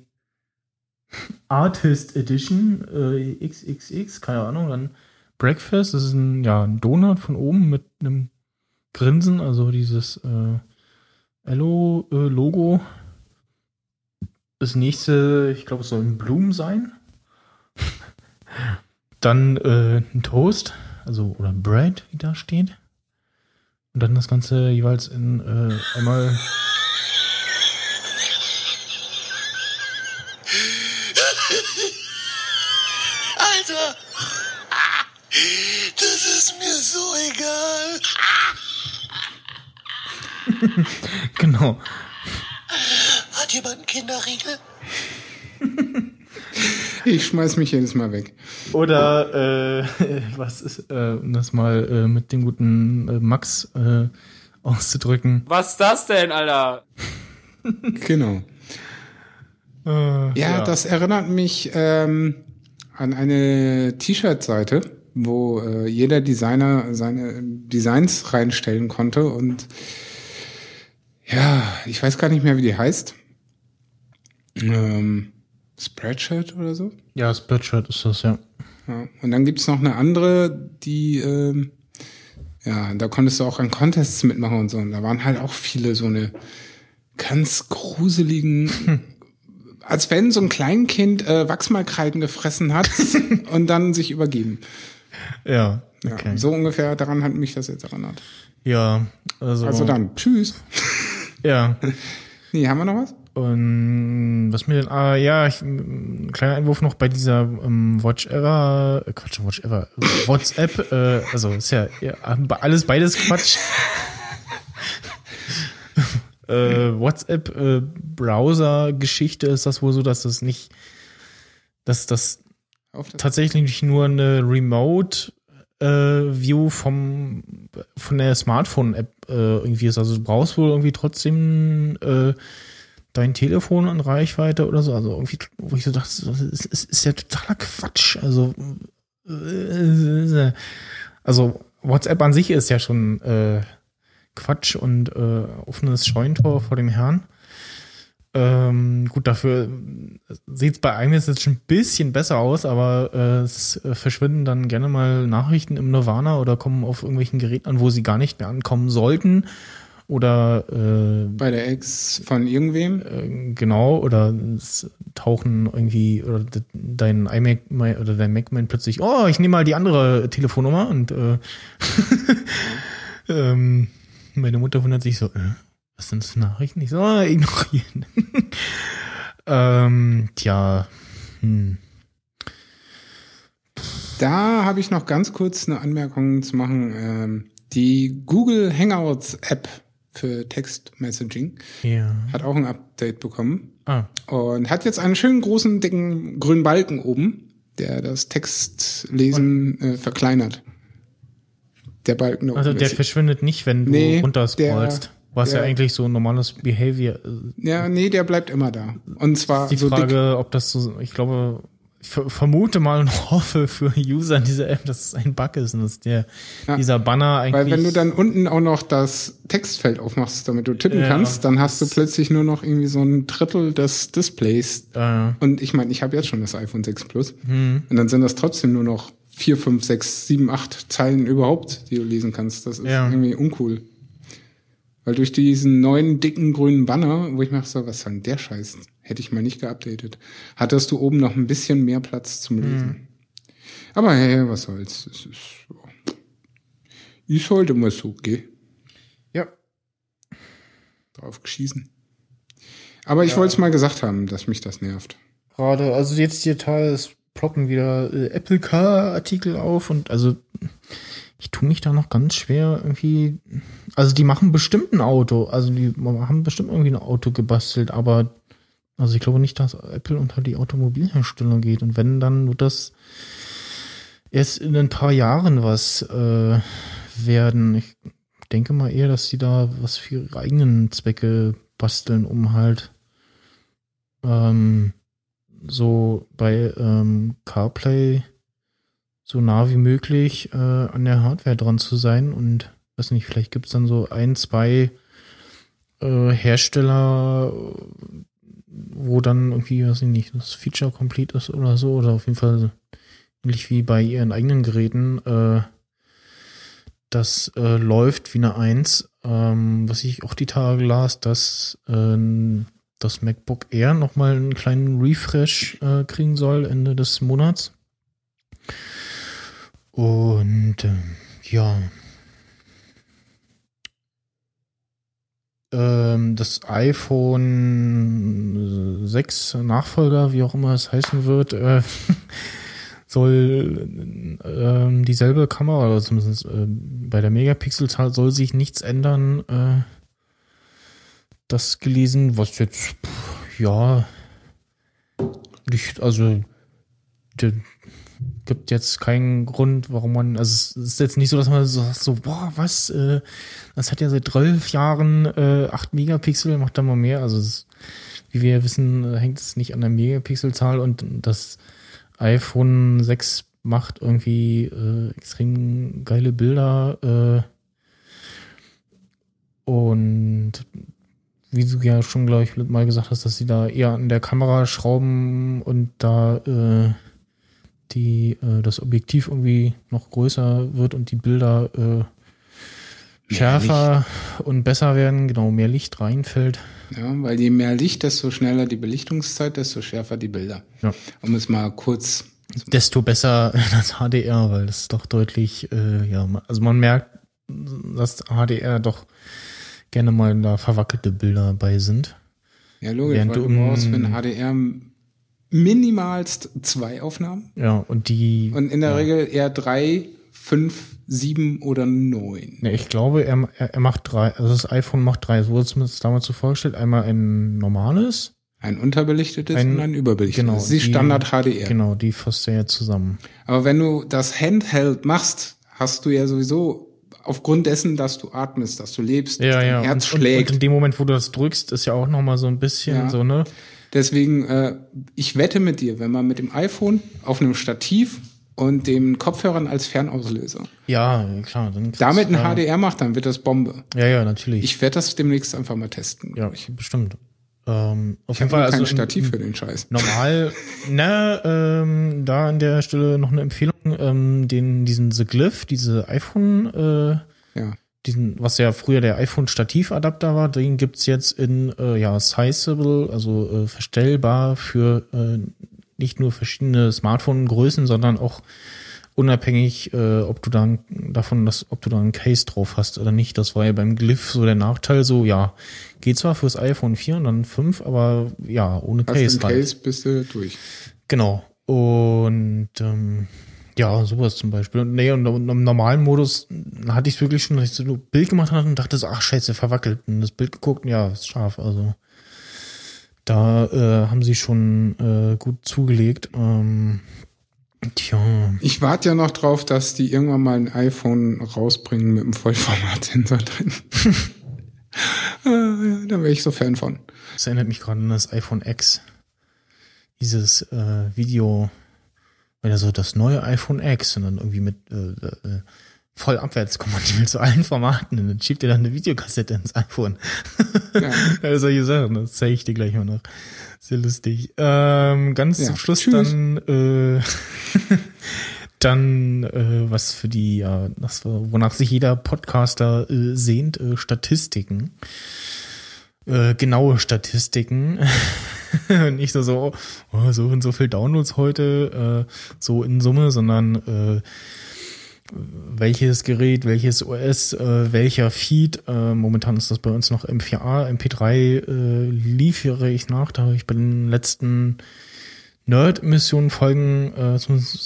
Artist Edition äh, XXX, keine Ahnung. Dann Breakfast, das ist ein, ja, ein Donut von oben mit einem Grinsen, also dieses äh, Ello-Logo. Das nächste, ich glaube, es soll ein Blumen sein. Dann äh, ein Toast, also oder Bread, wie da steht. Und dann das Ganze jeweils in äh, einmal. Alter! Das ist mir so egal. Genau. Hat jemand einen Kinderriegel? Ich schmeiß mich jedes Mal weg. Oder äh, was ist, äh, um das mal äh, mit dem guten äh, Max äh, auszudrücken. Was ist das denn, Alter? Genau. Äh, Ja, das erinnert mich ähm, an eine T-Shirt-Seite, wo äh, jeder Designer seine Designs reinstellen konnte und ja, ich weiß gar nicht mehr, wie die heißt. Ähm, Spreadshirt oder so. Ja, Spreadshirt ist das, ja. Ja. Und dann gibt's noch eine andere, die, ähm, ja, da konntest du auch an Contests mitmachen und so. Und da waren halt auch viele so eine ganz gruseligen, als wenn so ein Kleinkind äh, Wachsmalkreiden gefressen hat und dann sich übergeben. Ja, Ja, okay. So ungefähr daran hat mich das jetzt erinnert. Ja, also, Also dann, tschüss. ja. Nee, haben wir noch was? Und was mir denn, ah, ja, ich, ein kleiner Einwurf noch bei dieser ähm, Watch Ever, äh, Quatsch, Watch Ever, WhatsApp, äh, also ist ja, ja alles beides Quatsch. äh, WhatsApp äh, Browser Geschichte ist das wohl so, dass das nicht, dass das das tatsächlich nicht nur eine Remote View vom von der Smartphone App äh, irgendwie ist. Also du brauchst wohl irgendwie trotzdem äh, dein Telefon in Reichweite oder so. Also irgendwie, wo ich so dachte, das ist, ist, ist ja totaler Quatsch. Also äh, also WhatsApp an sich ist ja schon äh, Quatsch und äh, offenes Scheuntor vor dem Herrn. Ähm, gut, dafür sieht es bei einem jetzt schon ein bisschen besser aus, aber äh, es äh, verschwinden dann gerne mal Nachrichten im Nirvana oder kommen auf irgendwelchen Geräten an, wo sie gar nicht mehr ankommen sollten. Oder äh, bei der Ex von irgendwem. äh, genau, oder es tauchen irgendwie oder de- dein iMac oder dein Mac meint plötzlich, oh, ich nehme mal die andere Telefonnummer und äh, ähm, meine Mutter wundert sich so, äh, was sind das für Nachrichten? Ich so, ah, ignorieren. ähm, tja, hm. Da habe ich noch ganz kurz eine Anmerkung zu machen. Ähm, die Google Hangouts App für Text-Messaging ja. hat auch ein Update bekommen Ah, und hat jetzt einen schönen großen, dicken grünen Balken oben, der das Textlesen äh, verkleinert. Der Balken also der verschwindet nicht, wenn du Nee, runterscrollst. der- Was ja der- eigentlich so ein normales Behavior ist. Ja, nee, der bleibt immer da. Und zwar die so dick. Frage, ob das so, ich glaube, ich ver- vermute mal und hoffe für User in dieser App, dass es ein Bug ist und dass der, Ja. dieser Banner eigentlich. Weil wenn du dann unten auch noch das Textfeld aufmachst, damit du tippen Ja, kannst, dann hast du plötzlich nur noch irgendwie so ein Drittel des Displays äh, Und ich meine, ich habe jetzt schon das iPhone 6 Plus. hm, Und dann sind das trotzdem nur noch vier, fünf, sechs, sieben, acht Zeilen überhaupt, die du lesen kannst. Das ist Ja. irgendwie uncool. Weil durch diesen neuen dicken grünen Banner, wo ich mir so, was sagen, der Scheiß, hätte ich mal nicht geupdatet, hattest du oben noch ein bisschen mehr Platz zum Lesen. Aber hey, was soll's. Es ist, so. ist halt immer so, gell? ja. Drauf geschießen. Aber ich wollte es mal gesagt haben, dass mich das nervt. Gerade, also jetzt hier Teil, es ploppen wieder äh, Apple Car Artikel auf und also ich tue mich da noch ganz schwer irgendwie. Also die machen bestimmt ein Auto, also die haben bestimmt irgendwie ein Auto gebastelt, aber also ich glaube nicht, dass Apple unter die Automobilherstellung geht und wenn dann wird das erst in ein paar Jahren was äh, werden. Ich denke mal eher, dass sie da was für ihre eigenen Zwecke basteln, um halt ähm, so bei ähm, CarPlay so nah wie möglich äh, an der Hardware dran zu sein und weiß nicht, vielleicht gibt's dann so ein, zwei äh, Hersteller, wo dann irgendwie, weiß ich nicht, das Feature complete ist oder so, oder auf jeden Fall ähnlich wie bei ihren eigenen Geräten, äh, das äh, läuft wie eine Eins. Ähm, was ich auch die Tage las, dass äh, das MacBook Air nochmal einen kleinen Refresh äh, kriegen soll Ende des Monats. Und äh, ja. Ähm, das iPhone 6 Nachfolger, wie auch immer es heißen wird, äh, soll ähm, dieselbe Kamera, oder zumindest äh, bei der Megapixelzahl soll sich nichts ändern. Äh, das gelesen, was jetzt, pff, ja, nicht, also d- gibt jetzt keinen Grund, warum man, also es ist jetzt nicht so, dass man so sagt, so, boah, was, äh, das hat ja seit 12 Jahren äh, 8 Megapixel, macht da mal mehr. Also es, wie wir wissen, äh, hängt es nicht an der Megapixelzahl und das iPhone 6 macht irgendwie äh, extrem geile Bilder äh, und wie du ja schon, glaube ich, mal gesagt hast, dass sie da eher an der Kamera schrauben und da äh, die, äh, das Objektiv irgendwie noch größer wird und die Bilder äh, schärfer und besser werden, genau, mehr Licht reinfällt. Ja, weil je mehr Licht, desto schneller die Belichtungszeit, desto schärfer die Bilder. Ja. Um es mal kurz Desto besser das HDR, weil das doch deutlich, äh, ja, also man merkt, dass HDR doch gerne mal da verwackelte Bilder bei sind. Ja, logisch, Während weil du brauchst für ein HDR minimalst zwei Aufnahmen Ja, und die. und in der ja. Regel eher drei, fünf, sieben oder neun. Ne, ich glaube, er, er, er macht drei, also das iPhone macht drei, so wurde es damals so vorgestellt. Einmal ein normales, Ein unterbelichtetes Ein- und ein überbelichtetes. genau, das ist die die- Standard HDR. genau, die fasst er ja zusammen. Aber wenn du das Handheld machst, hast du ja sowieso aufgrund dessen, dass du atmest, dass du lebst, dass Ja, dein ja. Herz und, schlägt. Und in dem Moment, wo du das drückst, ist ja auch noch mal so ein bisschen Ja. so, ne? Deswegen, äh, ich wette mit dir, wenn man mit dem iPhone auf einem Stativ und den Kopfhörern als Fernauslöser Ja, klar. Dann damit ein du- HDR macht, dann wird das Bombe. Ja, ja, natürlich. Ich werde das demnächst einfach mal testen. ja, Ich, bestimmt. Ähm, auf ich jeden Fall kein also in- Stativ für den Scheiß. normal, na, ähm, da an der Stelle noch eine Empfehlung, ähm, den, diesen The Glyph, diese iPhone, äh, Ja. Diesen, was ja früher der iPhone-Stativadapter war, den gibt's jetzt in, äh, ja, sizable, also äh, verstellbar für äh, nicht nur verschiedene Smartphone-Größen, sondern auch unabhängig, äh, ob du dann davon, dass, ob du da ein Case drauf hast oder nicht. Das war ja beim Glyph so der Nachteil, so, ja, geht zwar fürs iPhone 4 und dann 5, aber ja, ohne Hast Case du halt. einen Case, bist du durch. Genau. Und ähm, ja, sowas zum Beispiel. Und, nee, und, und im normalen Modus hatte ich es wirklich schon, dass ich so ein Bild gemacht habe und dachte so, ach scheiße, verwackelt. Und das Bild geguckt, und ja, ist scharf. Also da äh, haben sie schon äh, gut zugelegt. Ähm, tja, Ich warte ja noch drauf, dass die irgendwann mal ein iPhone rausbringen mit einem Vollformat-Sensor drin. Ja, da wäre ich so Fan von. das erinnert mich gerade an das iPhone X. Dieses äh, Video, wenn er so das neue iPhone X und dann irgendwie mit äh, äh, voll abwärts kommandiert zu allen Formaten und dann schiebt er dann eine Videokassette ins iPhone. Ja. ja, solche Sachen, das zeige ich dir gleich mal noch. Sehr lustig. Ähm, ganz Ja, zum Schluss tschüss. dann, äh, dann äh, was für die, ja, das, wonach sich jeder Podcaster äh, sehnt, äh, Statistiken. Äh, genaue Statistiken. Nicht nur so, oh, so und so viel Downloads heute, äh, so in Summe, sondern äh, welches Gerät, welches OS, äh, welcher Feed. Äh, momentan ist das bei uns noch M4A, MP3 äh, liefere ich nach. Da habe ich bei den letzten Nerd-Missionen-Folgen äh,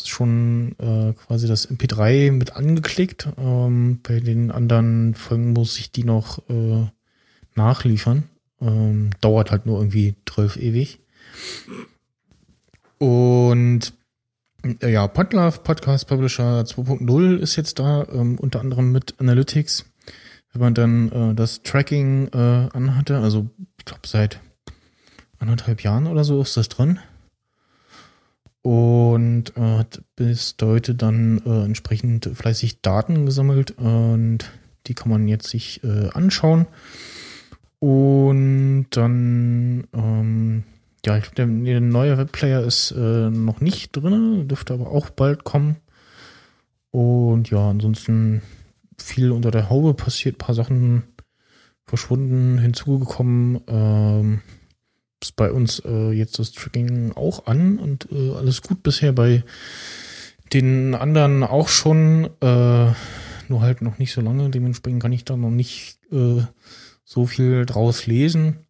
schon äh, quasi das MP3 mit angeklickt. Ähm, bei den anderen Folgen muss ich die noch äh, nachliefern. Ähm, dauert halt nur irgendwie 12 ewig. Und äh, ja, Podlove, Podcast Publisher 2.0 ist jetzt da, ähm, unter anderem mit Analytics. Wenn man dann äh, das Tracking äh, anhatte, also ich glaube seit anderthalb Jahren oder so ist das drin. Und äh, hat bis heute dann äh, entsprechend fleißig Daten gesammelt und die kann man jetzt sich äh, anschauen. Und dann, ähm, ja, ich glaube, der, der neue Webplayer ist äh, noch nicht drin, dürfte aber auch bald kommen. Und ja, ansonsten viel unter der Haube passiert, paar Sachen verschwunden, hinzugekommen. Ähm, ist bei uns äh, jetzt das Tracking auch an und äh, alles gut bisher bei den anderen auch schon, äh, nur halt noch nicht so lange. Dementsprechend kann ich da noch nicht äh, so viel draus lesen.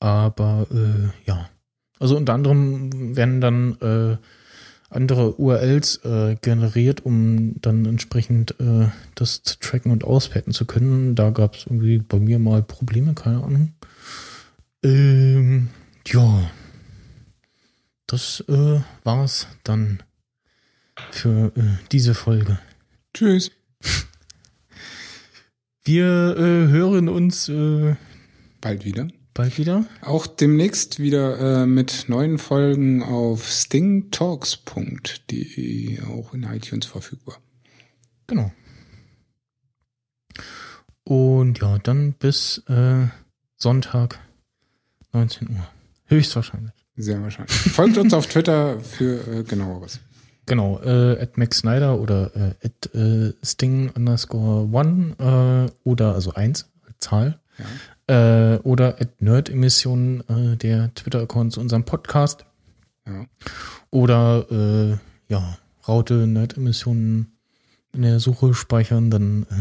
Aber äh, ja, also unter anderem werden dann äh, andere URLs äh, generiert, um dann entsprechend äh, das zu tracken und auswerten zu können. Da gab es irgendwie bei mir mal Probleme, keine Ahnung. Ähm, ja. das äh, war's dann für äh, diese Folge. Tschüss. Wir äh, hören uns äh, Bald wieder. bald wieder. Auch demnächst wieder äh, mit neuen Folgen auf stingtalks.de, auch in iTunes verfügbar. Genau. Und ja, dann bis äh, Sonntag 19 Uhr. Höchstwahrscheinlich. Sehr wahrscheinlich. Folgt uns auf Twitter für äh, genaueres. Genau, äh, at Max Snyder oder äh, at äh, Sting underscore one äh, oder also eins, Zahl. Ja. Äh, oder at Nerd-Emissionen, äh, der Twitter-Account zu unserem Podcast. Ja. Oder äh, ja, Raute Nerd-Emissionen in der Suche speichern, dann äh,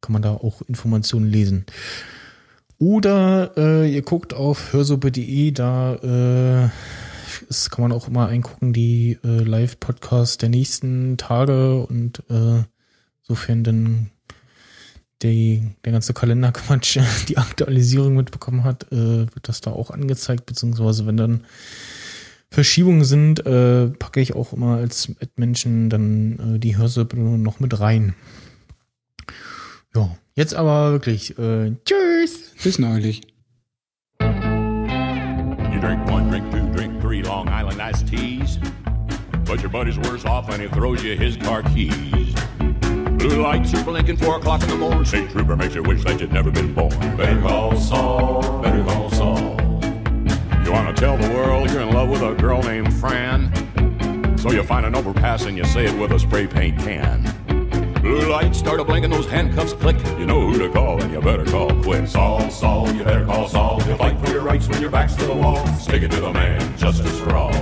kann man da auch Informationen lesen. Oder äh, ihr guckt auf hörsuppe.de, da äh, ist, kann man auch immer eingucken, die äh, Live-Podcasts der nächsten Tage und äh, sofern dann die, der ganze Kalenderquatsch die Aktualisierung mitbekommen hat, äh, wird das da auch angezeigt, beziehungsweise wenn dann Verschiebungen sind, äh, packe ich auch immer als Menschen dann äh, die Hörsuppe noch mit rein. Ja, jetzt aber wirklich, äh, tschüss! Bis neulich. You drink one, drink two, drink three Long Island iced teas. But your buddy's worse off and he throws you his car keys. Blue lights are blinking four o'clock in the morning. State trooper makes you wish that you'd never been born. Better call Saul, better call Saul. You wanna tell the world you're in love with a girl named Fran? So you find an overpass and you say it with a spray paint can. Blue lights start a blinking, those handcuffs click. You know who to call, and you better call quick. Saul, Saul, you better call Saul. You'll fight for your rights when your back's to the wall. Stick it to the man, justice for all.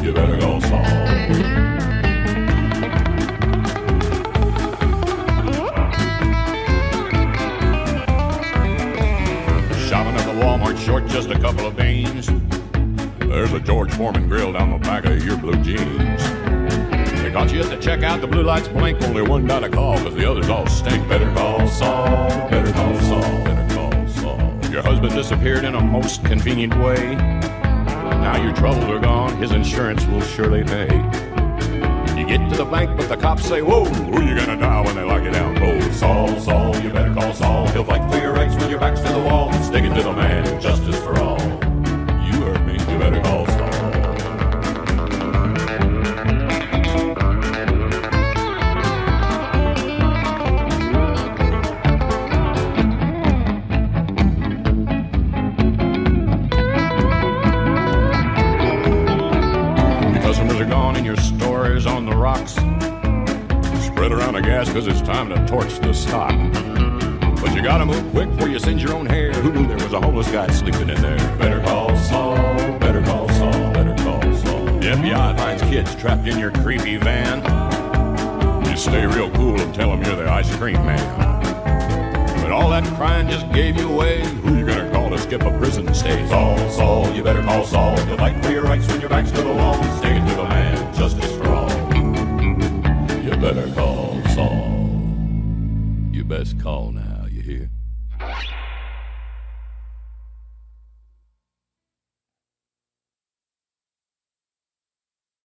You better call Saul. Shopping at the Walmart short just a couple of beans. There's a George Foreman grill down the back of your blue jeans. Caught you at the checkout, the blue lights blink, only one got a call, cause the others all stink. Better call Saul, better call Saul, better call Saul. Your husband disappeared in a most convenient way. Now your troubles are gone, his insurance will surely pay. You get to the bank, but the cops say, Whoa, who you gonna dial when they lock you down cold? Saul, Saul, you better call Saul. He'll fight for your rights when your back's to the wall. Stick it to the man, justice for all. The gas because it's time to torch the stock. But you gotta move quick before you singe your own hair. Who knew there was a homeless guy sleeping in there? Better call Saul, better call Saul, better call Saul. The FBI finds kids trapped in your creepy van. You stay real cool and tell them you're the ice cream man. But all that crying just gave you away. Who you gonna call to skip a prison stay? Saul, Saul, you better call Saul. You'll fight for your rights when your back's to the wall. It to the man, justice for all. You better call best call now?